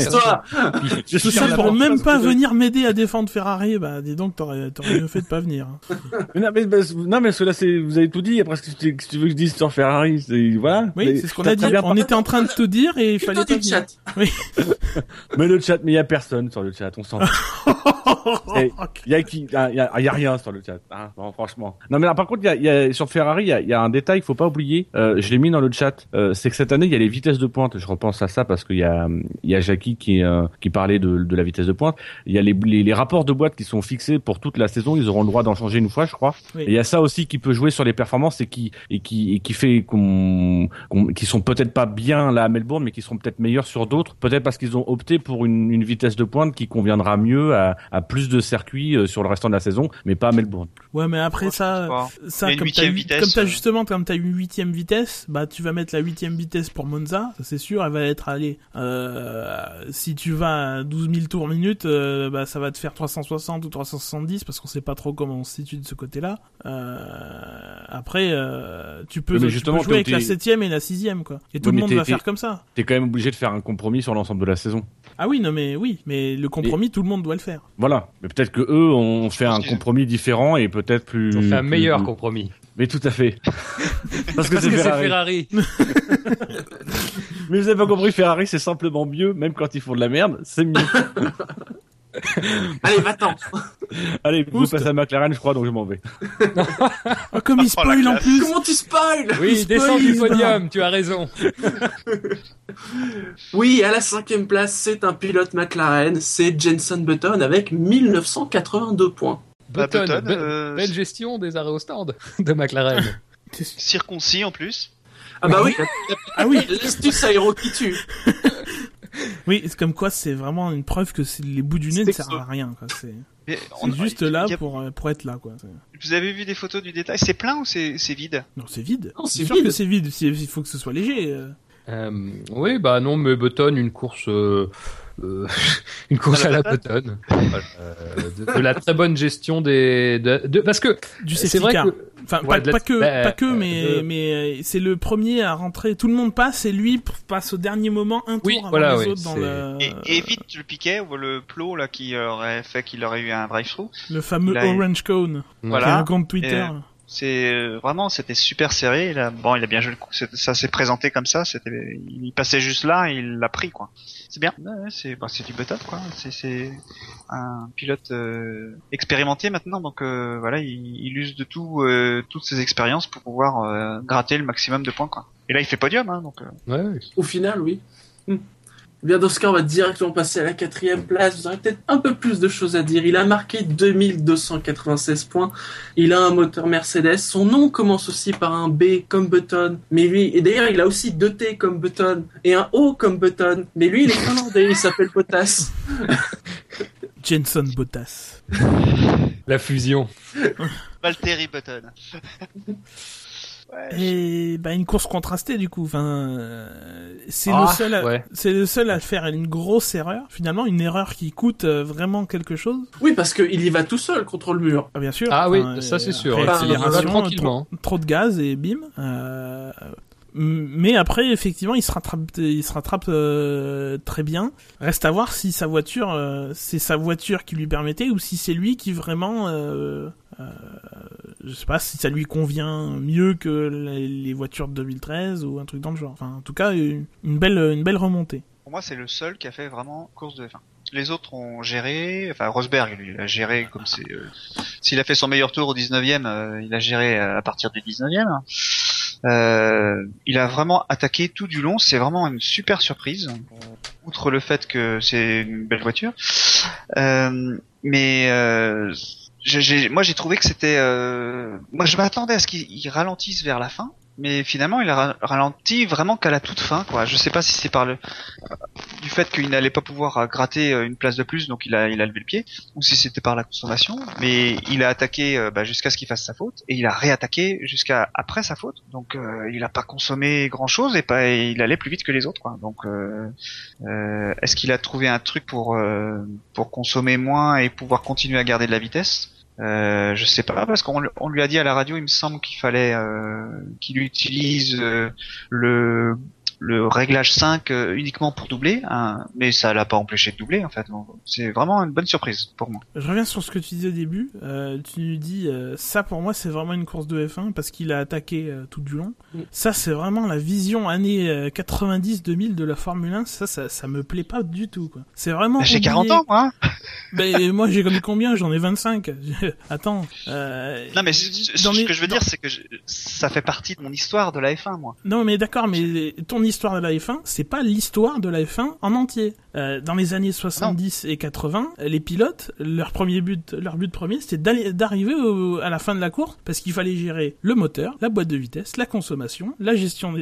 Je tout suis pour même pas venir m'aider à défendre Ferrari. Bah, dis donc, t'aurais t'aurais mieux fait de pas venir. hein. (laughs) Mais non, mais, mais- non, mais cela, c'est, vous avez tout dit. Après, ce que tu, veux que je dise sur Ferrari, c'est, voilà. Oui, c'est ce qu'on a dit. On était en train de te dire et il fallait pas chat. (laughs) Mais le chat, mais il y a personne sur le chat, on s'en (laughs) Il y a qui, il y a, y a- rien sur le chat. hein, non, franchement. Non, mais là, par contre, il y y a- sur Ferrari, il y y a un détail, il faut pas oublier. Euh, je l'ai mis dans le chat. Euh, c'est que cette année, il y a les vitesses de pointe. Je repense à ça parce qu'il y a, il y a Jackie qui, euh, qui parlait de, de la vitesse de pointe. Il y a les, les, les rapports de boîte qui sont fixés pour toute la saison. Ils auront le droit d'en changer une fois, je crois. Oui. Et il y a ça aussi qui peut jouer sur les performances et qui, et qui, et qui fait qu'on, qui sont peut-être pas bien là à Melbourne, mais qui seront peut-être meilleurs sur d'autres. Peut-être parce qu'ils ont opté pour une, une vitesse de pointe qui conviendra mieux à, à plus de circuits euh, sur le restant de la saison, mais pas à Melbourne. Ouais, mais après ça, ça comme t'as euh. justement comme t'as une huitième vitesse, bah tu vas mettre la huitième vitesse pour Monza, ça c'est sûr, elle va être allée. Euh, si tu vas à 12 000 tours minute, euh, bah ça va te faire 360 ou 370 parce qu'on sait pas trop comment on se situe de ce côté-là. Euh, après, euh, tu peux, mais tu justement, peux jouer avec la septième et la sixième quoi. Et tout Oui, le monde va faire comme ça. T'es quand même obligé de faire un compromis sur l'ensemble de la saison. Ah oui, non mais oui, mais le compromis, tout le monde doit le faire. Voilà. Mais peut-être que eux ont fait un compromis différent et peut-être plus. On fait un plus- meilleur compromis. Mais tout à fait. (laughs) Parce que Parce c'est que c'est Ferrari. Ferrari. (laughs) Mais vous avez pas compris, Ferrari c'est simplement mieux, même quand ils font de la merde, c'est mieux. (laughs) (laughs) Allez, va-t'en. Allez, vous passez à McLaren, je crois, donc je m'en vais. (laughs) Ah, comme il (laughs) Oh, spoil en plus. Comment tu spoil Oui, Il descends du spoil, podium, tu as raison. Oui, à la cinquième place, c'est un pilote McLaren, c'est Jenson Button avec 1982 points. Bah, Button, Button, be- euh, belle gestion des arrêts au stand de McLaren. circoncis en plus. Ah bah oui, Ah oui, l'astuce aéro qui tue. Oui, c'est comme quoi c'est vraiment une preuve que c'est- les bouts du nez ne C'est servent à rien. quoi. C'est juste là a- pour euh, pour être là quoi. Vous avez vu des photos du détail? C'est plein ou c'est c'est vide? Non, c'est vide. C'est sûr vide. que c'est vide. Il faut que ce soit léger. euh. Euh, oui, bah non, mais Button, une course, euh, euh, (laughs) une course À à la Button, Euh, de, de la très bonne gestion des, de, de- parce que Du c'est vrai que Enfin, Ouais, pas, que, bah, pas que, euh, mais de- mais euh, c'est le premier à rentrer. Tout le monde passe et lui passe au dernier moment un tour Oui, avant voilà, les oui, autres dans le, et, évite le piquet ou le plot là qui aurait fait qu'il aurait eu un drive-through. le fameux il Orange Cone, qui est Voilà. un compte Twitter. Et- C'est euh, vraiment c'était super serré. Il a, bon, il a bien joué le coup. Ça s'est présenté comme ça. C'était, il passait juste là, et il l'a pris quoi. C'est bien. Ouais, c'est, bah, c'est du Button quoi. C'est, c'est un pilote euh, expérimenté maintenant. Donc euh, voilà, il, il use de tout, euh, toutes ses expériences pour pouvoir euh, gratter le maximum de points quoi. Et là, il fait podium hein, donc. euh, ouais, ouais. Au final, oui. Eh Bien, dans ce cas, on va directement passer à la quatrième place. Vous aurez peut-être un peu plus de choses à dire. Il a marqué 2296 points. Il a un moteur Mercedes. Son nom commence aussi par un B comme Button. Mais lui, et d'ailleurs, il a aussi deux T comme Button et un O comme Button. Mais lui, il est finlandais. Il s'appelle Bottas. (laughs) Jenson Bottas. la fusion. Valtteri Button. (laughs) ouais, Et bah une course contrastée du coup. Enfin, euh, c'est Ah, le seul, à, ouais. c'est le seul à faire une grosse erreur. Finalement, une erreur qui coûte euh, vraiment quelque chose. Oui, parce qu'il y va tout seul contre le mur. Ah, bien sûr. Ah oui, ça c'est euh, sûr. après, il y va accélération, tranquillement. Trop, trop de gaz et bim. Euh, mais après, effectivement, il se rattrape, il se rattrape euh, très bien. Reste à voir si sa voiture, euh, c'est sa voiture qui lui permettait ou si c'est lui qui vraiment, euh, euh, je sais pas, si ça lui convient mieux que les, voitures de 2013 ou un truc dans le genre. Enfin, en tout cas, une, une belle, une belle remontée. Pour moi, c'est le seul qui a fait vraiment course de F1. Les autres ont géré, enfin Rosberg, lui, il a géré comme c'est. euh, S'il a fait son meilleur tour au 19e, euh, il a géré à partir du 19e. Euh, il a vraiment attaqué tout du long. C'est vraiment une super surprise, outre le fait que c'est une belle voiture. Euh, mais euh, moi, j'ai trouvé que c'était. euh, moi, je m'attendais à ce qu'il il ralentisse vers la fin. Mais finalement, il a ra- ralenti vraiment qu'à la toute fin, quoi. Je sais pas si c'est par le, du fait qu'il n'allait pas pouvoir euh, gratter euh, une place de plus, donc il a, il a levé le pied, ou si c'était par la consommation, mais il a attaqué euh, bah, jusqu'à ce qu'il fasse sa faute, et il a réattaqué jusqu'à après sa faute, donc euh, il a pas consommé grand chose et pas, et il allait plus vite que les autres, quoi. Donc, euh, euh, est-ce qu'il a trouvé un truc pour euh, pour consommer moins et pouvoir continuer à garder de la vitesse? Euh, je sais pas parce qu'on on lui a dit à la radio, il me semble qu'il fallait euh, qu'il utilise euh, le le réglage 5 euh, uniquement pour doubler, hein, mais ça l'a pas empêché de doubler en fait. C'est vraiment une bonne surprise pour moi. Je reviens sur ce que tu disais au début. Euh, tu nous dis, euh, ça pour moi c'est vraiment une course de F1 parce qu'il a attaqué euh, tout du long. Ça c'est vraiment la vision années euh, 90-2000 de la Formule 1. Ça, ça, ça me plaît pas du tout. quoi. C'est vraiment. Bah, J'ai oublier- 40 ans moi. (laughs) Ben, moi j'ai connu combien? J'en ai 25. (laughs) Attends. Euh, Non mais ce mes- que je veux dans- dire c'est que je- ça fait partie de mon histoire de la F1 moi. Non, mais d'accord, mais ton histoire de la F1, c'est pas l'histoire de la F1 en entier. Euh, dans les années 70 et 80, les pilotes, leur premier but, leur but premier, c'était d'arriver à la fin de la course parce qu'il fallait gérer le moteur, la boîte de vitesse, la consommation, la gestion,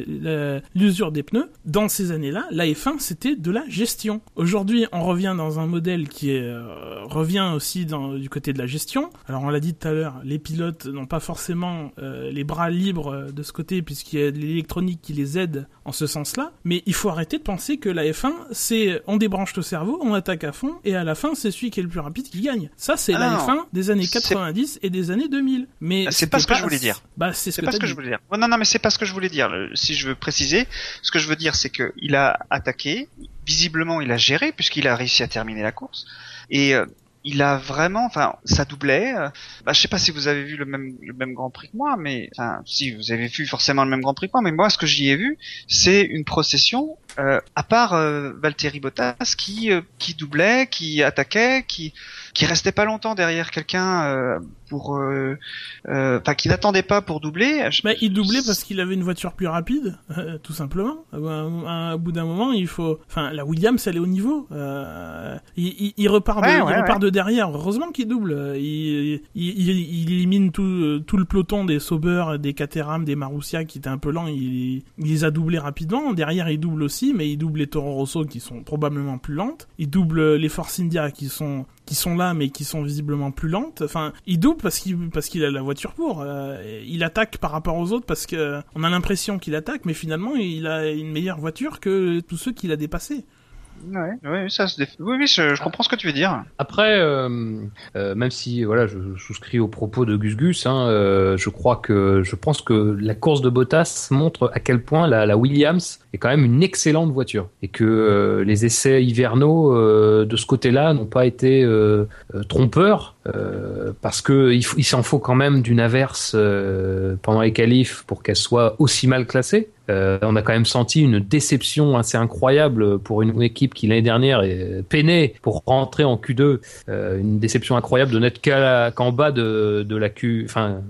l'usure des pneus. Dans ces années-là, la F1, c'était de la gestion. Aujourd'hui, on revient dans un modèle qui est, euh, revient aussi dans, du côté de la gestion. Alors, on l'a dit tout à l'heure, les pilotes n'ont pas forcément euh, les bras libres de ce côté puisqu'il y a de l'électronique qui les aide en ce sens-là. Mais il faut arrêter de penser que la F1, c'est on débranche le cerveau, on attaque à fond et à la fin, c'est celui qui est le plus rapide qui gagne. Ça, c'est Ah la non, F1 des années c'est- 90 et des années 2000. Mais Ah, c'est pas ce que je voulais dire. Bah, c'est ce C'est que pas ce que je voulais dire. Non, non, mais c'est pas ce que je voulais dire. Si je veux préciser, ce que je veux dire, c'est que il a attaqué. Visiblement, il a géré puisqu'il a réussi à terminer la course. Et euh, il a vraiment, enfin, ça doublait. euh, bah, je sais pas si vous avez vu le même le même Grand Prix que moi, mais enfin, si vous avez vu forcément le même Grand Prix que moi, mais moi, ce que j'y ai vu, c'est une procession. euh, à part euh, Valtteri Bottas qui euh, qui doublait, qui attaquait, qui qui restait pas longtemps derrière quelqu'un euh, pour, euh, enfin, qui n'attendait pas pour doubler. Je- Bah, il doublait parce qu'il avait une voiture plus rapide, euh, tout simplement. À à bout d'un moment, il faut. Enfin, la Williams, elle est au niveau. Euh, il, il- il repart, de, Ouais, il ouais, repart de derrière. Heureusement qu'il double. Il, élimine tout, euh, tout le peloton des Sauber, des Caterham, des Marussia qui étaient un peu lents. Il, les a doublés rapidement. Derrière, il double aussi, mais il double les Toro Rosso qui sont probablement plus lentes. Il double les Force India qui sont là mais qui sont visiblement plus lentes. Enfin, il double parce qu'il parce qu'il a la voiture pour. Euh, il attaque par rapport aux autres parce que on a l'impression qu'il attaque, mais finalement il a une meilleure voiture que tous ceux qu'il a dépassés. Ouais, ouais, ça se déf- Oui, oui, je, je comprends ce que tu veux dire. Après, euh, euh, même si voilà, je, je souscris aux propos de Gus Gus, hein, euh, je crois que je pense que la course de Bottas montre à quel point la, la Williams est quand même une excellente voiture et que euh, les essais hivernaux euh, de ce côté-là n'ont pas été trompeurs euh, parce que il, faut- il s'en faut quand même d'une averse euh, pendant les qualifs pour qu'elle soit aussi mal classée. Euh, on a quand même senti une déception assez incroyable pour une équipe qui l'année dernière est peinée pour rentrer en Q2. Euh, une déception incroyable de n'être qu'en bas de, de la Q, enfin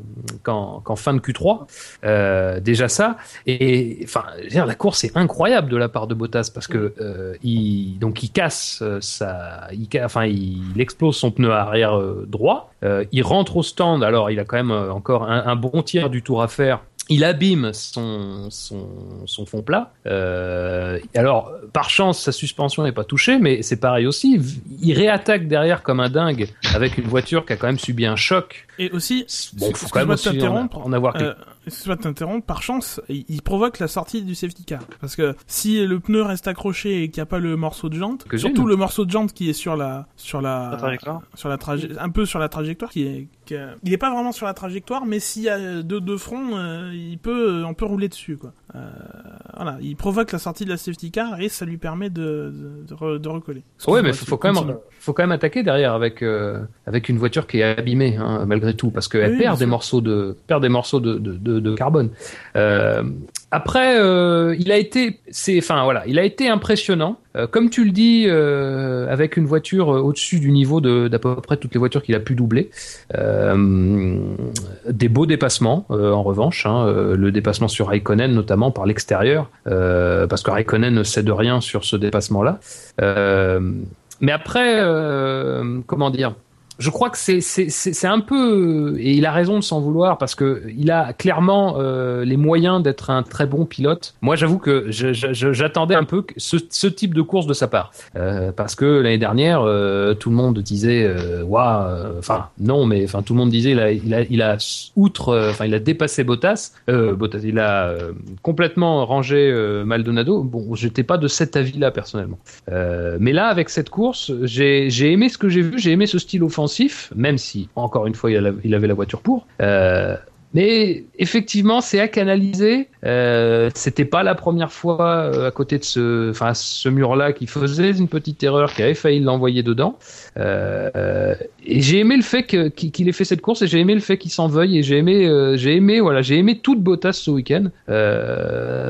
qu'en qu'en fin de Q3. Euh, déjà ça. Et enfin, la course est incroyable de la part de Bottas parce que euh, il donc il casse euh, sa, il, enfin il, explose son pneu arrière euh, droit. Il rentre au stand. Alors il a quand même encore un bon tiers du tour à faire. Il abîme son, son, son fond plat. Euh, alors, par chance, sa suspension n'est pas touchée, mais c'est pareil aussi. Il réattaque derrière comme un dingue avec une voiture qui a quand même subi un choc. Et aussi, Bon, faut quand même aussi en, t'interrompre. en avoir Euh, excuse-moi de t'interrompre, par chance, il, provoque la sortie du safety car. Parce que si le pneu reste accroché et qu'il n'y a pas le morceau de jante, Que surtout le morceau de jante qui est sur la, sur la, La trajectoire. sur la traje- un peu sur la trajectoire, qui est, qui est- il est pas vraiment sur la trajectoire, mais s'il y a deux de front, euh, il peut, on peut rouler dessus, quoi. Euh, voilà, il provoque la sortie de la safety car et ça lui permet de, de, de, re- de recoller. Ouais, mais faut, faut quand même, faut quand même attaquer derrière avec euh, avec une voiture qui est abîmée hein, malgré tout, parce qu'elle Oui, perd des morceaux de perd des morceaux de de, de, carbone. Euh, après, euh, il a été, c'est, enfin voilà, il a été impressionnant. Euh, comme tu le dis, avec une voiture au-dessus du niveau de d'à peu près toutes les voitures qu'il a pu doubler. Des beaux dépassements, en revanche, hein, le dépassement sur Raikkonen notamment par l'extérieur, parce que Raikkonen ne cède rien sur ce dépassement-là. Mais après, comment dire je crois que c'est c'est un peu et il a raison de s'en vouloir parce que il a clairement euh, les moyens d'être un très bon pilote. Moi, j'avoue que j'attendais un peu ce, ce type de course de sa part Euh, parce que l'année dernière, euh, tout le monde disait waouh, euh, enfin non, mais enfin tout le monde disait il a il a, il a outre, euh, enfin il a dépassé Bottas, euh, Bottas, il a complètement rangé Maldonado. Bon, j'étais pas de cet avis-là personnellement. Mais là, avec cette course, j'ai j'ai aimé ce que j'ai vu, j'ai aimé ce style offensif, même si, encore une fois, il, avait la voiture pour. Euh, Mais effectivement, c'est à canaliser. Euh, C'était pas la première fois euh, à côté de ce, mur-là qui faisait une petite erreur, qui avait failli l'envoyer dedans. Euh, et j'ai aimé le fait qu'il ait fait cette course et j'ai aimé le fait qu'il s'en veuille et j'ai aimé, euh, voilà, j'ai aimé toute Bottas ce week-end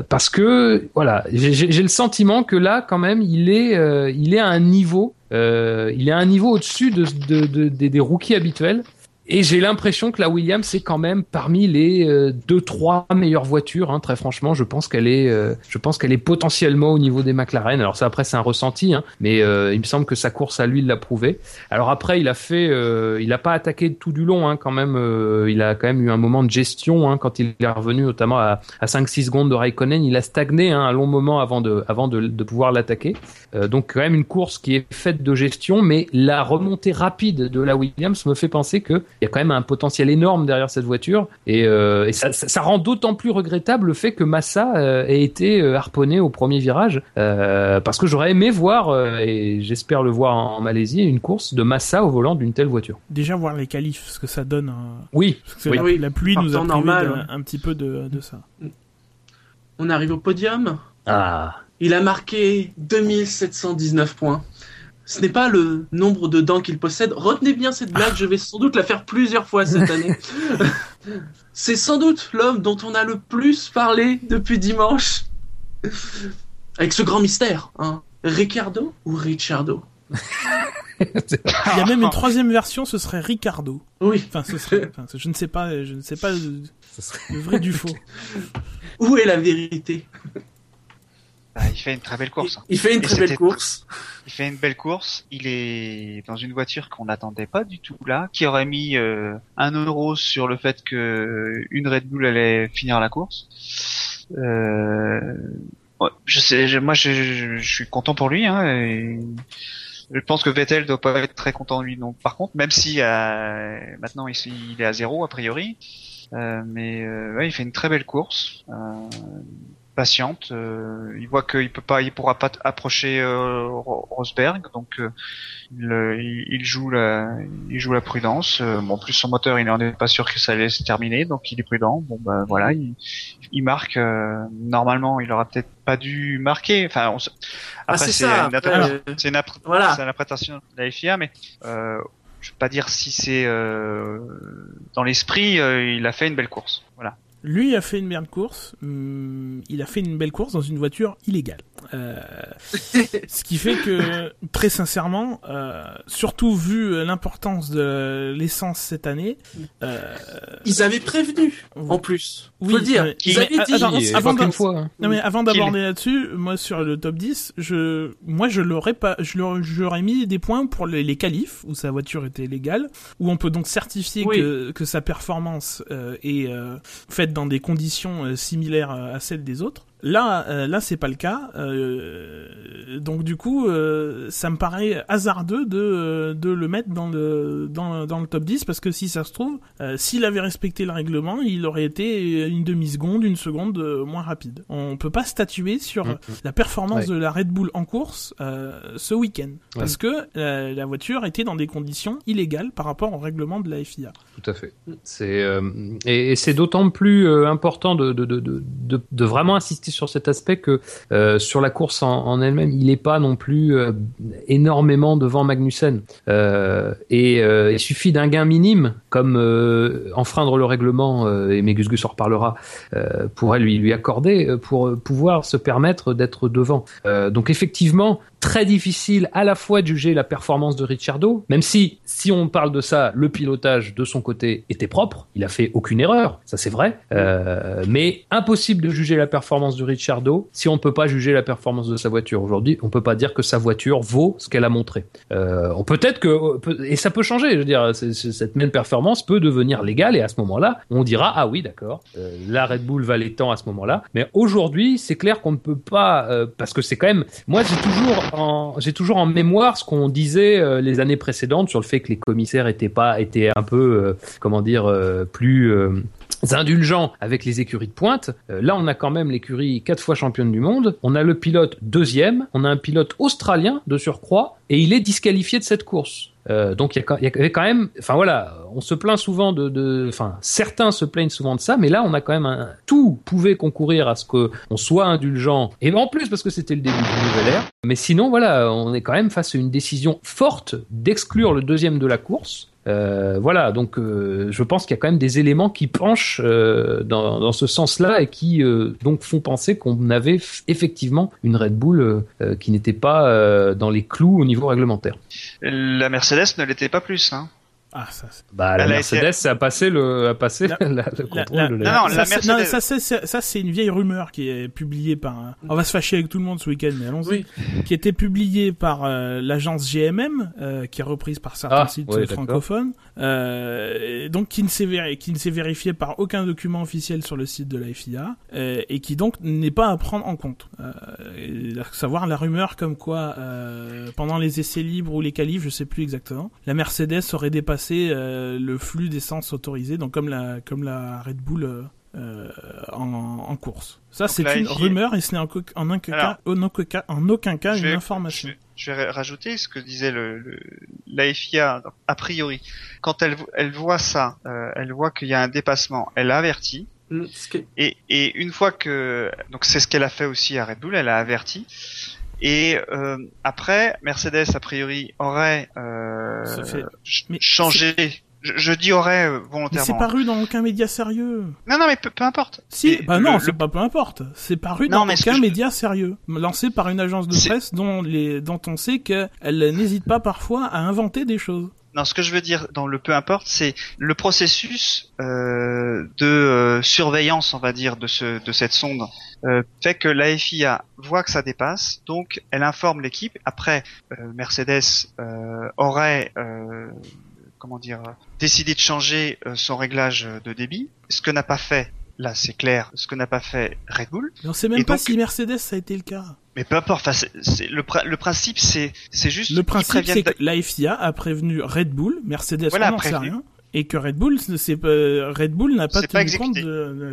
parce que voilà, j'ai- le sentiment que là, quand même, il est, à un niveau, il est à un niveau au-dessus de, de- de- des- des rookies habituels. Et j'ai l'impression que la Williams c'est quand même parmi les euh, deux trois meilleures voitures. Hein, très franchement, je pense qu'elle est, euh, je pense qu'elle est potentiellement au niveau des McLaren. Alors ça après c'est un ressenti, hein, mais euh, il me semble que sa course à lui l'a prouvé. Alors après il a fait, euh, il a pas attaqué tout du long hein, quand même. euh, il a quand même eu un moment de gestion hein, quand il est revenu notamment à, à 5-6 secondes de Raikkonen. Il a stagné hein, un long moment avant de, avant de, de pouvoir l'attaquer. Euh, donc quand même une course qui est faite de gestion, mais la remontée rapide de la Williams me fait penser que il y a quand même un potentiel énorme derrière cette voiture et, euh, et ça, ça, ça rend d'autant plus regrettable le fait que Massa euh, ait été euh, harponné au premier virage euh, parce que j'aurais aimé voir euh, et j'espère le voir en, en Malaisie une course de Massa au volant d'une telle voiture. Déjà voir les qualifs, ce que ça donne. euh, Oui, parce que oui. la, Oui, la pluie par nous a normal, ouais. un petit peu de, de ça. On arrive au podium. Ah. Il a marqué 2719 points. Ce n'est pas le nombre de dents qu'il possède. Retenez bien cette blague, je vais sans doute la faire plusieurs fois cette année. (laughs) C'est sans doute l'homme dont on a le plus parlé depuis dimanche. Avec ce grand mystère, hein. Ricardo ou Ricciardo? (laughs) Il y a même une troisième version, ce serait Ricardo. Oui. Enfin, ce serait, enfin, je ne sais pas, je ne sais pas le, le vrai du (laughs) faux. Où est la vérité? Il fait une très belle course. hein. Il fait une Et très belle course. Il fait une belle course. Il est dans une voiture qu'on n'attendait pas du tout là, qui aurait mis euh, un euro sur le fait que une Red Bull allait finir la course. Euh, ouais, je sais, je- moi je, je- je suis content pour lui. Hein, et je pense que Vettel doit pas être très content lui. Donc par contre, même si euh, maintenant il est à zéro a priori, euh, mais euh, ouais, il fait une très belle course. Euh, patiente. euh, il voit qu'il peut pas, il pourra pas approcher euh, Ro- Rosberg, donc euh, il, il- joue la, il joue la prudence. Euh, bon, en plus son moteur, il en est pas sûr que ça allait se terminer, donc il est prudent. Bon, ben voilà, il, il marque. euh, normalement, il aura peut-être pas dû marquer. Enfin, on se- Ah, après c'est c'est une, une voilà. l'interprétation de la FIA, mais euh, je vais pas dire si c'est euh, dans l'esprit, euh, il a fait une belle course. Voilà. Lui a fait une belle course. hum, il a fait une belle course dans une voiture illégale. Euh, ce qui fait que, très sincèrement, euh, surtout vu l'importance de l'essence cette année, euh, Ils avaient prévenu, en plus. Faut Oui, le dire. mais- Ils mais avaient dit. attends, avant qu'une fois. hein. Non mais avant d'aborder là-dessus, moi sur le top 10, je, moi je l'aurais pas, je l'aurais- j'aurais mis des points pour les, les qualifs où sa voiture était légale, où on peut donc certifier Oui. que, que sa performance euh, est euh, faite dans des conditions euh, similaires euh, à celles des autres. Là, euh, là c'est pas le cas. Euh, donc du coup, euh, ça me paraît hasardeux de euh, de le mettre dans le dans, dans le top 10 parce que si ça se trouve, s'il avait respecté le règlement, il aurait été une demi seconde, une seconde moins rapide. On peut pas statuer sur Mhm. la performance Ouais. de la Red Bull en course ce week-end parce que la voiture était dans des conditions illégales par rapport au règlement de la FIA. Tout à fait. C'est et, et c'est d'autant plus important de, de, de- de vraiment insister sur cet aspect que euh, sur la course en, elle-même, il n'est pas non plus euh, énormément devant Magnussen. Euh, et il suffit d'un gain minime, comme enfreindre le règlement, et Megus Gus en reparlera, pourrait lui lui accorder pour pouvoir se permettre d'être devant. Donc effectivement, très difficile à la fois de juger la performance de Ricciardo, même si, si on parle de ça, le pilotage de son côté était propre, il a fait aucune erreur, ça c'est vrai, mais impossible de juger la performance de Ricciardo si on peut pas juger la performance de sa voiture. Aujourd'hui, on peut pas dire que sa voiture vaut ce qu'elle a montré. Euh, on peut-être que, peut- et ça peut changer, je veux dire, cette même performance peut devenir légale et à ce moment-là, on dira, ah oui, d'accord, euh, la Red Bull valait tant à ce moment-là, mais aujourd'hui, c'est clair qu'on ne peut pas, euh, parce que c'est quand même, moi j'ai toujours en, j'ai toujours en mémoire ce qu'on disait euh, les années précédentes sur le fait que les commissaires étaient pas, étaient un peu, euh, comment dire, euh, plus euh, indulgents avec les écuries de pointe. Euh, là, on a quand même l'écurie quatre fois championne du monde. On a le pilote deuxième. On a un pilote australien de surcroît et il est disqualifié de cette course. Euh, donc il y, avait quand même, enfin voilà, on se plaint souvent de, enfin certains se plaignent souvent de ça, mais là on a quand même un, tout pouvait concourir à ce que on soit indulgent et en plus parce que c'était le début du nouvel ère. Mais sinon voilà, on est quand même face à une décision forte d'exclure le deuxième de la course. Euh, voilà, donc euh, je pense qu'il y a quand même des éléments qui penchent euh, dans, ce sens-là et qui donc font penser qu'on avait effectivement une Red Bull qui n'était pas dans les clous au niveau réglementaire. La Mercedes ne l'était pas plus. Hein. Ah, ça, Bah, la Mercedes a passé le, a passé La- (laughs) le contrôle la- de Non, la. non, ça, la c'est- Mercedes- ça, ça, c'est une vieille rumeur qui est publiée par. On va se fâcher avec tout le monde ce week-end, mais allons-y. Oui. Qui était publiée par euh, l'agence GMM, euh, qui est reprise par certains Ah, sites ouais, francophones, euh, donc qui ne s'est véri- qui ne s'est vérifié par aucun document officiel sur le site de la FIA, euh, et qui donc n'est pas à prendre en compte. Euh, à savoir la rumeur comme quoi euh, pendant les essais libres ou les qualifs, je sais plus exactement, la Mercedes aurait dépassé euh, le flux d'essence autorisé, donc comme la comme la Red Bull. euh, euh, en, en course. Ça, c'est une FIA rumeur et ce n'est en, en aucun Alors, cas, en aucun cas, en aucun cas Je une information. Je, je vais rajouter ce que disait le, le- la FIA a priori. Quand elle, elle voit ça, euh, elle voit qu'il y a un dépassement, elle avertit. Et, et une fois que donc c'est ce qu'elle a fait aussi à Red Bull, elle a averti. Et euh, après, Mercedes a priori aurait euh, fait- changé. Je, je dis aurait euh, Mais c'est volontairement. paru dans aucun média sérieux. Non, non, mais peu, peu importe. Si, Et bah non, le- c'est pas peu importe. C'est paru Non, dans aucun je- média sérieux, lancé par une agence de C'est- presse dont les, dont on sait qu'elle n'hésite pas parfois à inventer des choses. Non, ce que je veux dire dans le peu importe, c'est le processus euh, de euh, surveillance, on va dire, de ce de cette sonde euh, fait que la FIA voit que ça dépasse, donc elle informe l'équipe. Après, euh, Mercedes euh, aurait euh, comment dire décidé de changer son réglage de débit, ce que n'a pas fait. Là, c'est clair. Ce que n'a pas fait Red Bull, Mais on sait même Et pas donc- si Mercedes ça a été le cas. mais peu importe. Enfin, c'est, le, le principe, c'est c'est juste Le principe, c'est que la FIA a prévenu Red Bull, Mercedes, Voilà, on n'en sait prévenu. rien, et que Red Bull, Red Bull n'a pas C'est pas tenu compte de,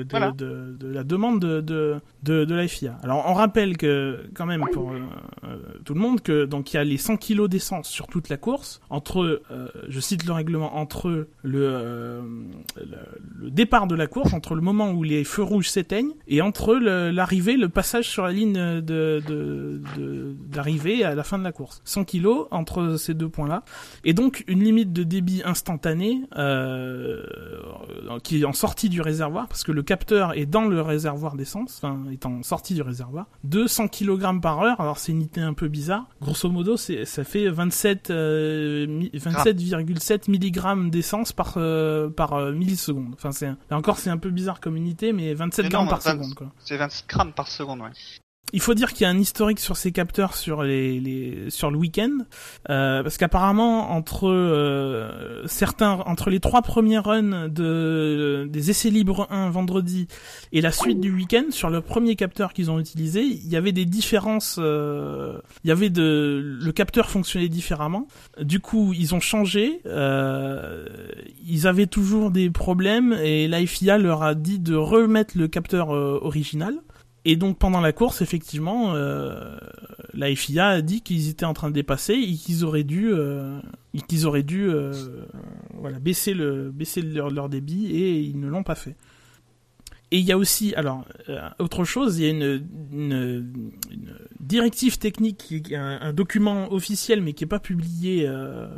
de, Voilà. de, de la demande de, de, la FIA. Alors, on rappelle que, quand même, pour euh, euh, tout le monde, que donc il y a les 100 kilos d'essence sur toute la course, entre, euh, je cite le règlement, entre le, euh, le, le départ de la course, entre le moment où les feux rouges s'éteignent, et entre l'arrivée, le passage sur la ligne de d'arrivée à la fin de la course. 100 kilos entre ces deux points-là. Et donc une limite de débit instantané euh, qui est en sortie du réservoir, parce que le capteur est dans le réservoir d'essence, enfin est en sortie du réservoir, de 100 kg par heure. Alors c'est une unité un peu bizarre. Grosso modo, ça fait 27 euh, 27,7 mg d'essence par euh, par euh, milliseconde. Enfin c'est encore c'est un peu bizarre comme unité, mais 27 Mais grammes par 20 seconde quoi. c'est 20 grammes par seconde, ouais. Il faut dire qu'il y a un historique sur ces capteurs sur le week-end, euh, parce qu'apparemment entre euh, certains entre les trois premiers runs de des essais libres 1 vendredi et la suite du week-end sur le premier capteur qu'ils ont utilisé, il y avait des différences. euh, il y avait le capteur fonctionnait différemment. Du coup, ils ont changé. euh, ils avaient toujours des problèmes et la FIA leur a dit de remettre le capteur original. Et donc pendant la course, effectivement, euh, la FIA a dit qu'ils étaient en train de dépasser et qu'ils auraient dû, euh, euh, baisser le, baisser leur débit et ils ne l'ont pas fait. Et il y a aussi, alors, euh, autre chose, il y a une, directive technique, un, document officiel mais qui n'est pas publié euh,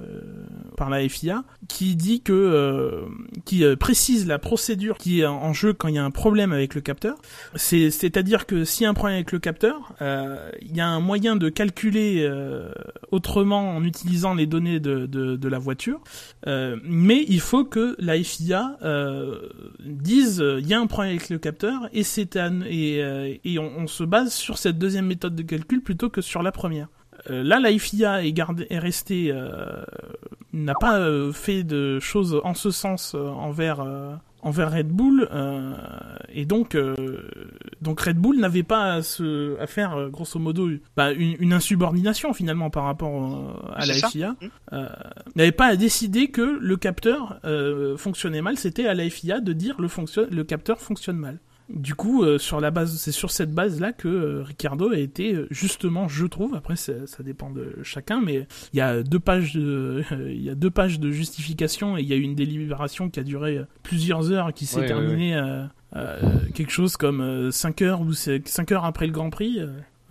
par la FIA, qui dit que, euh, qui précise la procédure qui est en- jeu quand il y a un problème avec le capteur. C'est, c'est-à-dire que s'il y a un problème avec le capteur, il y a un moyen de calculer autrement en utilisant les données de, la voiture, mais il faut que la FIA dise il y a un problème avec le capteur et et, euh, et on, on se base sur cette deuxième méthode de calcul plutôt que sur la première. Euh, là, la FIA est, est restée, euh, n'a pas euh, fait de choses en ce sens envers envers Red Bull, euh, et donc euh, donc Red Bull n'avait pas à, se, à faire euh, grosso modo bah, une, une insubordination finalement par rapport à la. FIA. Mm. Euh, n'avait pas à décider que le capteur fonctionnait mal, c'était à la FIA de dire le, fonction- le capteur fonctionne mal. Du coup, euh, sur la base, c'est sur cette base-là que euh, Ricardo a été euh, justement, je trouve. Après, ça dépend de chacun, mais il y a deux pages de, (laughs) il y a deux pages de justification et il y a eu une délibération qui a duré plusieurs heures, qui s'est Ouais, ouais, terminée euh, quelque chose comme 5 heures ou 5 heures après le Grand Prix.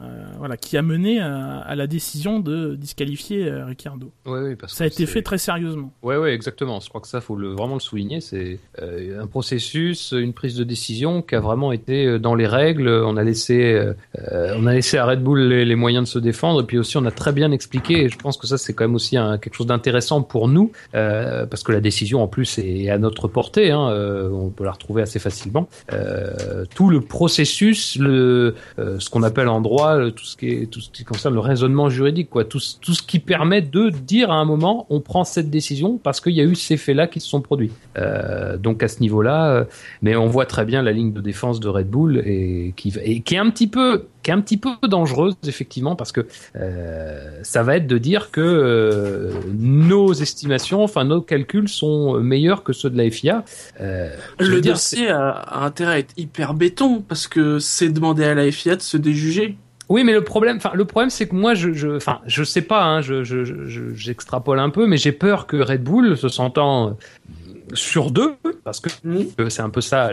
Euh, voilà, qui a mené à, à la décision de disqualifier euh, Ricardo. Ouais, ouais, parce Ça a été fait très sérieusement. Ouais, ouais, exactement. Je crois que ça, faut le, vraiment le souligner. C'est euh, un processus, une prise de décision qui a vraiment été euh, dans les règles. On a laissé, on a laissé à Red Bull les, les moyens de se défendre. Et puis aussi, on a très bien expliqué. Et je pense que ça, c'est quand même aussi un, quelque chose d'intéressant pour nous, parce que la décision, en plus, est à notre portée. Hein, on peut la retrouver assez facilement. Tout le processus, le, ce qu'on appelle en droit, tout ce qui est, tout ce qui concerne le raisonnement juridique, quoi, tout, ce- tout ce qui permet de dire à un moment, on prend cette décision parce qu'il y a eu ces faits-là qui se sont produits. Euh, donc à ce niveau-là, euh, mais on voit très bien la ligne de défense de Red Bull et qui, et qui est un petit peu qui est un petit peu dangereuse effectivement parce que euh, ça va être de dire que nos estimations, enfin nos calculs sont meilleurs que ceux de la FIA. Le dire, dossier a, a intérêt à être hyper béton parce que c'est demander à la FIA de se déjuger. Oui, mais le problème, enfin, le problème, c'est que moi, je, je, enfin, je sais pas, hein, je, je, je- j'extrapole un peu, mais j'ai peur que Red Bull, se sentant euh, sur deux, parce que euh, c'est un peu ça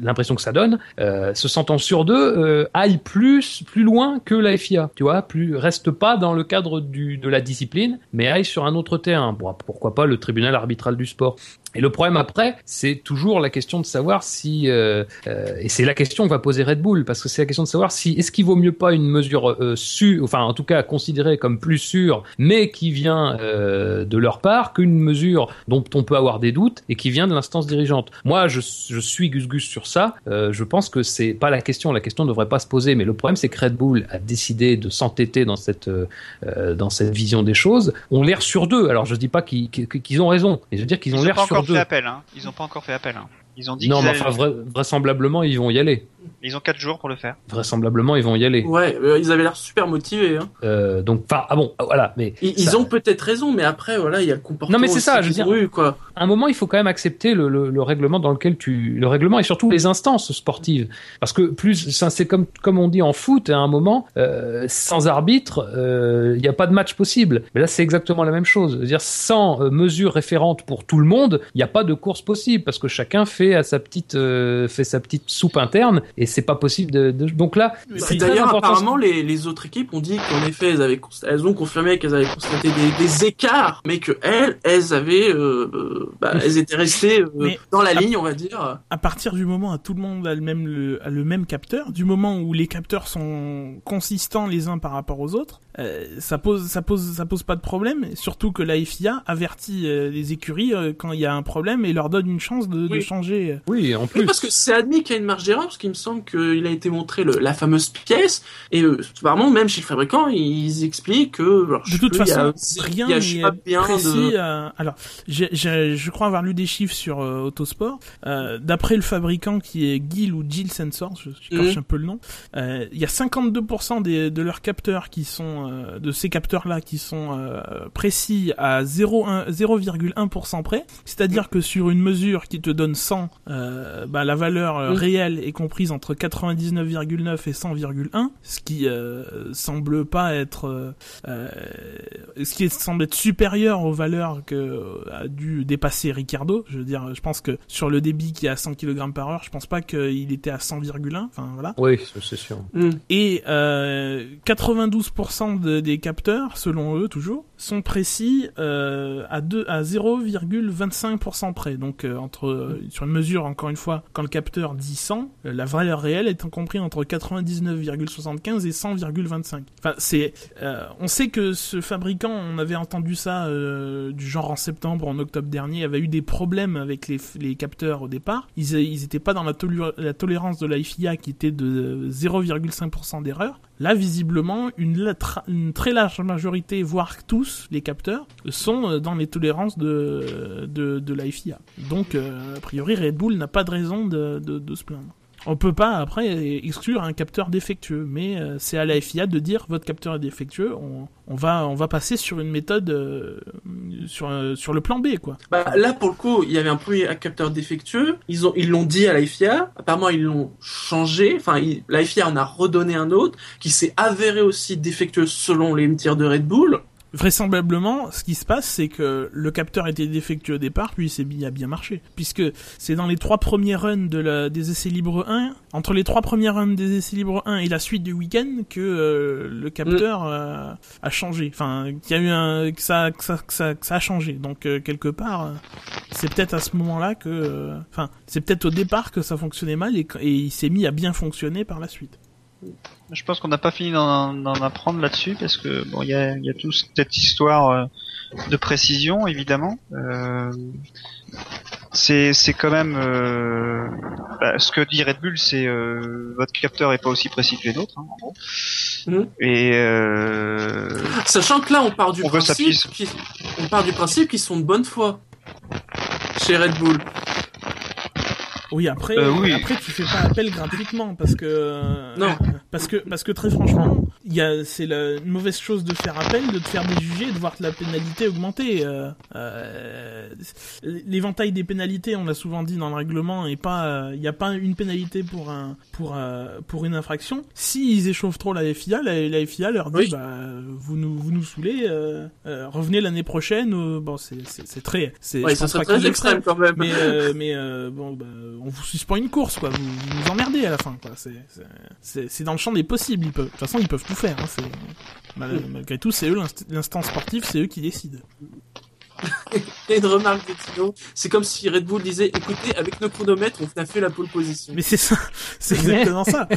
l'impression que ça donne, euh, se sentant sur deux, euh, aille plus, plus loin que la FIA, tu vois, plus reste pas dans le cadre du, de la discipline, mais aille sur un autre terrain. Bon, pourquoi pas le tribunal arbitral du sport. Et le problème après, c'est toujours la question de savoir si, euh, euh, et c'est la question que va poser Red Bull, parce que c'est la question de savoir si est-ce qu'il vaut mieux pas une mesure euh, sûre, enfin en tout cas considérée comme plus sûre, mais qui vient euh, de leur part, qu'une mesure dont on peut avoir des doutes et qui vient de l'instance dirigeante. Moi, je, je suis Gus Gus sur ça. Euh, je pense que c'est pas la question. La question ne devrait pas se poser. Mais le problème, c'est que Red Bull a décidé de s'entêter dans cette euh, dans cette vision des choses. On l'air sur deux. Alors je dis pas qu'ils ont raison, mais je veux dire qu'ils Ils ont l'air sur encore fait appel. Hein. Ils ont pas encore fait appel. Hein. Ils ont dit Non, mais enfin, vra- vraisemblablement, ils vont y aller. Ils ont quatre jours pour le faire. Vraisemblablement, ils vont y aller. Ouais, euh, ils avaient l'air super motivés. Hein. Euh, donc, enfin, ah bon, voilà. Mais Ils, ont peut-être raison, mais après, voilà, il y a le comportement. Non, mais c'est ça, je veux dire- eu, quoi. à un moment, il faut quand même accepter le, le, le règlement dans lequel tu, le règlement et surtout les instances sportives, parce que plus, c'est comme comme on dit en foot, à un moment, euh, sans arbitre, euh, il n'y a pas de match possible. Mais là, c'est exactement la même chose. C'est-à-dire, sans euh, mesure référente pour tout le monde, il n'y a pas de course possible, parce que chacun fait à sa petite, euh, fait sa petite soupe interne, et c'est pas possible de, de- donc là, c'est D'ailleurs, apparemment, les, les autres équipes ont dit qu'en effet, elles, avaient elles ont confirmé qu'elles avaient constaté des, des écarts, mais que elles, elles avaient, euh, euh, bah, elles étaient restées euh, dans la ligne, on va dire. à partir du moment où tout le monde a le même le, a le même capteur, du moment où les capteurs sont consistants les uns par rapport aux autres, euh, ça pose ça pose ça pose pas de problème. Surtout que la FIA avertit euh, les écuries euh, quand il y a un problème et leur donne une chance de, de changer. oui, en Oui, plus. parce que c'est admis qu'il y a une marge d'erreur, parce qu'il me semble qu'il a été montré le- la fameuse pièce, et euh, apparemment, même chez le fabricant, ils expliquent que... alors, De je toute y a- façon, rien je n'est précis. de... euh, alors, je crois avoir lu des chiffres sur euh, Autosport. Euh, D'après le fabricant qui est Gill ou Gill Sensor, je cherche Mhm. un peu le nom, il y a 52% des, de leurs capteurs qui sont de ces capteurs-là qui sont précis à 0,1 0,1% près. C'est-à-dire que sur une mesure qui te donne 100, euh, bah, la valeur Mhm. réelle est comprise entre 99,9 et 100,1, ce qui euh, semble pas être euh, euh, ce qui semble être supérieur aux valeurs que a dû dépasser Ricardo. Je veux dire, je pense que sur le débit qui est à 100 kg par heure, je pense pas qu'il était à 100,1. Enfin voilà. Oui, c'est sûr. Hmm. Et euh, 92% de- des capteurs, selon eux toujours, sont précis euh, à, deux, à 0,25% près. Donc euh, entre euh, sur une mesure, encore une fois, quand le capteur dit 100, euh, la valeur réelle est comprise entre 99,75 et 100,25. Enfin, c'est, on sait que ce fabricant, on avait entendu ça du genre en septembre, en octobre dernier, avait eu des problèmes avec les, les capteurs au départ. Ils, ils étaient pas dans la tolérance de la FIA qui était de 0,5% d'erreur. Là, visiblement, une, très large majorité, voire tous les capteurs, sont euh, dans les tolérances de, de, la FIA. Donc, euh, a priori, Red Bull n'a pas de raison de se plaindre. On peut pas après exclure un capteur défectueux, mais euh, c'est à la FIA de dire votre capteur est défectueux. On, va passer sur une méthode euh, sur euh, sur le plan B quoi. Bah, là, pour le coup, il y avait un premier capteur défectueux. Ils ils l'ont dit à la FIA. Apparemment, ils l'ont changé. Enfin, la FIA en a redonné un autre qui s'est avéré aussi défectueux selon les tirs de Red Bull. Vraisemblablement, ce qui se passe, c'est que le capteur était défectueux au départ, puis il s'est mis à bien marcher. Puisque c'est dans les trois premiers runs de la, des essais libres 1, entre les trois premiers runs des essais libres 1 et la suite du week-end, que euh, le capteur euh, a changé. Enfin, qu'il y a eu un, que ça, que ça, que ça, que ça a changé. Donc, euh, quelque part, c'est peut-être à ce moment-là que, enfin, c'est peut-être au départ que ça fonctionnait mal et, et il s'est mis à bien fonctionner par la suite. Je pense qu'on n'a pas fini d'en apprendre là-dessus parce que bon, il y a, y a toute cette histoire euh, de précision évidemment. Euh, c'est c'est quand même euh, bah, ce que dit Red Bull, c'est votre capteur est pas aussi précis que les nôtres. hein, en gros. Mhm. Et Sachant que là, on part du On veut s'appuyer principe, qu'ils- on part du principe qu'ils sont de bonne foi chez Red Bull. Oui, après, Euh, oui. après tu fais pas appel gratuitement parce que Non. parce que parce que très franchement, il y a c'est la une mauvaise chose de faire appel, de te faire déjuger, de voir la pénalité augmenter. Euh, euh, L'éventail des pénalités, on l'a souvent dit dans le règlement, et pas euh, il y a pas une pénalité pour un pour euh, pour une infraction. S'ils échauffent trop la FIA, la, la FIA leur dit Oui. bah vous nous vous nous saoulez, euh, euh, revenez l'année prochaine. euh, bon c'est très c'est Ouais, ça serait très extrême quand même. Mais, euh, mais euh, bon, bah, on vous suspend une course, quoi. Vous, vous nous emmerdez à la fin, quoi. C'est, dans le champ des possibles. Ils peuvent, de toute façon, ils peuvent tout faire. Hein. Mal- malgré tout, c'est eux l'inst- l'instant sportif, c'est eux qui décident. A une remarque de Tino. C'est comme si Red Bull disait, écoutez, avec nos chronomètres, on a fait la pole position. Mais c'est ça, (laughs) c'est exactement ça.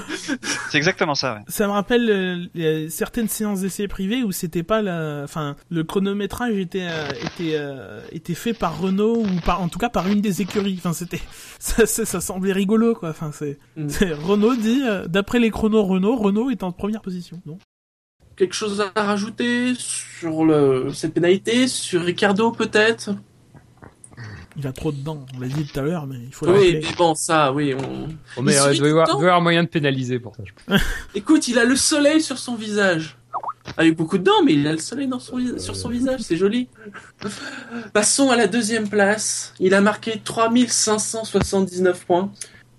c'est exactement ça. Ouais. Ça me rappelle euh, les- certaines séances d'essais privés où c'était pas la, enfin, le chronométrage était euh, était euh, était fait par Renault ou par, en tout cas par une des écuries. Enfin, c'était, (laughs) ça, ça, ça semblait rigolo, quoi. Enfin, c'est, Mm. c'est- Renault dit, euh, d'après les chronos Renault, Renault est en première position. Non Quelque chose à rajouter sur le, cette pénalité, sur Ricardo peut-être? Il a trop dedans, on l'a dit tout à l'heure, mais il faut Oui, mais bon, ça, oui. On... Oh, mais Il euh, doit avoir, doit avoir moyen de pénaliser pour ça. je pense. (laughs) Écoute, il a le soleil sur son visage. Avec beaucoup de dents, mais il a le soleil dans son, vis- sur son visage, c'est joli. Passons à la deuxième place. Il a marqué 3579 points.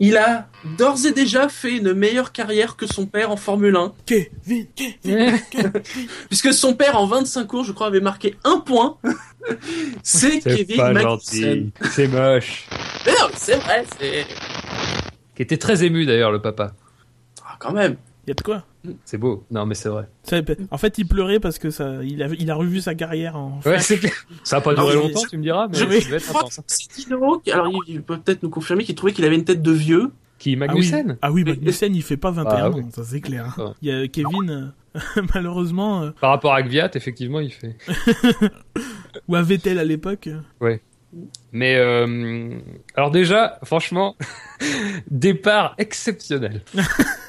Il a d'ores et déjà fait une meilleure carrière que son père en Formule 1. Kevin, Kevin, (laughs) Kevin. Puisque son père, en 25 cours, je crois, avait marqué un point. (laughs) c'est Kevin gentil. C'est moche. Mais non, c'est vrai, c'est... Qui était très ému d'ailleurs le papa. Ah, quand même. Il y a de quoi? C'est beau. Non mais c'est vrai. En fait, il pleurait parce que ça, il a, il a revu sa carrière en. Ouais, c'est clair. Ça a pas duré Ah oui, longtemps, tu me diras, mais je- devait être intense. qui- alors il peut peut-être nous confirmer qu'il trouvait qu'il avait une tête de vieux. Qui Ah oui, Magnussen ah oui, Mais- Magnussen, il fait pas 21 Ah oui. ans, ça c'est clair. hein. Ah. Il y a Kevin, euh, (laughs) malheureusement, euh, Par rapport à Gviat, effectivement, il fait. (laughs) ou à Vettel à l'époque. euh, Mais euh, alors déjà, franchement, (laughs) départ exceptionnel. (laughs)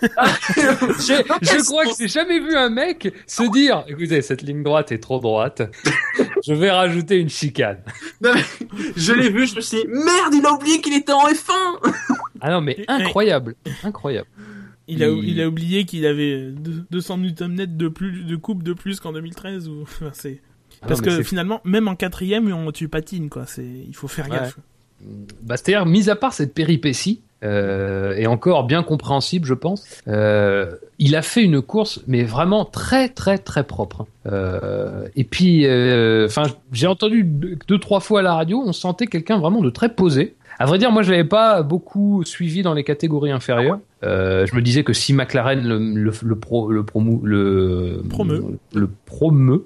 Je crois que j'ai jamais vu un mec se dire, écoutez, cette ligne droite est trop droite. (laughs) je vais rajouter une chicane. Non, mais je l'ai vu, je me suis dit, merde, il a oublié qu'il était en F1 Ah non, mais incroyable, incroyable. Il a, Il- il a oublié qu'il avait deux- 200 Nm de plus, de coupe de plus qu'en 2013 ou, enfin, c'est, parce non, mais que finalement, même en quatrième, on, tu patines, quoi. C'est, il faut faire Ouais. gaffe. Bah, c'est-à-dire, mis à part cette péripétie, euh, et encore bien compréhensible, je pense, euh, il a fait une course, mais vraiment très, très, très propre. hein. Euh, et puis, euh, enfin, j'ai entendu deux, deux, trois fois à la radio, on sentait quelqu'un vraiment de très posé. À vrai dire, moi, je l'avais pas beaucoup suivi dans les catégories inférieures. Euh, je me disais que si McLaren le, le, le pro, le promu, le Promeu. le promeu,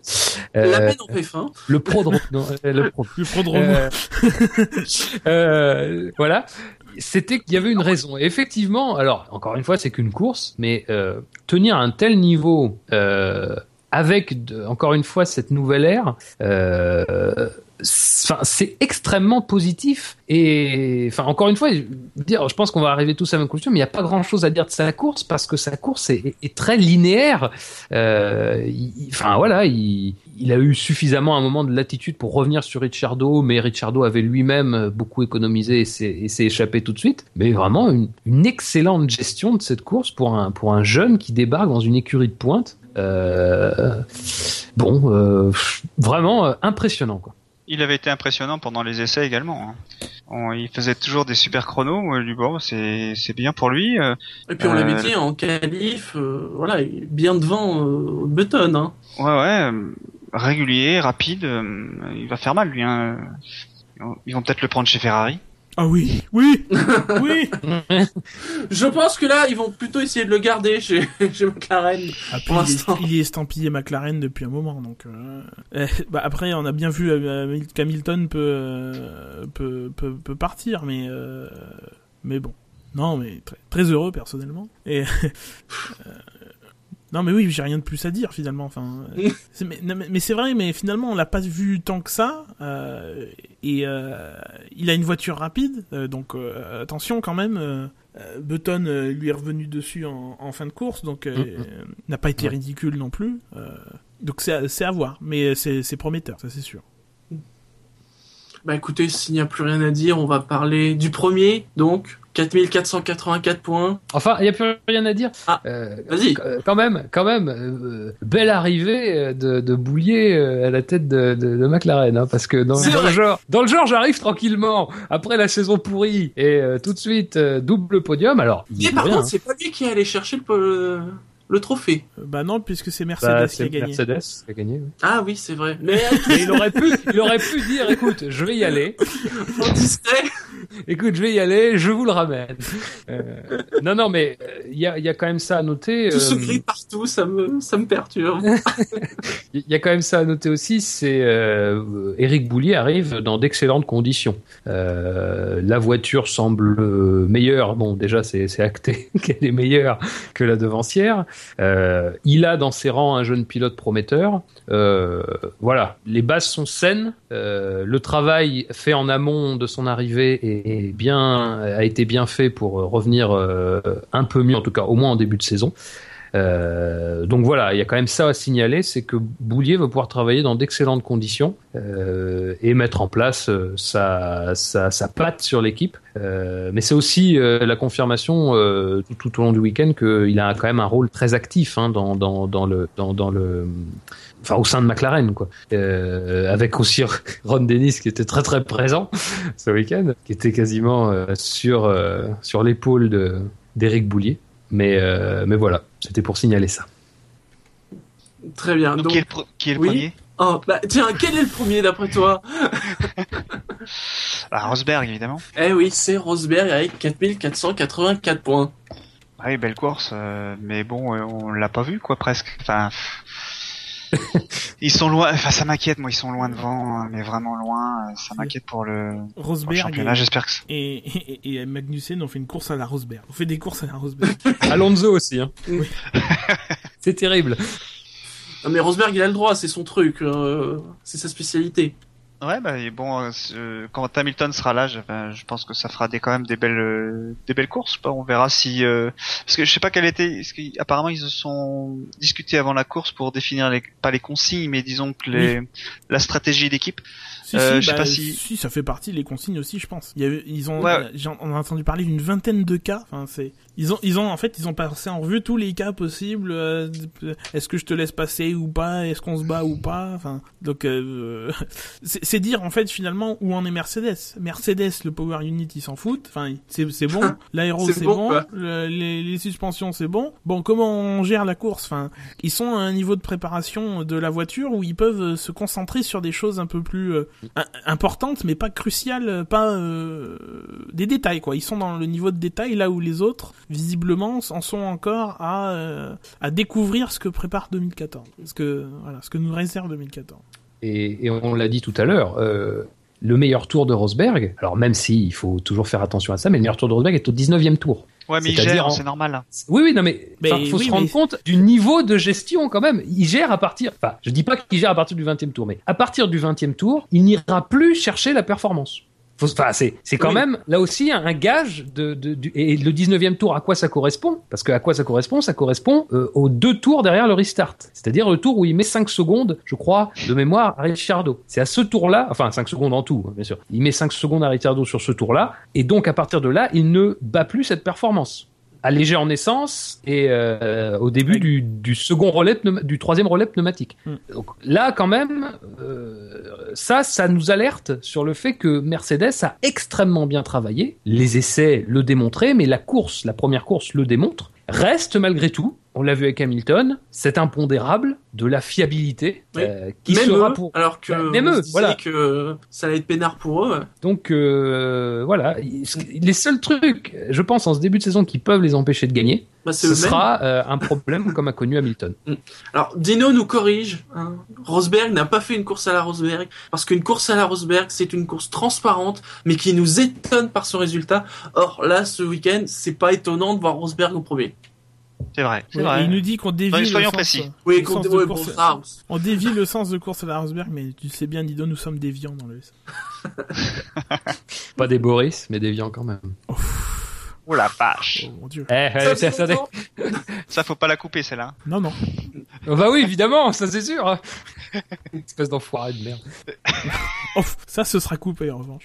euh, L'amène en F1. le pro, non, euh, le pro, Le pro euh, (laughs) euh, voilà. C'était qu'il y avait une raison. Et effectivement, alors encore une fois, c'est qu'une course, mais euh, tenir un tel niveau euh, avec de- encore une fois cette nouvelle ère, euh, c'est- extrêmement positif. Et enfin, encore une fois, je pense qu'on va arriver tous à la même conclusion, mais il n'y a pas grand chose à dire de sa course parce que sa course est, très linéaire. Euh, il- Enfin voilà, il, il a eu suffisamment un moment de latitude pour revenir sur Ricciardo, mais Ricciardo avait lui-même beaucoup économisé et s'est et s'est échappé tout de suite. Mais vraiment une, une excellente gestion de cette course pour un pour un jeune qui débarque dans une écurie de pointe. Euh, bon, euh, vraiment euh, impressionnant quoi. Il avait été impressionnant pendant les essais également. hein. On- il faisait toujours des super chronos. Je dis, bon, c'est c'est bien pour lui. euh, Et puis on l'avait Euh, dit en qualif, euh, voilà, bien devant euh, Button. Hein. Ouais, ouais, euh, régulier, rapide. euh, il va faire mal lui. Hein. Ils vont peut-être le prendre chez Ferrari. Ah oui, oui, (laughs) oui. Je pense que là, ils vont plutôt essayer de le garder chez, (laughs) chez McLaren. Ah, Pour il, l'instant. est, il est estampillé McLaren depuis un moment, donc. euh, eh, bah après, on a bien vu euh, qu'Hamilton peut, euh, peut, peut peut partir, mais euh, mais bon, non, mais très, très heureux personnellement. Et (laughs) non, mais oui, j'ai rien de plus à dire finalement. Enfin, euh, (laughs) mais, non, mais- mais c'est vrai, mais finalement, on l'a pas vu tant que ça. euh, et euh, il a une voiture rapide, euh, donc euh, attention quand même. Button euh, lui est revenu dessus en, en fin de course, donc euh, Mhm. euh, n'a pas été ridicule non plus. euh, donc c'est à, à voir, mais c'est c'est prometteur, ça c'est sûr. Bah écoutez, s'il n'y a plus rien à dire, on va parler du premier, donc 4484 points. Enfin, il n'y a plus rien à dire. Ah, Euh, vas-y. euh, Quand même, quand même, euh, belle arrivée de, de Boulier à la tête de, de, de McLaren, hein, parce que dans, le genre, dans le genre, j'arrive tranquillement après la saison pourrie et euh, tout de suite double podium. Alors, Mais par rien, contre, hein. c'est pas lui qui est allé chercher le, le trophée. Euh, Bah non, puisque c'est Mercedes Bah, qui a gagné. Mercedes qui a gagné. oui. Ah oui, c'est vrai. Mais (laughs) Mais il aurait pu, il aurait pu dire, écoute, je vais y aller. en discret, Écoute, je vais y aller, je vous le ramène. Euh, non, non, mais euh, il y, a, il y a quand même ça à noter. tout se euh, grille partout, ça me, ça me perturbe. (laughs) Il y a quand même ça à noter aussi, c'est euh, Eric Boulier arrive dans d'excellentes conditions. Euh, la voiture semble euh, meilleure. Bon, déjà c'est c'est acté (laughs) qu'elle est meilleure que la devancière. Euh, il a dans ses rangs un jeune pilote prometteur. Euh, voilà, les bases sont saines. Euh, le travail fait en amont de son arrivée est, bien a été bien fait pour revenir un peu mieux, en tout cas au moins en début de saison. Euh, donc voilà, il y a quand même ça à signaler, c'est que Boulier va pouvoir travailler dans d'excellentes conditions euh, et mettre en place euh, sa, patte sur l'équipe. Mais c'est aussi la confirmation tout, au long du week-end qu'il a quand même un rôle très actif hein, dans, le au sein de McLaren quoi. Avec aussi (laughs) Ron Dennis qui était très très présent (laughs) ce week-end, qui était quasiment sur l'épaule de d'Éric Boulier. Mais voilà, c'était pour signaler ça. Très bien. Donc, Donc, qui est le, pre- qui est le oui. premier? Oh, bah, tiens, quel est le premier d'après toi? (laughs) Bah, Rosberg, évidemment. Eh oui, c'est Rosberg avec 4484 points. Ah oui, belle course, euh, mais bon, euh, on l'a pas vu, quoi, presque. Enfin. (laughs) ils sont loin. Enfin, ça m'inquiète, moi, ils sont loin devant, hein, mais vraiment loin. euh, Ça m'inquiète pour le, pour le Rosberg championnat. J'espère que. c'est- et, et, et Magnussen ont fait une course à la Rosberg. On fait des courses à la Rosberg. (laughs) Alonso aussi. Hein. Oui. (laughs) c'est terrible. Non, mais Rosberg, il a le droit, c'est son truc, euh, c'est sa spécialité. Ouais, bah et bon, euh, quand Hamilton sera là, je, ben, je pense que ça fera des quand même des belles, euh, des belles courses. Bah, on verra si, euh, parce que je sais pas quelle était. Parce qu'apparemment ils se sont discutés avant la course pour définir les, pas les consignes, mais disons que les, la stratégie d'équipe. Si, Euh, si, bah, pas si- si, ça fait partie des consignes aussi, je pense. Il y a, ils ont, Ouais. j'en- on a entendu parler d'une vingtaine de cas. Enfin, c'est, ils ont, ils ont, en fait, ils ont passé en revue tous les cas possibles. euh, est-ce que je te laisse passer ou pas Est-ce qu'on se bat ou pas Enfin, donc, euh, (laughs) c'est c'est dire en fait finalement où en est Mercedes. Mercedes, le power unit, ils s'en foutent. Enfin, c'est c'est bon. (laughs) L'aéro, C'est bon, bon. quoi. le- les, les suspensions, c'est bon. Bon, comment on gère la course? Enfin, ils sont à un niveau de préparation de la voiture où ils peuvent euh, se concentrer sur des choses un peu plus im- importantes, mais pas cruciales, euh, pas euh, des détails quoi. Ils sont dans le niveau de détail là où les autres, visiblement, en sont encore à euh, à découvrir ce que prépare 2014, ce que voilà, ce que nous réserve 2014. Et, et on l'a dit tout à l'heure, euh, le meilleur tour de Rosberg, alors même si il faut toujours faire attention à ça, mais le meilleur tour de Rosberg est au 19e tour. Ouais, mais il C'est-à-dire gère, en- c'est normal. Oui, oui, non, mais Mais il faut oui, se rendre mais- compte du niveau de gestion quand même. Il gère à partir, enfin, je dis pas qu'il gère à partir du 20e tour, mais à partir du 20e tour, il n'ira plus chercher la performance. Enfin, c'est, c'est quand Oui. même là aussi un, gage de, de- et le 19e tour à quoi ça correspond? Parce que à quoi ça correspond? Ça correspond euh, aux deux tours derrière le restart. C'est-à-dire le tour où il met 5 secondes, je crois, de mémoire à Ricciardo. C'est à ce tour-là, enfin 5 secondes en tout, hein, bien sûr. Il met 5 secondes à Ricciardo sur ce tour-là, et donc à partir de là, il ne bat plus cette performance allégé en essence et euh, au début du, du second relais du troisième relais pneumatique. Mm. Donc là quand même euh, ça, ça nous alerte sur le fait que Mercedes a extrêmement bien travaillé. Les essais le démontraient, mais la course, la première course le démontre. Reste malgré tout, on l'a vu avec Hamilton, cet impondérable de la fiabilité Oui. euh, qui même sera eux, pour. alors que Bah, même eux, voilà. que ça allait être peinard pour eux. Donc euh, voilà, les seuls trucs, je pense, en ce début de saison qui peuvent les empêcher de gagner, Bah, c'est ce sera euh, un problème comme a connu Hamilton. (laughs) Alors, Dino nous corrige. hein. Rosberg n'a pas fait une course à la Rosberg parce qu'une course à la Rosberg, c'est une course transparente, mais qui nous étonne par son résultat. Or, là, ce week-end, c'est pas étonnant de voir Rosberg au premier. C'est vrai, c'est Ouais, vrai. Il nous dit qu'on dévie Soyons- soyons le sens, précis. Oui, le sens de ouais, bon, course- On dévie le sens de course à la Rosberg, mais tu sais bien, Dido, nous sommes déviants dans le (laughs) Pas des Boris, mais des Vians quand même. Oh la vache. Oh mon dieu. Eh, eh, ça, ça, ça. Ça, faut pas la couper, celle-là. Non, non. Oh, bah oui, évidemment, ça c'est sûr. Espèce d'enfoiré de merde. (laughs) Oh, ça, ce sera coupé en revanche.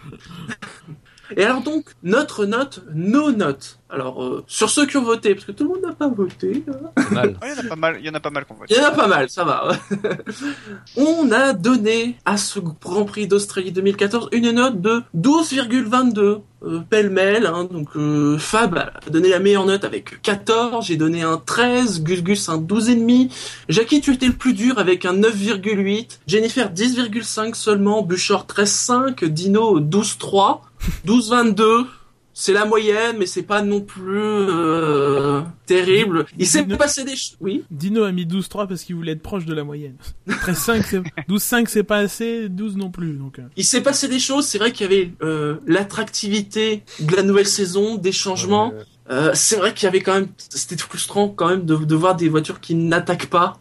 Et alors donc, notre note, nos notes. Alors, euh, sur ceux qui ont voté, parce que tout le monde n'a pas voté. hein. C'est mal. Ouais, il y en a pas mal, il y en a pas mal qu'on vote. Il y en a pas mal, ça va. (laughs) On a donné à ce Grand Prix d'Australie 2014 une note de 12,22 euh, pêle-mêle. hein. donc euh, Fab a donné la meilleure note avec 14, j'ai donné un 13, Gus Gus un 12,5, Jackie tu étais le plus dur avec un 9,8, Jennifer 10,5 seulement, Buchor 13,5, Dino 12,3, 12,22. C'est la moyenne, mais c'est pas non plus euh, terrible. Il s'est Dino- passé des choses. Oui. Dino a mis 12-3 parce qu'il voulait être proche de la moyenne. 13-5, c'est- (laughs) 12-5 c'est pas assez, 12 non plus. Donc, euh, Il s'est passé des choses, c'est vrai qu'il y avait euh, l'attractivité de la nouvelle saison, des changements. Euh, c'est vrai qu'il y avait quand même, c'était frustrant quand même de, de voir des voitures qui n'attaquent pas.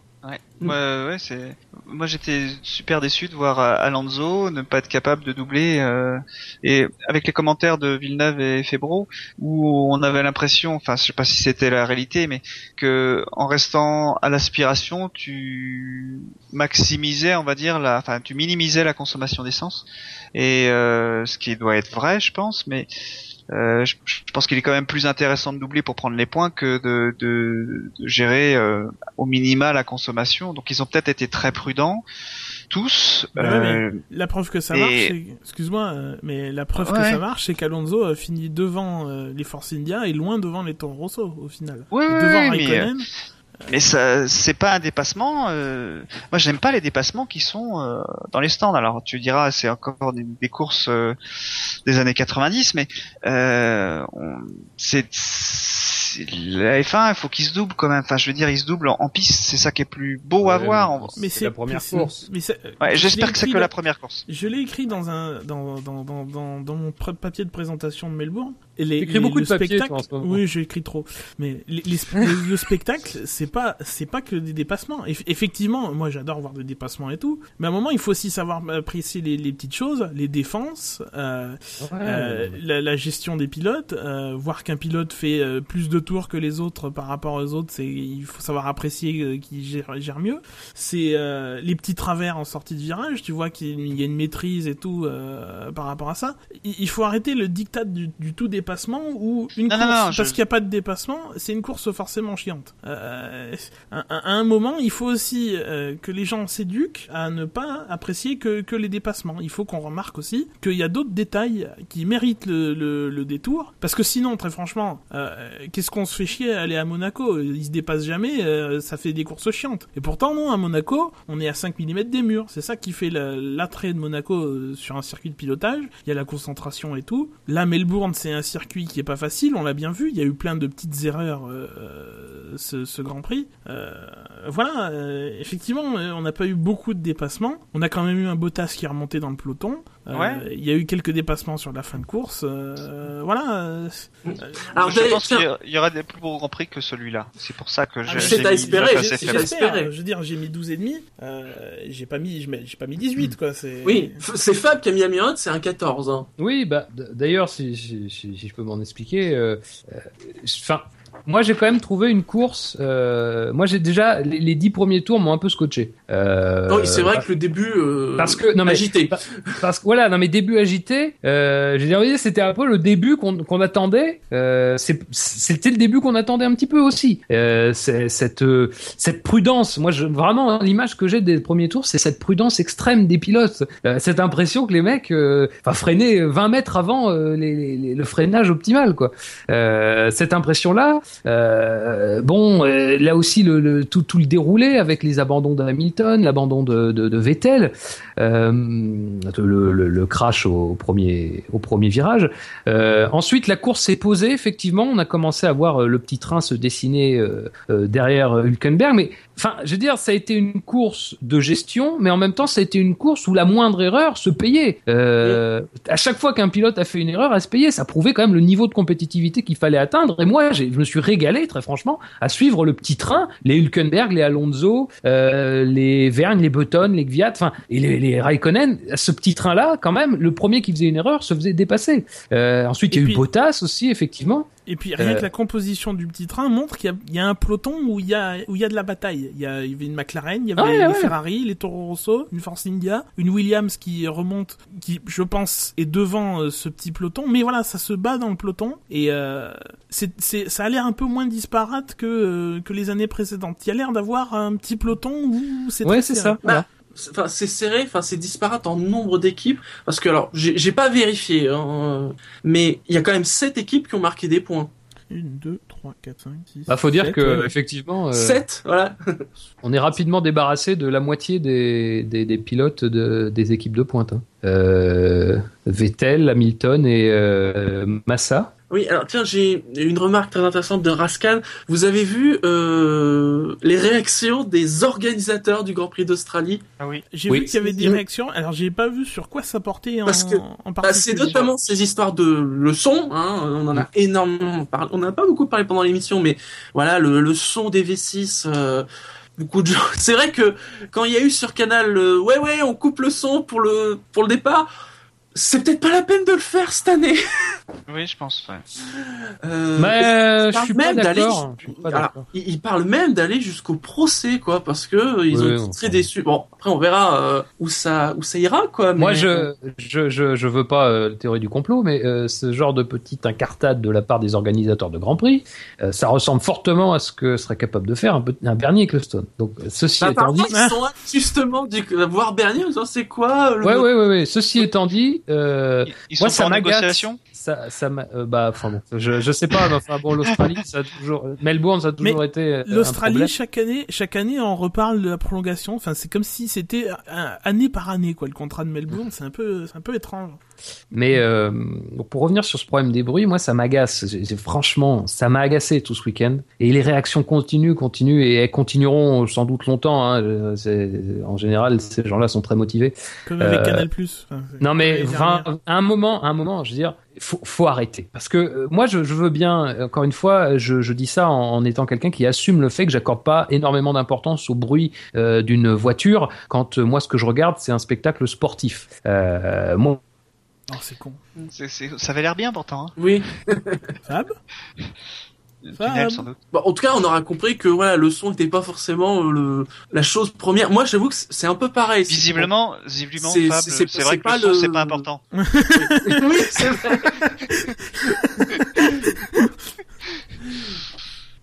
Ouais, ouais, c'est. Moi, j'étais super déçu de voir euh, Alonso ne pas être capable de doubler. euh, Et avec les commentaires de Villeneuve et Febro, où on avait l'impression, enfin, je sais pas si c'était la réalité, mais que en restant à l'aspiration, tu maximisais, on va dire, la, enfin, tu minimisais la consommation d'essence. Et euh, ce qui doit être vrai, je pense, mais. Euh, je, je pense qu'il est quand même plus intéressant de doubler pour prendre les points que de, de, de gérer euh, au minima la consommation. Donc ils ont peut-être été très prudents tous. Ouais, Euh, la preuve que ça Et- marche, c'est- excuse-moi, euh, mais la preuve que Ouais. ça marche, c'est qu'Alonso a fini devant euh, les Force India et loin devant les Toro Rosso au final. Ouais, ouais, devant ouais, mais, Raikkonen. Mais ça, c'est pas un dépassement. euh, Moi, j'aime pas les dépassements qui sont euh, dans les stands. Alors, tu diras, c'est encore des, courses euh, des années 90, mais euh, c'est- la F1, il faut qu'il se double quand même. Enfin, je veux dire, il se double en, en piste. C'est ça qui est plus beau à voir. mais On- Mais c'est la première course. Mais Ouais, j'espère que c'est écrit que la première course. Je l'ai écrit dans un dans dans dans dans, dans mon papier de présentation de Melbourne. Les, T'écris les- beaucoup le de papier, spectacle, toi, en oui, j'écris trop. Mais les, les sp- le, le spectacle, c'est pas c'est pas que des dépassements. Eff- effectivement, moi j'adore voir des dépassements et tout. Mais à un moment, il faut aussi savoir apprécier les, les petites choses, les défenses, euh, euh, la, la gestion des pilotes, euh, voir qu'un pilote fait euh, plus de tours que les autres par rapport aux autres, c'est il faut savoir apprécier euh, qui gère, gère mieux. C'est euh, les petits travers en sortie de virage, tu vois qu'il y a une maîtrise et tout euh, par rapport à ça. Il, faut arrêter le dictat du, du tout dépassement ou une Non, course non, non, je- parce qu'il n'y a pas de dépassement, c'est une course forcément chiante. Euh, à, un moment, il faut aussi que les gens s'éduquent à ne pas apprécier que, que les dépassements. Il faut qu'on remarque aussi qu'il y a d'autres détails qui méritent le, le, le détour. Parce que sinon, très franchement, euh, qu'on se fait chier à aller à Monaco Ils se dépassent jamais, euh, ça fait des courses chiantes. Et pourtant, non, à Monaco, on est à 5 mm des murs. C'est ça qui fait la- l'attrait de Monaco euh, sur un circuit de pilotage. Il y a la concentration et tout. Là, Melbourne, c'est un circuit qui est pas facile, on l'a bien vu. Il y a eu plein de petites erreurs euh, ce, Grand Prix. Voilà, effectivement, on n'a pas eu beaucoup de dépassements. On a quand même eu un Bottas qui est remonté dans le peloton. Euh, Ouais. Il y a eu quelques dépassements sur la fin de course. euh, voilà. euh, Alors, je pense qu'il y y aura des plus beaux grands prix que celui-là. C'est pour ça que Ah, j'ai j'ai c'est à espérer. Je veux dire, j'ai mis 12 et demi. Euh, j'ai pas mis, je mets- j'ai pas mis 18 quoi. C'est. oui, c'est Fab qui a mis la c'est un 14. Hein. Oui, bah d'ailleurs, si, si, si, si je peux m'en expliquer, euh, euh, enfin, moi j'ai quand même trouvé une course. Euh, moi j'ai déjà les, les dix premiers tours m'ont un peu scotché. Euh, oui, c'est vrai que le début euh, parce que non mais agité. pa- parce que voilà, non mais début agité. Euh, j'ai dire, c'était un peu le début qu'on qu'on attendait. Euh, c'était le début qu'on attendait un petit peu aussi. Euh, cette euh, cette prudence. Moi, je, vraiment hein, l'image que j'ai des premiers tours, c'est cette prudence extrême des pilotes. Euh, cette impression que les mecs, euh, enfin freinaient 20 mètres avant euh, les, les- les- le freinage optimal, quoi. Euh, cette impression-là. Euh, bon, euh, là aussi le, le- tout, tout le déroulé avec les abandons d'Hamilton, l'abandon de, de, de Vettel, euh, le, le, crash au premier au premier virage. Euh, ensuite, la course s'est posée. Effectivement, on a commencé à voir euh, le petit train se dessiner euh, derrière Hülkenberg. Mais enfin, je veux dire, ça a été une course de gestion, mais en même temps, ça a été une course où la moindre erreur se payait. Euh, à chaque fois qu'un pilote a fait une erreur, elle se payait. Ça prouvait quand même le niveau de compétitivité qu'il fallait atteindre. Et moi, je me suis régalé, très franchement, à suivre le petit train, les Hülkenberg, les Alonso, euh, les Vergne, les Button, les Gviat, enfin, et les, les Raikkonen. Ce petit train-là, quand même, le premier qui faisait une erreur se faisait dépasser. Euh, ensuite, il y a eu Bottas aussi, effectivement. Et puis rien Euh, que la composition du petit train montre qu'il y a- il y, a un peloton où il y a où il y a de la bataille. Il y, a, il y avait une McLaren, il y avait Ouais, les ouais. Ferrari, les Toro Rosso, une Force India, une Williams qui remonte, qui je pense est devant euh, ce petit peloton. Mais voilà, ça se bat dans le peloton et euh, c'est c'est ça a l'air un peu moins disparate que euh, que les années précédentes. Il y a l'air d'avoir un petit peloton où c'est Ouais, très c'est ça. Voilà. C'est- Enfin, c'est serré, enfin c'est disparate en nombre d'équipes parce que alors j'ai pas vérifié, hein, mais il y a quand même sept équipes qui ont marqué des points. Une, deux, trois, quatre, cinq, six. Bah, faut dire que ouais, effectivement, euh, Sept, voilà. (laughs) on est rapidement débarrassé de la moitié des, des, des pilotes de, des équipes de pointe. hein. Euh, Vettel, Hamilton et euh, Massa. Oui, alors tiens, j'ai une remarque très intéressante de Rascal. Vous avez vu euh, les réactions des organisateurs du Grand Prix d'Australie? Ah oui. J'ai Oui. vu qu'il y avait des réactions. Alors j'ai pas vu sur quoi ça portait en, Parce que, en Bah, c'est notamment ces histoires de le son. Hein, on en a énormément parlé. On en a pas beaucoup parlé pendant l'émission, mais voilà le, le son des V6. euh, beaucoup de gens. (laughs) C'est vrai que quand il y a eu sur Canal, euh, ouais ouais, on coupe le son pour le pour le départ. C'est peut-être pas la peine de le faire cette année. Oui, je pense. Ouais. Euh, Mais il euh, je parle suis pas même d'aller d'accord. Je suis pas Alors, d'accord. ils, ils parlent même d'aller jusqu'au procès, quoi, parce que euh, ils Oui, ont été très déçus. Bon, après on verra euh, où ça où ça ira, quoi. Moi, mais- je, je, je, je veux pas euh, la théorie du complot, mais euh, ce genre de petite incartade de la part des organisateurs de Grand Prix, euh, ça ressemble fortement à ce que serait capable de faire un, un Bernie Ecclestone. Donc, ceci Bah, étant dit, ils sont justement du voir Bernier c'est quoi le ouais, ouais, ouais, ouais. Ceci étant dit, euh, Ils, ils moi, sont ça m'agace. négociation ça, euh, bah, enfin bon, je, je sais pas, mais enfin bon, l'Australie, ça a toujours, Melbourne, ça a toujours Mais été euh, L'Australie, chaque année, chaque année, on reparle de la prolongation. Enfin, c'est comme si c'était année par année, quoi. Le contrat de Melbourne, c'est un peu, c'est un peu étrange. Mais euh, pour revenir sur ce problème des bruits, moi ça m'agace. Franchement, ça m'a agacé tout ce week-end. Et les réactions continuent, continuent et elles continueront sans doute longtemps. Hein. En général, ces gens-là sont très motivés. Comme avec Euh, Canal+. Enfin, Non mais l'année vingt- dernière. à un moment, à un moment, je veux dire, faut, faut arrêter. Parce que euh, moi, je, je veux bien. euh, Encore une fois, je, je dis ça en, en étant quelqu'un qui assume le fait que j'accorde pas énormément d'importance au bruit euh, d'une voiture. Quand euh, moi, ce que je regarde, c'est un spectacle sportif. Euh, moi, Oh, c'est con. Ça avait l'air bien pourtant. Hein. Oui. (laughs) Fab? Le Fab. tunnel, sans doute. Bon, en tout cas, on aura compris que voilà, le son n'était pas forcément euh, le la chose première. Moi, j'avoue que c'est un peu pareil. Visiblement, visiblement, C'est- vrai que pas le son le- c'est pas important. (laughs) oui, c'est vrai. (laughs)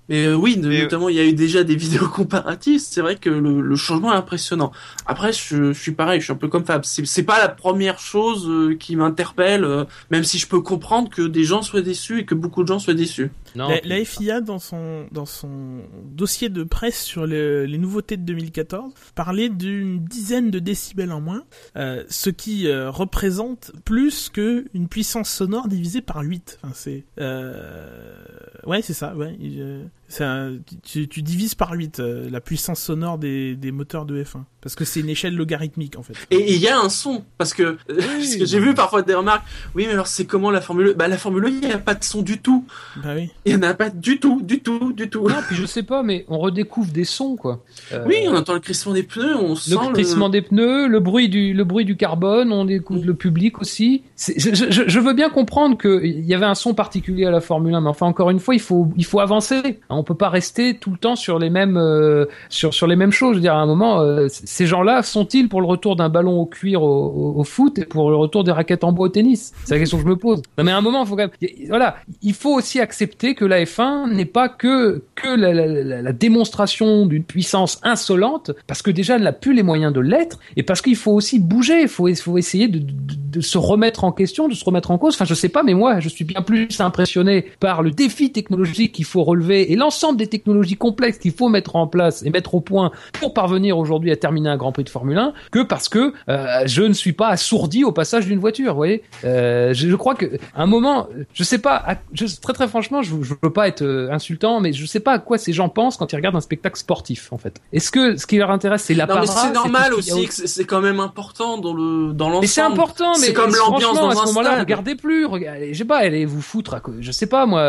Mais euh, oui, Mais, euh, notamment, il y a eu déjà des vidéos comparatives. C'est vrai que le, le changement est impressionnant. Après, je, je suis pareil, je suis un peu comme Fab. C'est pas la première chose euh, qui m'interpelle, même si je peux comprendre que des gens soient déçus et que beaucoup de gens soient déçus. Non. La, la FIA, dans son, dans son dossier de presse sur le- les nouveautés de 2014, parlait d'une dizaine de décibels en moins, euh, ce qui euh, représente plus que une puissance sonore divisée par 8. Enfin, c'est, euh... ouais, c'est ça, ouais. Euh, tu, tu divises par 8 la puissance sonore des, des moteurs de F1. Parce que c'est une échelle logarithmique en fait. Et il y a un son, parce que, (laughs) parce que j'ai vu parfois des remarques, oui mais alors c'est comment la Formule? 1 Bah la Formule 1, il n'y a pas de son du tout. Bah oui. Il n'y en a pas du tout, du tout, du tout. Non, puis je sais pas, mais on redécouvre des sons, quoi. Euh, Oui, on entend le crissement des pneus, on sent le crissement des pneus, le bruit du le bruit du carbone, on écoute le public aussi. Je, je, je veux bien comprendre qu'il y avait un son particulier à la Formule 1, mais enfin encore une fois, il faut il faut avancer. On peut pas rester tout le temps sur les mêmes euh, sur sur les mêmes choses. Je veux dire, à un moment, euh, ces gens-là sont-ils pour le retour d'un ballon au cuir au, foot et pour le retour des raquettes en bois au tennis? C'est la question que je me pose. Non, mais à un moment, faut quand même voilà, il faut aussi accepter que la F1 n'est pas que que la, démonstration d'une puissance insolente, parce que déjà elle n'a plus les moyens de l'être, et parce qu'il faut aussi bouger, il faut, faut essayer de, de, de se remettre en question, de se remettre en cause. Enfin, je sais pas, mais moi, je suis bien plus impressionné par le défi technologique qu'il faut relever et l'ensemble des technologies complexes qu'il faut mettre en place et mettre au point pour parvenir aujourd'hui à terminer un Grand Prix de Formule 1, que parce que euh, je ne suis pas assourdi au passage d'une voiture. Vous voyez, euh, je, je crois que à un moment, je sais pas, à- je, très très franchement, je, je veux pas être euh, insultant, mais je sais pas à quoi ces gens pensent quand ils regardent un spectacle sportif, en fait. Est-ce que ce qui leur intéresse, c'est la Non mais c'est normal aussi que c'est quand même important dans le dans l'ensemble. mais c'est important, mais c'est comme l'ambiance dans à ce moment-là, regardez plus, regardez, je sais pas, allez vous foutre, à, je sais pas moi,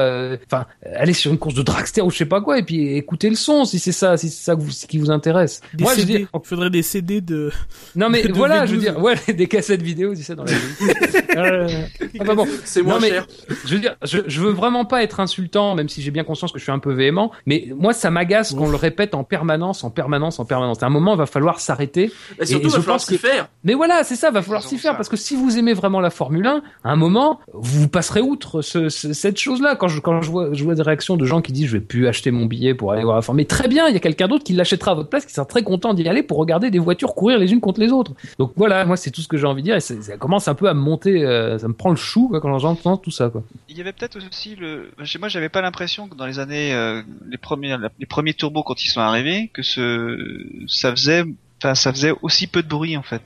enfin, allez sur une course de dragster ou je sais pas quoi, et puis écoutez le son si c'est ça, si c'est ça que vous- ce qui vous intéresse. Des Moi, je CD. dis, Il faudrait des CD de. non mais (laughs) de voilà, je veux V12. dire, ouais, (laughs) des cassettes vidéo, tu sais, dans la vie. Euh, ah bah bon. C'est moins Non, mais cher. je veux dire, je, je veux vraiment pas être insultant, même si j'ai bien conscience que je suis un peu véhément, mais moi ça m'agace qu'on le répète en permanence, en permanence, en permanence. À un moment, il va falloir s'arrêter. Et surtout, et il va je falloir pense s'y que- faire. Mais voilà, c'est ça, va falloir s'y faire ça. parce que si vous aimez vraiment la Formule 1, à un moment, vous passerez outre ce, ce- cette chose-là. Quand je quand je vois, je vois des réactions de gens qui disent je vais plus acheter mon billet pour aller voir la Formule, mais très bien, il y a quelqu'un d'autre qui l'achètera à votre place, qui sera très content d'y aller pour regarder des voitures courir les unes contre les autres. Donc voilà, moi c'est tout ce que j'ai envie de dire et ça commence un peu à me monter, euh, ça me prend le chou quand j'entends tout ça. Il y avait peut-être aussi le. Moi, j'avais pas l'impression que dans les années, euh, les premiers, les premiers turbos quand ils sont arrivés, que ça faisait, enfin, ça faisait aussi peu de bruit en fait.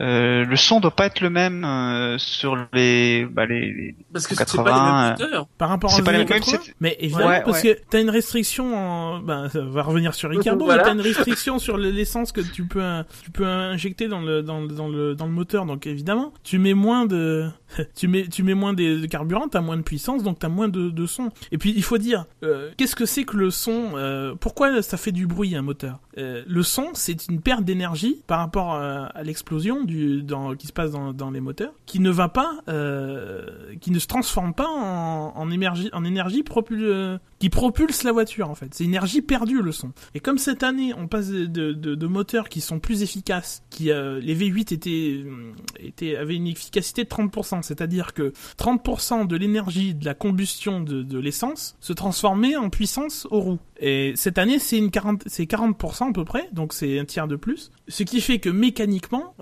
Euh, le son doit pas être le même euh, sur les, bah, les, les- Parce que En c'est pas les 80, mêmes. Par rapport C'est aux pas les années 80, mais évidemment Ouais, parce ouais. que t'as une restriction en... ben, ça va revenir sur Ricardo Voilà. mais t'as une restriction sur le- l'essence que tu peux euh, tu peux injecter dans le dans, le- dans le dans le moteur donc évidemment tu mets moins de (laughs) tu mets tu mets moins de, de carburant t'as moins de puissance donc t'as moins de, de son et puis il faut dire euh, qu'est-ce que c'est que le son euh, pourquoi ça fait du bruit un moteur? Euh, le son c'est une perte d'énergie par rapport à, à l'explosion qui se passe dans, les moteurs qui ne va pas euh, qui ne se transforme pas en, énergie en énergie euh, qui propulse la voiture en fait. C'est énergie perdue le son. Et comme cette année on passe de, moteurs qui sont plus efficaces qui euh, les V8 étaient étaient avaient une efficacité de 30% c'est-à-dire que 30% de l'énergie de la combustion de, l'essence se transformait en puissance aux roues et cette année c'est une 40 c'est 40% à peu près donc c'est un tiers de plus. Ce qui fait que mécaniquement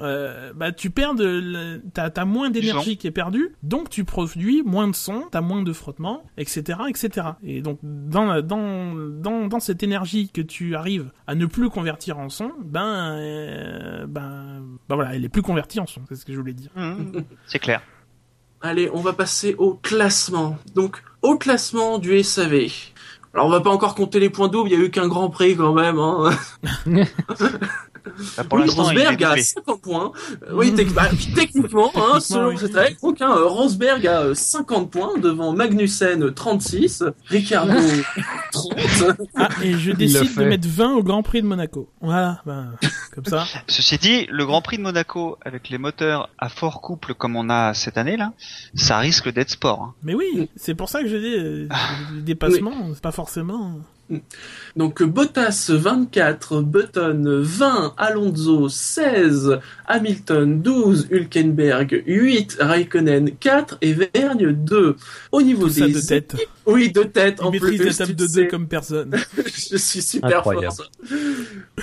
bah tu perds de t'as t'as moins d'énergie qui est perdue donc tu produis moins de son t'as moins de frottement etc etc et donc dans dans dans dans cette énergie que tu arrives à ne plus convertir en son ben euh, ben ben voilà elle est plus convertie en son c'est ce que je voulais dire Mhm. (laughs) c'est clair. Allez, on va passer au classement. Donc, au classement du SAV. Alors, on va pas encore compter les points doubles, il y a eu qu'un grand prix quand même. Hein. (laughs) (laughs) Bah, pour oui, Rosberg a doublé. 50 points. Euh, oui, bah, techniquement, hein, selon oui. cette règle, donc, hein, euh, Rosberg a euh, 50 points devant Magnussen 36, Ricardo (laughs) 30. ah et je décide de mettre 20 au Grand Prix de Monaco voilà ben comme ça (laughs) Ceci dit, le Grand Prix de Monaco avec les moteurs à fort couple comme on a cette année là, ça risque d'être sport. hein. mais oui c'est pour ça que je dis euh, (laughs) dépassement c'est pas forcément Donc Bottas 24, Button 20, Alonso 16, Hamilton 12, Hülkenberg 8, Raikkonen 4 et Vergne 2. Au niveau tout ça des de tête Oui, de tête il en maîtrise plus. la table tu de sais. deux comme personne (laughs) Je suis super Incroyable. fort. ça.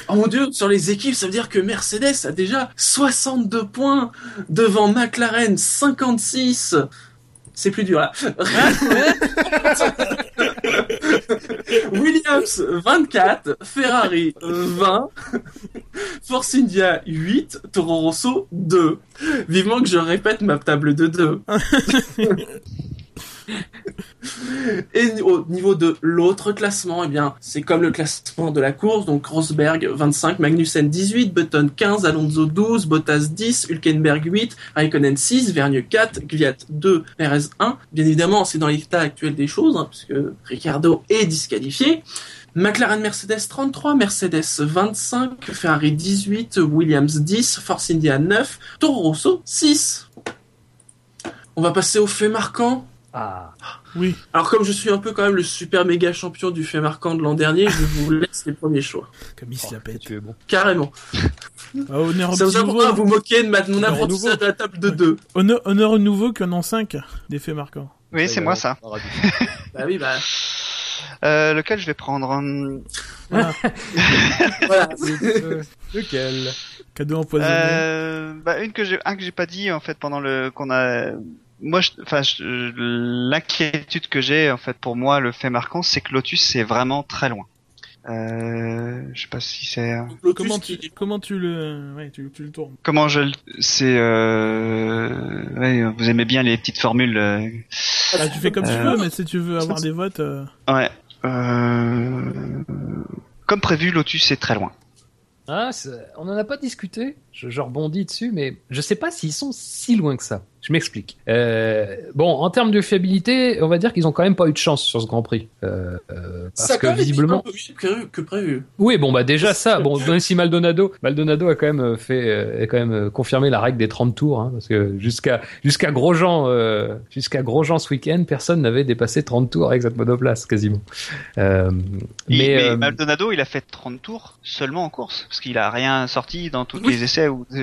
Oh mon dieu, sur les équipes, ça veut dire que Mercedes a déjà 62 points devant McLaren 56. C'est plus dur là. (laughs) (laughs) (laughs) Williams 24, Ferrari 20, Force India 8, Toro Rosso 2. Vivement que je répète ma table de 2. (laughs) (laughs) Et au niveau de l'autre classement, eh bien, c'est comme le classement de la course, donc Rosberg 25, Magnussen 18, Button 15, Alonso 12, Bottas 10, Hülkenberg 8, Raikkonen 6, Vergne 4, Gviat 2, Perez 1. Bien évidemment, c'est dans l'état actuel des choses, hein, puisque Ricardo est disqualifié. McLaren Mercedes 33, Mercedes 25, Ferrari 18, Williams 10, Force India 9, Toro Rosso 6. On va passer au fait marquant. Ah. Oui. Alors comme je suis un peu quand même le super méga champion du fait marquant de l'an dernier, je vous (laughs) laisse les premiers choix. Comme il se la pète. Tu es bon. Carrément. Ah, honneur au Ça vous petit apprend à vous moquer de ma- mon apprentissage nouveau. à la table de deux. Honneur, honneur au nouveau qu'on en 5 des faits marquants. Oui, c'est moi ça. (laughs) Bah oui, bah Euh, lequel je vais prendre hum, Voilà. (laughs) voilà. Lequel? Cadeau empoisonné. euh, bah, Une que j'ai, un que j'ai pas dit en fait pendant le qu'on a. Moi, je- enfin, je- l'inquiétude que j'ai en fait pour moi, le fait marquant, c'est que Lotus c'est vraiment très loin. Euh, je sais pas si c'est Lotus comment, qui- tu, comment tu le, ouais, tu, tu le tournes comment je le- c'est euh... ouais, vous aimez bien les petites formules euh, Ah, Tu fais comme tu Euh, veux, mais si tu veux avoir des votes, euh, ouais euh... comme prévu Lotus est très loin Ah, c'est- on n'en a pas discuté. Je, je rebondis dessus, mais je sais pas s'ils sont si loin que ça. Je m'explique. Euh, bon, en termes de fiabilité, on va dire qu'ils ont quand même pas eu de chance sur ce Grand Prix, euh, euh, parce Ça a que visiblement. un peu mieux que, que prévu. Oui, bon bah déjà ça. Bon, (laughs) même si Maldonado, Maldonado a quand même fait, euh, a quand même confirmé la règle des 30 tours, hein, parce que jusqu'à jusqu'à Grosjean, euh, jusqu'à Grosjean ce week-end, personne n'avait dépassé 30 tours avec cette monoplace quasiment. Euh, mais mais euh, Maldonado il a fait 30 tours seulement en course parce qu'il a rien sorti dans tous Oui. les essais où (laughs)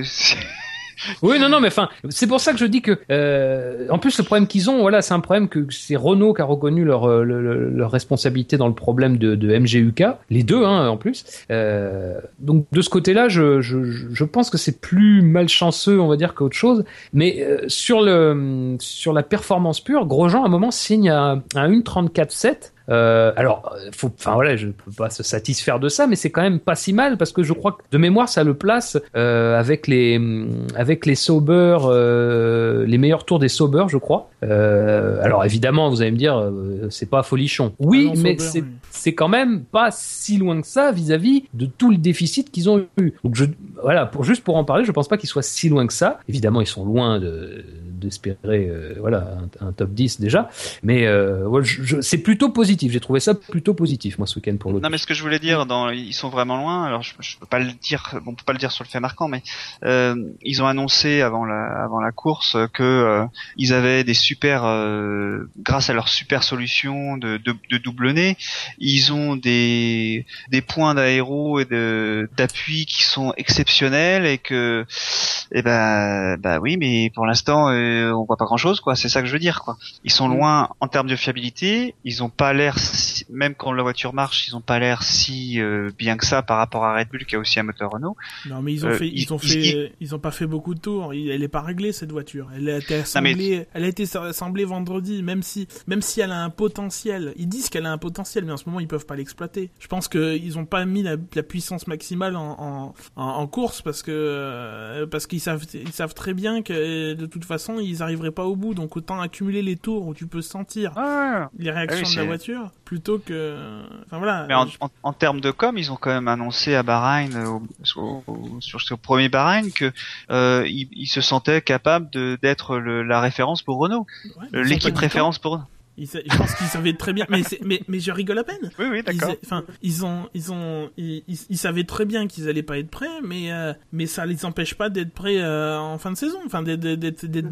Oui, non, non, mais enfin, c'est pour ça que je dis que, euh, en plus, le problème qu'ils ont, voilà, c'est un problème que c'est Renault qui a reconnu leur, euh, le- le- leur responsabilité dans le problème de, de MGUK, les deux, hein, en plus. Euh, donc, de ce côté-là, je, je, je pense que c'est plus malchanceux, on va dire, qu'autre chose. Mais euh, sur le, sur la performance pure, Grosjean, à un moment, signe à, à 1.34.7. Euh, alors, euh, faut, enfin voilà, je ne peux pas se satisfaire de ça, mais c'est quand même pas si mal parce que je crois que de mémoire, ça le place euh, avec les hum, avec les Sauber, euh, les meilleurs tours des Sauber, je crois. Alors évidemment, vous allez me dire, c'est pas folichon. Oui, Ah non, mais c'est oui. c'est quand même pas si loin que ça vis-à-vis de tout le déficit qu'ils ont eu. Donc je, voilà, pour juste pour en parler, je pense pas qu'ils soient si loin que ça. Évidemment, ils sont loin de d'espérer euh, voilà un, top 10 déjà, mais euh, c'est plutôt positif. J'ai trouvé ça plutôt positif moi ce week-end pour l'autre. Non mais ce que je voulais dire, ils sont vraiment loin. Alors je, je peux pas le dire, on peut pas le dire sur le fait marquant, mais euh, ils ont annoncé avant la, avant la course que ils avaient des super, grâce à leur super solution de, double nez, ils ont des, des points d'aéro et d'appui qui sont exceptionnels et que, eh ben, bah oui, mais pour l'instant euh, on voit pas grand chose quoi. C'est ça que je veux dire quoi. Ils sont loin en termes de fiabilité. Ils ont pas l'air, si- même quand la voiture marche, ils ont pas l'air si euh, bien que ça par rapport à Red Bull qui a aussi un moteur Renault. Non, mais ils ont Euh, fait, ils, ils- ont ils- fait, ils, ont pas fait beaucoup de tours. Elle est pas réglée cette voiture. Elle a été mais- assemblée, elle a été assemblée vendredi. Même si, même si elle a un potentiel, ils disent qu'elle a un potentiel, mais en ce moment ils peuvent pas l'exploiter. Je pense que ils ont pas mis la, la puissance maximale en, en, en, en course parce que euh, parce qu'ils savent, ils savent très bien que de toute façon ils arriveraient pas au bout. Donc autant accumuler les tours où tu peux sentir les réactions Ah oui, de la voiture plutôt que, enfin voilà. Mais en, Je- en, en termes de com, ils ont quand même annoncé à Bahreïn, euh, au, au- au- sur ce premier Bahreïn, que euh, ils, ils se sentaient capables de- d'être le- la référence pour Renault, ouais, euh, l'équipe référence pour Renault. Ils je pense qu'ils savaient très bien, mais, mais, mais je rigole à peine. Oui, oui, Ils, d'accord. enfin, ils ont, ils ont, ils, ils- ils savaient très bien qu'ils allaient pas être prêts, mais, euh, mais ça les empêche pas d'être prêts euh, en fin de saison, enfin d'être,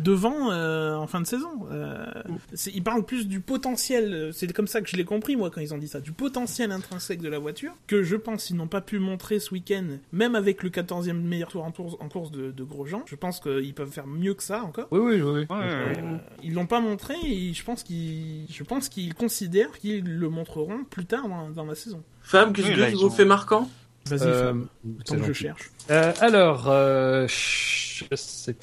devant euh, en fin de saison. Euh, ils parlent plus du potentiel, c'est comme ça que je l'ai compris moi quand ils ont dit ça, du potentiel intrinsèque de la voiture que je pense ils n'ont pas pu montrer ce week-end, même avec le 14e meilleur tour en, tour- en course de, de Grosjean. Je pense qu'ils peuvent faire mieux que ça encore. Oui, oui, oui. oui. Ils l'ont pas montré et je pense qu'ils, je pense qu'ils considèrent qu'ils le montreront plus tard dans, dans la saison. Fab, qu'est-ce Oui, que vous ont- fait marquant Vas-y, Euh, tant que je cherche. Euh, alors, euh, je, sais-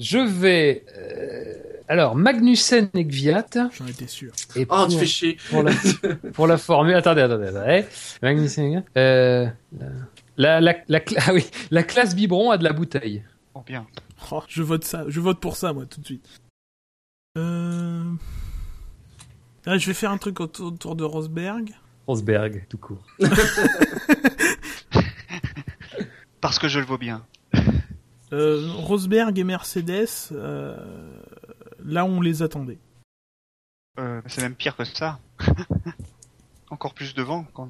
je vais. euh, alors, Magnussen et Gviat. J'en étais sûr. Et Oh, pour, tu fais chier. pour la, pour la formule. Attendez, attendez, attendez. Magnussen et Gviat. Euh, la, la, la, cla- ah oui, la classe biberon a de la bouteille. Oh, bien. Oh, je vote ça, je vote pour ça moi tout de suite. Euh... Ah, je vais faire un truc autour, autour de Rosberg. Rosberg, tout court. (laughs) Parce que je le vaux bien. Euh, Rosberg et Mercedes, euh, là où on les attendait. Euh, c'est même pire que ça. (laughs) Encore plus devant, quand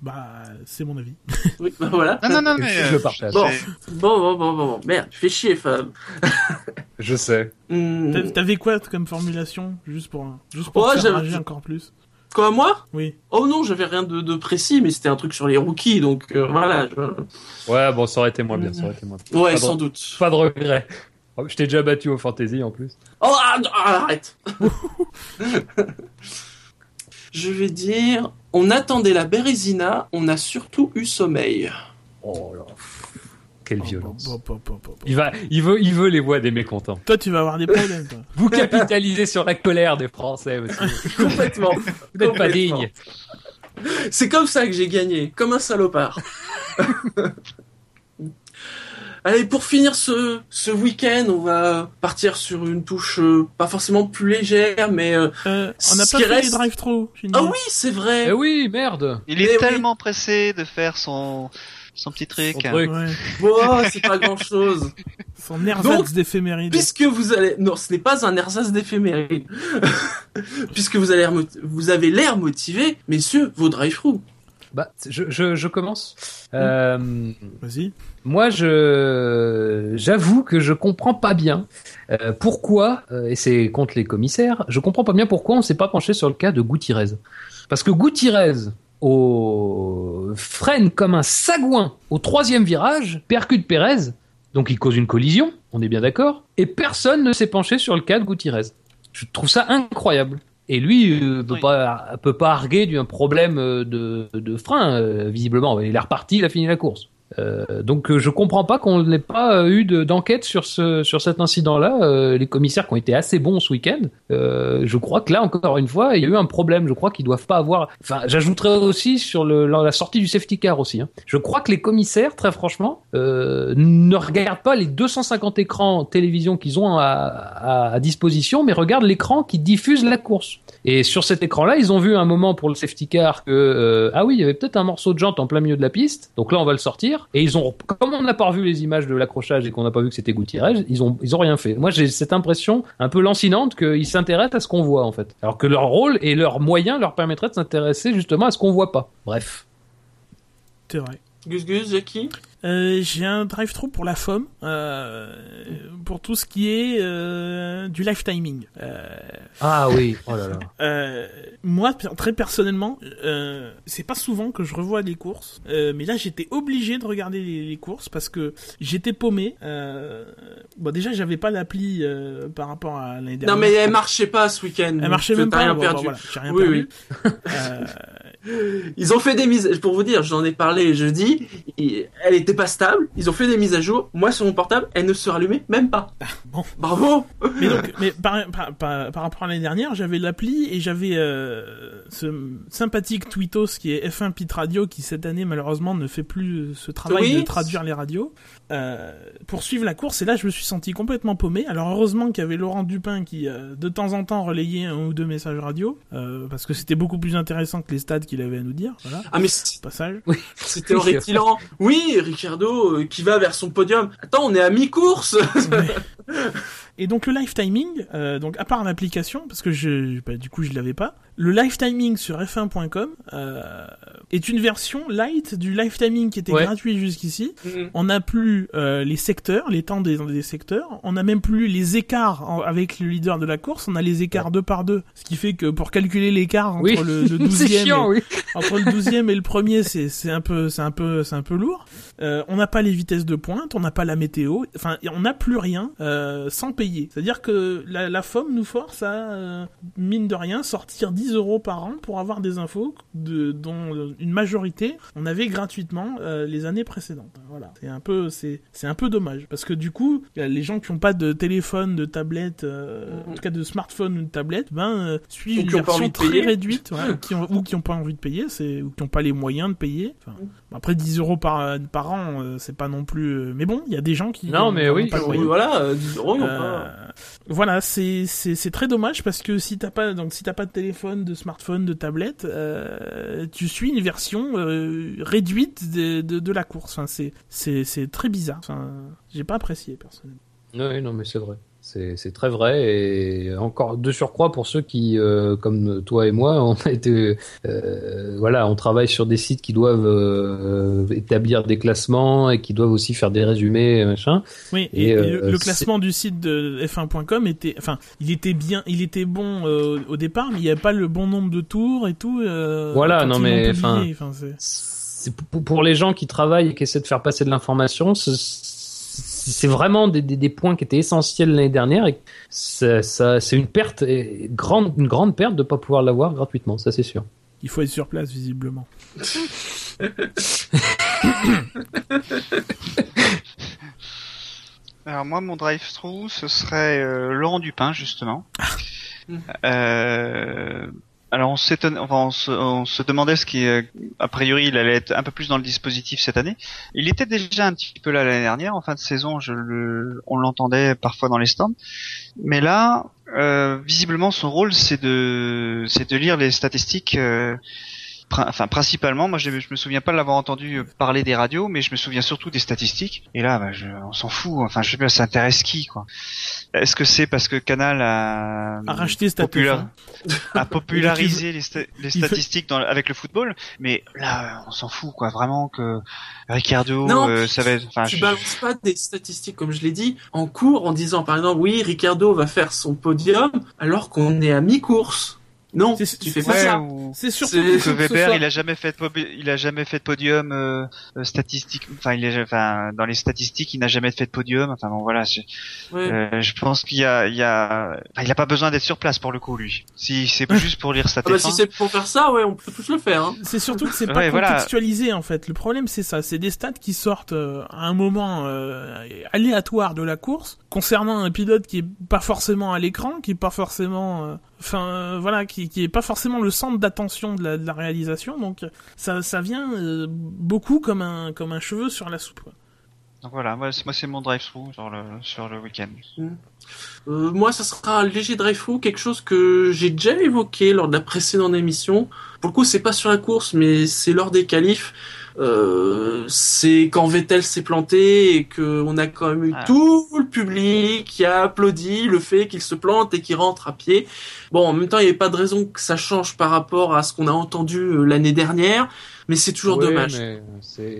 Bah, c'est mon avis. (laughs) Oui, bah voilà. Non, non, non, mais. Je euh, partage. Bon. c'est- Bon, bon, bon, bon, bon. Merde, tu fais chier, Fab. (laughs) Je sais. Hmm. T'a- T'avais quoi comme formulation Juste pour, juste pour Ouais, encore plus? Quoi, moi? Oui. Oh non, j'avais rien de, de précis, mais c'était un truc sur les rookies, donc euh, voilà. je- Ouais, bon, ça aurait été moins bien, ça aurait été moins bien. Ouais, sans doute. Pas de regret. Oh, Je t'ai déjà battu au fantasy en plus. Oh, ah, ah, arrête (laughs) Je vais dire, on attendait la Bérésina, on a surtout eu sommeil. Oh là. Quelle violence. oh, oh, oh, oh, oh. Il va, il veut, il veut les voix des mécontents. Toi, tu vas avoir des problèmes, toi. (laughs) Vous capitalisez sur la colère des Français, monsieur. (laughs) Complètement. Vous n'êtes pas digne. C'est comme ça que j'ai gagné, comme un salopard. (laughs) Allez, pour finir ce, ce week-end, on va partir sur une touche euh, pas forcément plus légère, mais... euh, Euh, on n'a Ce pas qui fait reste- les drive-thru. j'ai une Ah oui, c'est vrai Eh oui, merde. Il Mais est oui. tellement pressé de faire son, son petit truc. Son truc. Ouais. Bon, c'est pas grand-chose. (laughs) Son ersatz d'éphéméride. Puisque vous allez... Non, ce n'est pas un ersatz d'éphéméride. (laughs) Puisque vous, allez vous avez l'air motivé, messieurs, vos drive-thru. Bah, je, je, je commence. Euh, Vas-y. Moi, je, j'avoue que je comprends pas bien euh, pourquoi, euh, et c'est contre les commissaires, je comprends pas bien pourquoi on s'est pas penché sur le cas de Gutiérrez. Parce que Gutiérrez au freine comme un sagouin au troisième virage, percute Pérez, donc il cause une collision, on est bien d'accord, et personne ne s'est penché sur le cas de Gutiérrez. Je trouve ça incroyable. Et lui euh, peut Oui. pas peut pas arguer d'un problème euh, de, de frein euh, visiblement. Il est reparti, il a fini la course. Euh, donc euh, je comprends pas qu'on n'ait pas euh, eu de- d'enquête sur ce sur cet incident-là. Euh, les commissaires qui ont été assez bons ce week-end, euh, je crois que là encore une fois il y a eu un problème. Je crois qu'ils doivent pas avoir. Enfin, j'ajouterais aussi sur le, la sortie du safety car aussi. hein. Je crois que les commissaires, très franchement, ne regardent pas les 250 écrans télévision qu'ils ont à, à, à disposition, mais regardent l'écran qui diffuse la course. Et sur cet écran-là, ils ont vu un moment pour le safety car que euh, ah oui, il y avait peut-être un morceau de jante en plein milieu de la piste. Donc là, on va le sortir. Et ils ont, comme on n'a pas revu les images de l'accrochage et qu'on n'a pas vu que c'était Gutiérrez, ils ont ils ont rien fait. Moi, j'ai cette impression un peu lancinante qu'ils s'intéressent à ce qu'on voit en fait, alors que leur rôle et leurs moyens leur permettraient de s'intéresser justement à ce qu'on voit pas. Bref. C'est vrai. Gus Gus, Jackie Euh, j'ai un drive-thru pour la FOM, euh, pour tout ce qui est euh, du live timing. Euh, Ah oui. Oh là là. euh, moi, très personnellement, euh, c'est pas souvent que je revois les courses, euh, mais là j'étais obligé de regarder les, les courses parce que j'étais paumé. Euh, bon, déjà j'avais pas l'appli euh, par rapport à l'année dernière. Non mais elle marchait pas ce week-end. Elle marchait même pas. rien bon, perdu. bon, voilà, j'ai rien Oui, perdu. Euh, (laughs) Ils ont fait des mises, pour vous dire, j'en ai parlé jeudi, elle était pas stable, ils ont fait des mises à jour, moi sur mon portable, elle ne se rallumait même pas. bon. Bravo Mais donc, mais par, par, par, par rapport à l'année dernière, j'avais l'appli et j'avais euh, ce sympathique Tweetos qui est F1 Pit Radio qui cette année malheureusement ne fait plus ce travail Oui. de traduire les radios euh, pour suivre la course. Et là, je me suis senti complètement paumé. Alors heureusement qu'il y avait Laurent Dupin qui euh, de temps en temps relayait un ou deux messages radio parce que c'était beaucoup plus intéressant que les stades qu'il avait à nous dire. Voilà, Ah mais passage. (laughs) c'était horripilant. Oui, Ricardo euh, qui va vers son podium. Attends, on est à mi-course (laughs) (laughs) Et donc le live timing, euh, donc à part l'application, parce que je, bah, du coup je l'avais pas, le live timing sur f1.com euh, est une version light du live timing qui était Ouais. gratuit jusqu'ici. On n'a plus euh, les secteurs, les temps des, des secteurs. On n'a même plus les écarts en- avec le leader de la course. On a les écarts deux par deux, ce qui fait que pour calculer l'écart entre Oui. le, le 12e (laughs) c'est chiant, et, oui. entre le 12e et le premier, c'est c'est un peu c'est un peu c'est un peu lourd. Euh, on n'a pas les vitesses de pointe, on n'a pas la météo, enfin on n'a plus rien euh, sans payer. C'est-à-dire que la, la FOM nous force à euh, mine de rien sortir 10 euros par an pour avoir des infos de, dont euh, une majorité on avait gratuitement euh, les années précédentes. Voilà, c'est un peu c'est un peu dommage parce que du coup les gens qui n'ont pas de téléphone, de tablette, euh, en tout cas de smartphone ou de tablette, ben euh, suivent une version très réduite, ouais, qui ont, ou qui ont pas envie de payer, c'est ou qui ont pas les moyens de payer. Enfin, après 10 euros par par an, euh, c'est pas non plus. euh, Mais bon, il y a des gens qui. Non, mais oui, pas. Voilà, euh, 10 euros, non Euh, pas. Voilà, c'est c'est c'est très dommage parce que si t'as pas donc si t'as pas de téléphone, de smartphone, de tablette, euh, tu suis une version euh, réduite de, de de la course. Enfin, c'est c'est c'est très bizarre. Enfin, j'ai pas apprécié personnellement. Oui, non, mais c'est vrai. C'est très vrai et encore de surcroît pour ceux qui, euh, comme toi et moi, (laughs) on a été, euh, voilà, on travaille sur des sites qui doivent euh, établir des classements et qui doivent aussi faire des résumés, machin. Oui, et, euh, le, classement du site de F1.com était, enfin, il était bien, il était bon euh, au départ, mais il n'y avait pas le bon nombre de tours et tout. euh, Voilà, non, mais, enfin, pour- pour les gens qui travaillent et qui essaient de faire passer de l'information, c'est- c'est vraiment des, des, des points qui étaient essentiels l'année dernière et ça, ça, c'est une perte, et grande, une grande perte de pas pouvoir l'avoir gratuitement, ça c'est sûr. il faut être sur place visiblement. (laughs) Alors moi, mon drive-through, ce serait euh, Laurent Dupin, justement. Euh, alors on on, se, demandait ce qui, euh, a priori, il allait être un peu plus dans le dispositif cette année. Il était déjà un petit peu là l'année dernière, en fin de saison, on l'entendait parfois dans les stands. Mais là, euh, visiblement, son rôle, c'est de, de lire les statistiques. euh, Enfin, principalement, moi je, je me souviens pas de l'avoir entendu parler des radios, mais je me souviens surtout des statistiques. Et là, bah, je, on s'en fout. Enfin, je sais pas, ça intéresse qui, quoi. Est-ce que c'est parce que Canal a, racheter Status. popula- hein. a (laughs) popularisé les, sta- les statistiques dans, avec le football? Mais là, on s'en fout, quoi. Vraiment que Ricardo, Non, euh, ça va être. Enfin, tu je- balances pas des statistiques, comme je l'ai dit, en cours en disant par exemple, oui, Ricardo va faire son podium alors qu'on est à mi-course. Non, C'est- tu fais pas ça. ou- C'est surtout C'est- que Weber, soit- il a jamais fait de pobi- il a jamais fait de podium euh, euh, statistique. Enfin, il est, enfin, dans les statistiques, il n'a jamais fait de podium. Enfin bon, voilà. Je, Ouais. euh, je pense qu'il y a, il y a, enfin, il a pas besoin d'être sur place pour le coup, lui. Si c'est (laughs) juste pour lire sa Ah bah, si c'est pour faire ça, ouais, on peut tous le faire. Hein. C'est surtout que c'est (laughs) pas Ouais, voilà. contextualisé en fait. Le problème c'est ça, c'est des stats qui sortent euh, à un moment euh, aléatoire de la course concernant un pilote qui est pas forcément à l'écran, qui est pas forcément, euh, enfin euh, voilà, qui, qui est pas forcément le centre d'attention de la, de la réalisation. Donc ça, ça vient euh, beaucoup comme un comme un cheveu sur la soupe. quoi. Donc voilà, moi, c'est- moi c'est mon drive-through sur le sur le week-end. Euh, moi, ça sera un léger drive-through, quelque chose que j'ai déjà évoqué lors de la précédente émission. Pour le coup, c'est pas sur la course, mais c'est lors des qualifs. Euh, c'est quand Vettel s'est planté et que on a quand même eu Ah. tout le public qui a applaudi le fait qu'il se plante et qu'il rentre à pied. Bon, en même temps, il n'y avait pas de raison que ça change par rapport à ce qu'on a entendu euh, l'année dernière, mais c'est toujours Ouais, dommage.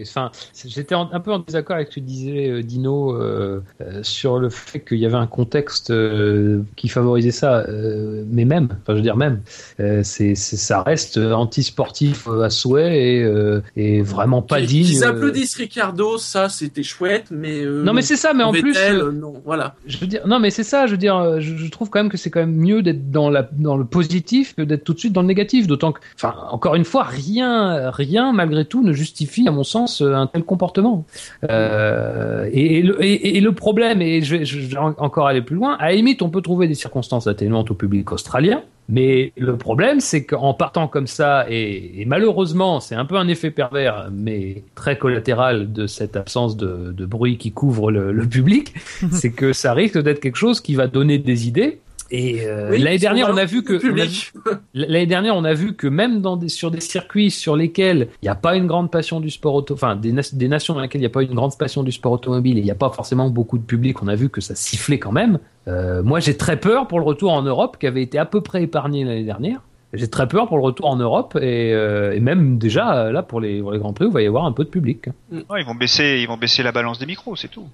Enfin, j'étais un peu en désaccord avec ce que disait euh, Dino euh, euh, sur le fait qu'il y avait un contexte euh, qui favorisait ça, mais même, enfin, je veux dire même, c'est ça reste anti-sportif à souhait et, et vraiment pas digne. Qu'ils applaudissent Ricardo, ça c'était chouette, mais Non, mais c'est ça, mais en plus. Non, voilà. Je veux dire, non, mais c'est ça. Je veux dire, je, je trouve quand même que c'est quand même mieux d'être dans la dans le positif que d'être tout de suite dans le négatif. D'autant que, enfin, encore une fois, rien, rien malgré tout ne justifie, à mon sens, euh, un tel comportement. Euh, et, et le, et, et le problème, et je vais, je vais en- encore aller plus loin. À la limite, on peut trouver des circonstances atténuantes au public australien. Mais le problème, c'est qu'en partant comme ça, et, et malheureusement, c'est un peu un effet pervers, mais très collatéral de cette absence de, de bruit qui couvre le, le public, (laughs) c'est que ça risque d'être quelque chose qui va donner des idées. Et euh, Oui, l'année dernière, on a vu que. (laughs) L'année dernière, on a vu que même dans des, sur des circuits sur lesquels il n'y a pas une grande passion du sport auto, enfin des, nations dans lesquelles il n'y a pas une grande passion du sport automobile et il n'y a pas forcément beaucoup de public, on a vu que ça sifflait quand même. Euh, moi, j'ai très peur pour le retour en Europe, qui avait été à peu près épargné l'année dernière. J'ai très peur pour le retour en Europe et, euh, et même déjà là pour les, pour les grands prix, il va y avoir un peu de public. Ouais, ils vont baisser, ils vont baisser la balance des micros, c'est tout.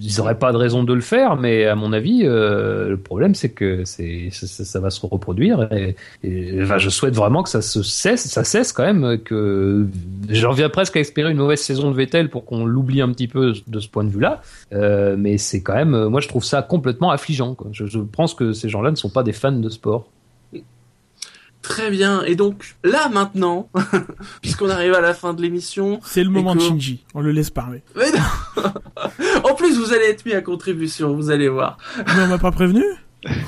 Ils n'auraient pas de raison de le faire, mais à mon avis, euh, le problème c'est que ça, va se reproduire. Et, je souhaite vraiment que ça se cesse, ça cesse quand même. Que j'en viens presque à espérer une mauvaise saison de Vettel pour qu'on l'oublie un petit peu de ce point de vue-là. Euh, mais c'est quand même, moi je trouve ça complètement affligeant. Je pense que ces gens-là ne sont pas des fans de sport. Très bien. Et donc là maintenant, (laughs) puisqu'on arrive à la fin de l'émission, C'est le moment de Shinji. On le laisse parler. mais non. (laughs) en plus vous allez être mis à contribution, vous allez voir. Mais on m'a pas prévenu?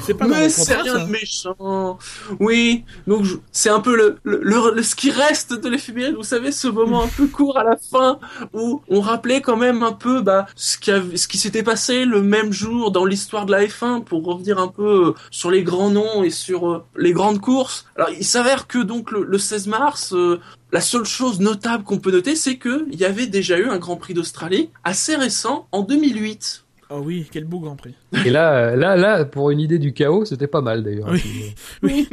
C'est pas Mais c'est rien de méchant. Oui, donc je- c'est un peu le, le, le- le- ce qui reste de l'éphéméride. Vous savez, ce moment un peu court à la fin où on rappelait quand même un peu bah, ce qui, avait- ce qui s'était passé le même jour dans l'histoire de la F1 pour revenir un peu euh, sur les grands noms et sur euh, les grandes courses. Alors, il s'avère que donc le, le 16 mars, euh, la seule chose notable qu'on peut noter, c'est que il y avait déjà eu un Grand Prix d'Australie assez récent en 2008. Oh oui, quel beau Grand Prix. Et là, euh, là, là, pour une idée du chaos, c'était pas mal d'ailleurs. Oui. Oui.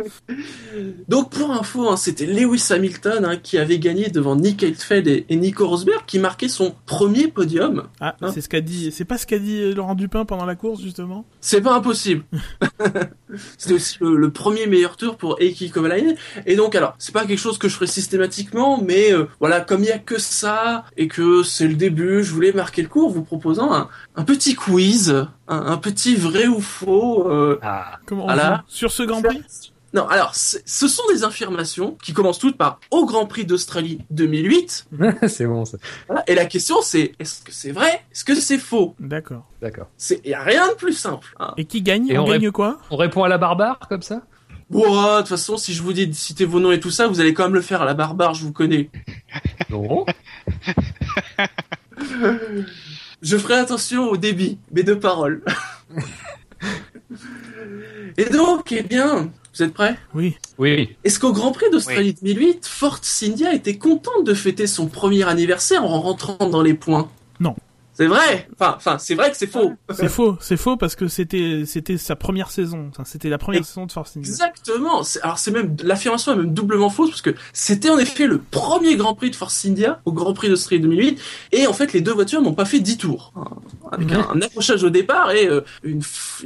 Donc pour info, hein, c'était Lewis Hamilton hein, qui avait gagné devant Nick Heidfeld et, et Nico Rosberg qui marquait son premier podium. Ah, Hein c'est ce qu'a dit. C'est pas ce qu'a dit euh, Laurent Dupin pendant la course justement? C'est pas impossible. (laughs) c'était aussi le, le premier meilleur tour pour Eiki Kovalainen. Et donc alors, c'est pas quelque chose que je ferai systématiquement, mais euh, voilà, comme il y a que ça et que c'est le début, je voulais marquer le coup en vous proposant un, un petit quiz, un, un petit vrai ou faux. euh, Ah, Comment on Sur ce Grand Prix? Non, alors, ce sont des affirmations qui commencent toutes par au Grand Prix d'Australie 2008. (laughs) c'est bon ça. Voilà. Et la question, c'est est-ce que c'est vrai? Est-ce que c'est faux? D'accord. D'accord. Il y a rien de plus simple. Hein. Et qui gagne Et On on gagne quoi? On répond à la barbare comme ça? Bon, de toute façon, si je vous dis de citer vos noms et tout ça, vous allez quand même le faire à la barbare, je vous connais. (laughs) Non. (laughs) Je ferai attention au débit, mes deux paroles. et donc, eh bien, vous êtes prêts? Oui. Oui, oui. Est-ce qu'au Grand Prix d'Australie 2008, Force India était contente de fêter son premier anniversaire en rentrant dans les points? Non. C'est vrai Enfin, enfin c'est vrai que c'est faux. C'est faux, c'est faux parce que c'était c'était sa première saison. Enfin, c'était la première Et- saison de Force India. Exactement. Alors c'est même l'affirmation est même doublement fausse parce que c'était en effet le premier Grand Prix de Force India au Grand Prix d'Australie 2008 et en fait les deux voitures n'ont pas fait 10 tours avec un, un accrochage au départ et euh, une,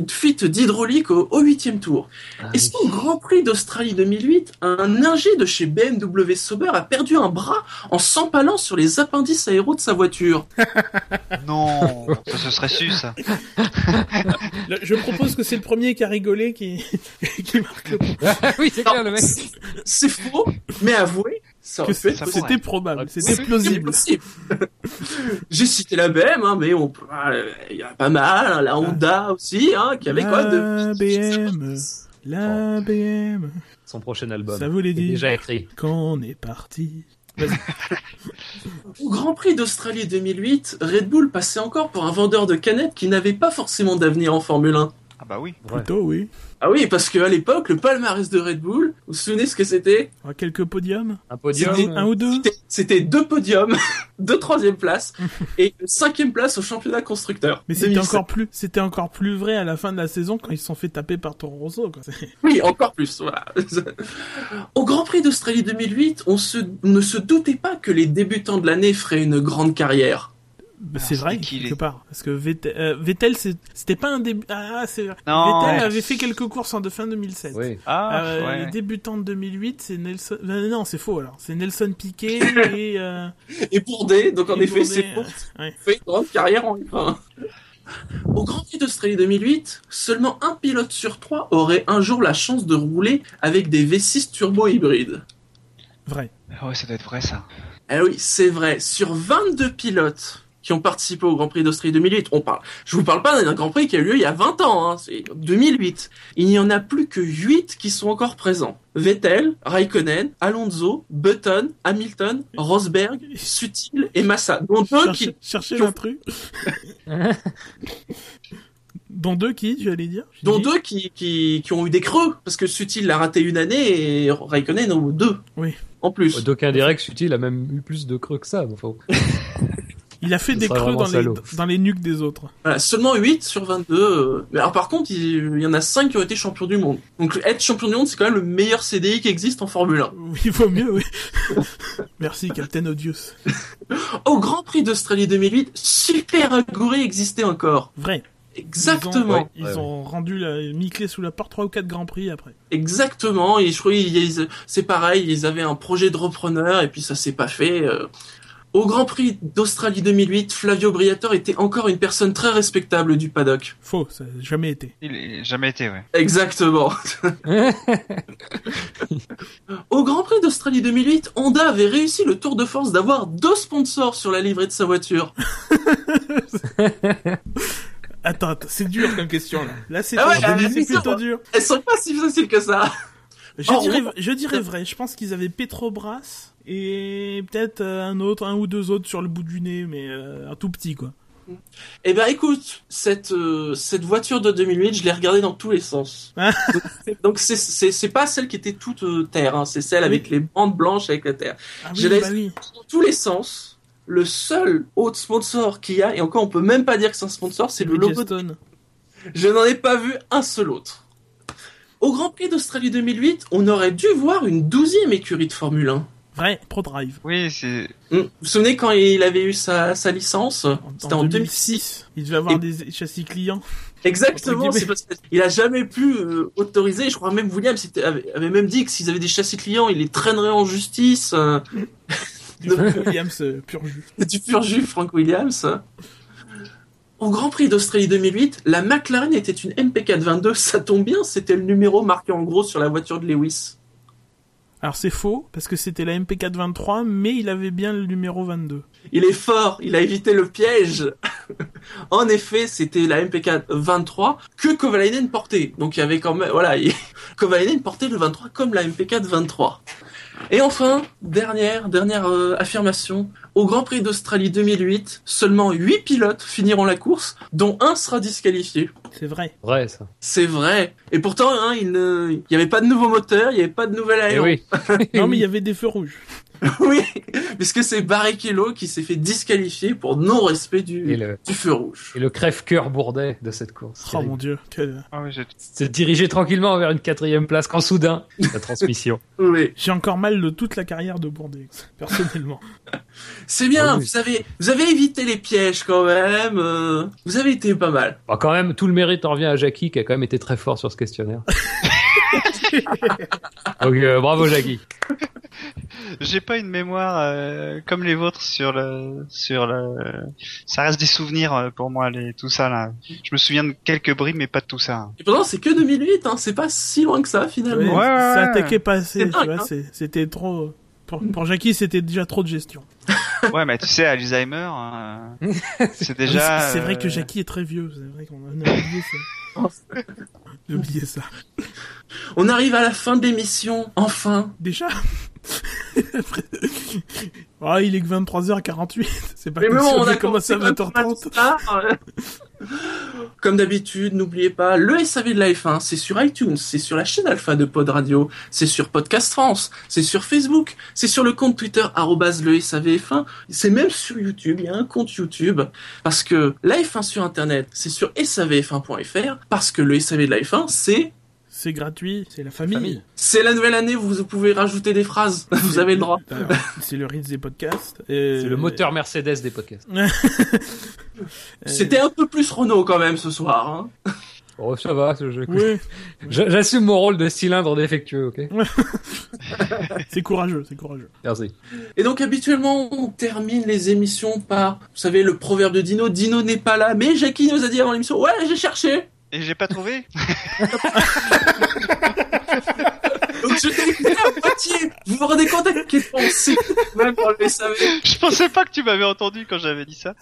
fuite d'hydraulique au au huitième tour. Ah, Est-ce qu'au Grand Prix d'Australie 2008, un ingé de chez BMW Sauber a perdu un bras en s'empalant sur les appendices aéros de sa voiture? (laughs) Non, (laughs) ça se serait su ça. (laughs) Le- je propose que c'est le premier qui a rigolé qui (laughs) qui marque le point. oui, c'est clair, le mec. C'est faux, mais avouez, ça Que aurait pu c'est- être ça possible. C'était probable, c'était C'est plausible. possible. J'ai cité la BM, hein, mais on ah, il y a pas mal, hein, la Honda aussi, hein, qui avait quoi La de... BM, la BM. Son prochain album. Ça vous l'a est dit. déjà écrit. Quand on est parti. Au Grand Prix d'Australie 2008, Red Bull passait encore pour un vendeur de canettes qui n'avait pas forcément d'avenir en Formule 1. Ah bah oui. Ouais. Plutôt, oui. Ah oui, parce qu'à l'époque, le palmarès de Red Bull, vous vous souvenez ce que c'était? On a quelques podiums? Un podium. C'était Un ou deux? C'était- deux podiums, (laughs) deux troisième places (laughs) et une cinquième place au championnat constructeur. Mais c'était 2007. encore plus, c'était encore plus vrai à la fin de la saison quand ils se sont fait taper par Toro Rosso, quoi. (laughs) Oui, encore plus, voilà. Au Grand Prix d'Australie 2008, on, se, on ne se doutait pas que les débutants de l'année feraient une grande carrière. Bah, c'est vrai, quelque les- part. Parce que Vettel, euh, Vettel c'était pas un début, ah, c'est. Vettel Ouais. avait fait quelques courses en de fin 2007. Oui. Ah, Euh, ouais. Les débutants de 2008, c'est Nelson, euh, non, c'est faux, alors. C'est Nelson Piquet (laughs) et, euh, Et Bourdais, donc en Et effet, c'est pour euh, ouais. fait une grande carrière en F1. Au Grand Prix d'Australie 2008, seulement un pilote sur trois aurait un jour la chance de rouler avec des V6 turbo hybrides. vrai. Ah ouais, ça doit être vrai ça. Eh oui, c'est vrai. Sur 22 pilotes qui ont participé au Grand Prix d'Australie 2008, on parle. Je vous parle pas d'un Grand Prix qui a eu lieu il y a 20 ans, hein, c'est 2008. Il n'y en a plus que 8 qui sont encore présents. Vettel, Raikkonen, Alonso, Button, Hamilton, Rosberg, Sutil et Massa, dont deux Cherchez, qui, cherchez qui ont- l'intrus. (laughs) Dont deux qui, tu allais dire? Dont deux qui, qui, qui ont eu des creux, parce que Sutil l'a raté une année et Raikkonen en a eu deux. Oui. En plus. D'aucuns diraient que Sutil a même eu plus de creux que ça. Enfin, (laughs) Il a fait des creux dans les, salaud. dans les nuques des autres. Voilà, seulement 8 sur 22. euh, Mais alors par contre, il, il y en a 5 qui ont été champions du monde. Donc être champion du monde, c'est quand même le meilleur CDI qui existe en Formule 1. Oui, il vaut mieux, oui. (laughs) Merci, Captain Odious. (laughs) Au Grand Prix d'Australie 2008, Super Aguri existait encore. Vrai. Exactement. Ils ont, ils Ouais, ont rendu la mi-clé sous la porte 3 ou 4 grands prix après. Exactement. Et je crois c'est pareil, ils avaient un projet de repreneur et puis ça s'est pas fait. Au Grand Prix d'Australie 2008, Flavio Briatore était encore une personne très respectable du paddock. Faux, ça n'a jamais été. Il n'a jamais été, ouais. Exactement. (laughs) Au Grand Prix d'Australie 2008, Honda avait réussi le tour de force d'avoir deux sponsors sur la livrée de sa voiture. (laughs) Attends, attends, c'est dur comme question là. Là, c'est Ah ouais, plutôt dur. Elles sont pas si faciles que ça. Je Oh, dirais, on- je dirais vrai. Je pense qu'ils avaient Petrobras et peut-être euh, un autre, un ou deux autres sur le bout du nez, mais euh, un tout petit quoi. Eh ben écoute, cette euh, cette voiture de 2008, je l'ai regardée dans tous les sens. (laughs) Ah. Donc, c'est- c'est pas celle qui était toute euh, terre, hein, c'est celle avec les bandes blanches avec la terre. Ah Je l'ai- bah oui. Dans tous les sens, le seul autre sponsor qu'il y a, et encore on peut même pas dire que c'est un sponsor, c'est le logo. de-. Je n'en ai pas vu un seul autre. Au Grand Prix d'Australie 2008, on aurait dû voir une douzième écurie de Formule 1. Vrai, ProDrive. Oui, c'est. Vous vous souvenez quand il avait eu sa, sa licence? En, C'était en en 2006. Il devait avoir Et- des châssis clients. Exactement, c'est parce qu'il a jamais pu euh, autoriser. Je crois même Williams avait, avait même dit que s'ils avaient des châssis clients, il les traînerait en justice. euh, (laughs) Du Williams euh, pur jus. (laughs) du pur jus, Frank Williams. Au Grand Prix d'Australie 2008, la McLaren était une MP422. Ça tombe bien, c'était le numéro marqué en gros sur la voiture de Lewis. Alors c'est faux, parce que c'était la MP423, mais il avait bien le numéro 22. Il est fort, il a évité le piège. (laughs) en effet, c'était la MPK 23 que Kovalainen portait. Donc il y avait quand même, voilà, il- (laughs) Kovalainen portait le 23 comme la MPK 23. Et enfin, dernière, dernière euh, affirmation. Au Grand Prix d'Australie 2008, seulement 8 pilotes finiront la course, dont un sera disqualifié. C'est vrai. Vrai, ça. C'est vrai. Et pourtant, hein, il ne- il n'y avait pas de nouveau moteur, il n'y avait pas de nouvel Eh aéro. oui. Non, mais il y (laughs) avait des feux rouges. (laughs) oui, puisque c'est Barrichello qui s'est fait disqualifier pour non-respect du, Et le, du feu rouge. et le crève-cœur bourdet de cette course. Oh mon dieu. quel- Ah oui, Se diriger tranquillement vers une quatrième place quand soudain, (laughs) la transmission. Oui. J'ai encore mal de toute la carrière de Bourdais, personnellement. (laughs) C'est bien, Ah oui. vous avez, vous avez évité les pièges quand même. euh, vous avez été pas mal. Bon, quand même, tout le mérite en revient à Jackie qui a quand même été très fort sur ce questionnaire. (laughs) Donc euh, bravo Jackie. J'ai pas une mémoire euh, comme les vôtres sur le sur le. Ça reste des souvenirs euh, pour moi les tout ça là. Je me souviens de quelques bribes mais pas de tout ça. hein. Et pourtant, c'est que 2008, hein, c'est pas si loin que ça Ouais, finalement. ouais, ça ouais. attaquait pas assez, C'est tu dingue, vois, hein. c'était trop... Pour, pour Jackie, c'était déjà trop de gestion. (laughs) Ouais mais tu sais Alzheimer hein, euh, (laughs) c'est déjà. c'est vrai que Jackie est très vieux, c'est vrai qu'on a on a oublié ça. J'ai oublié ça. On arrive à la fin de l'émission, enfin. Déjà Après- (laughs) Ah, il est que 23h48, c'est pas Mais bon, si on a commencé à quand même pas mal 20h30. Comme d'habitude, n'oubliez pas, le SAV de la F1, c'est sur iTunes, c'est sur la chaîne Alpha de Pod Radio, c'est sur Podcast France, c'est sur Facebook, c'est sur le compte Twitter, le SAVF1, c'est même sur YouTube, il y a un compte YouTube, parce que la F1 sur Internet, c'est sur savf1.fr, parce que le SAV de la F1, c'est... C'est gratuit, c'est la famille. Famille. C'est la nouvelle année, vous pouvez rajouter des phrases, (laughs) vous avez le droit. Alors, C'est le Ritz des podcasts. et- C'est le moteur Mercedes des podcasts. (laughs) C'était un peu plus Renault quand même ce soir. Hein. (laughs) Oh ça va, ce jeu. Oui, J'assume mon rôle de cylindre défectueux, ok? C'est courageux, c'est courageux. Merci. Et donc habituellement on termine les émissions par, vous savez, le proverbe de Dino, Dino n'est pas là, mais Jackie nous a dit avant l'émission, ouais j'ai cherché. Et j'ai pas trouvé. (laughs) Je t'ai écouté à moitié. Vous vous rendez compte à quel point on même pour le SAV Je pensais pas que tu m'avais entendu quand j'avais dit ça.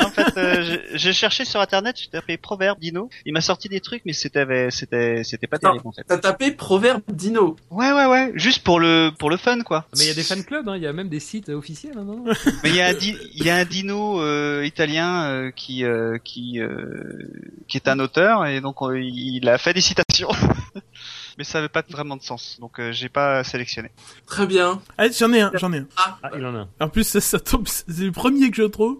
en fait, euh, j'ai- j'ai cherché sur internet, j'ai tapé proverbe Dino. Il m'a sorti des trucs, mais c'était c'était c'était pas terrible en fait. T'as tapé proverbe Dino. Ouais ouais ouais, juste pour le pour le fun quoi. Mais il y a des fan clubs, hein, il y a même des sites officiels, hein, non Mais il y a un il y a un Dino euh, italien euh, qui euh, qui euh, qui est un auteur et donc euh, il a fait des citations. (laughs) mais ça avait pas vraiment de sens, donc euh, j'ai pas sélectionné. Très bien. Allez, j'en ai un, j'en ai un. Ah, il en a un. En plus, ça, ça tombe, c'est le premier que je trouve.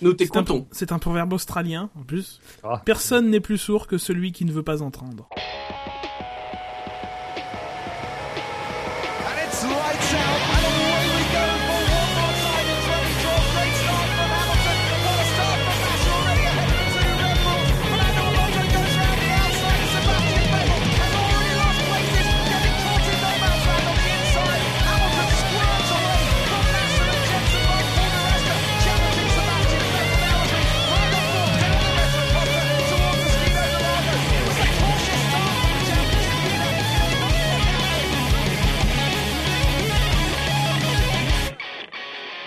Nous C'est un, t'écoutons. c'est un proverbe australien, en plus. Ah. Personne n'est plus sourd que celui qui ne veut pas entendre.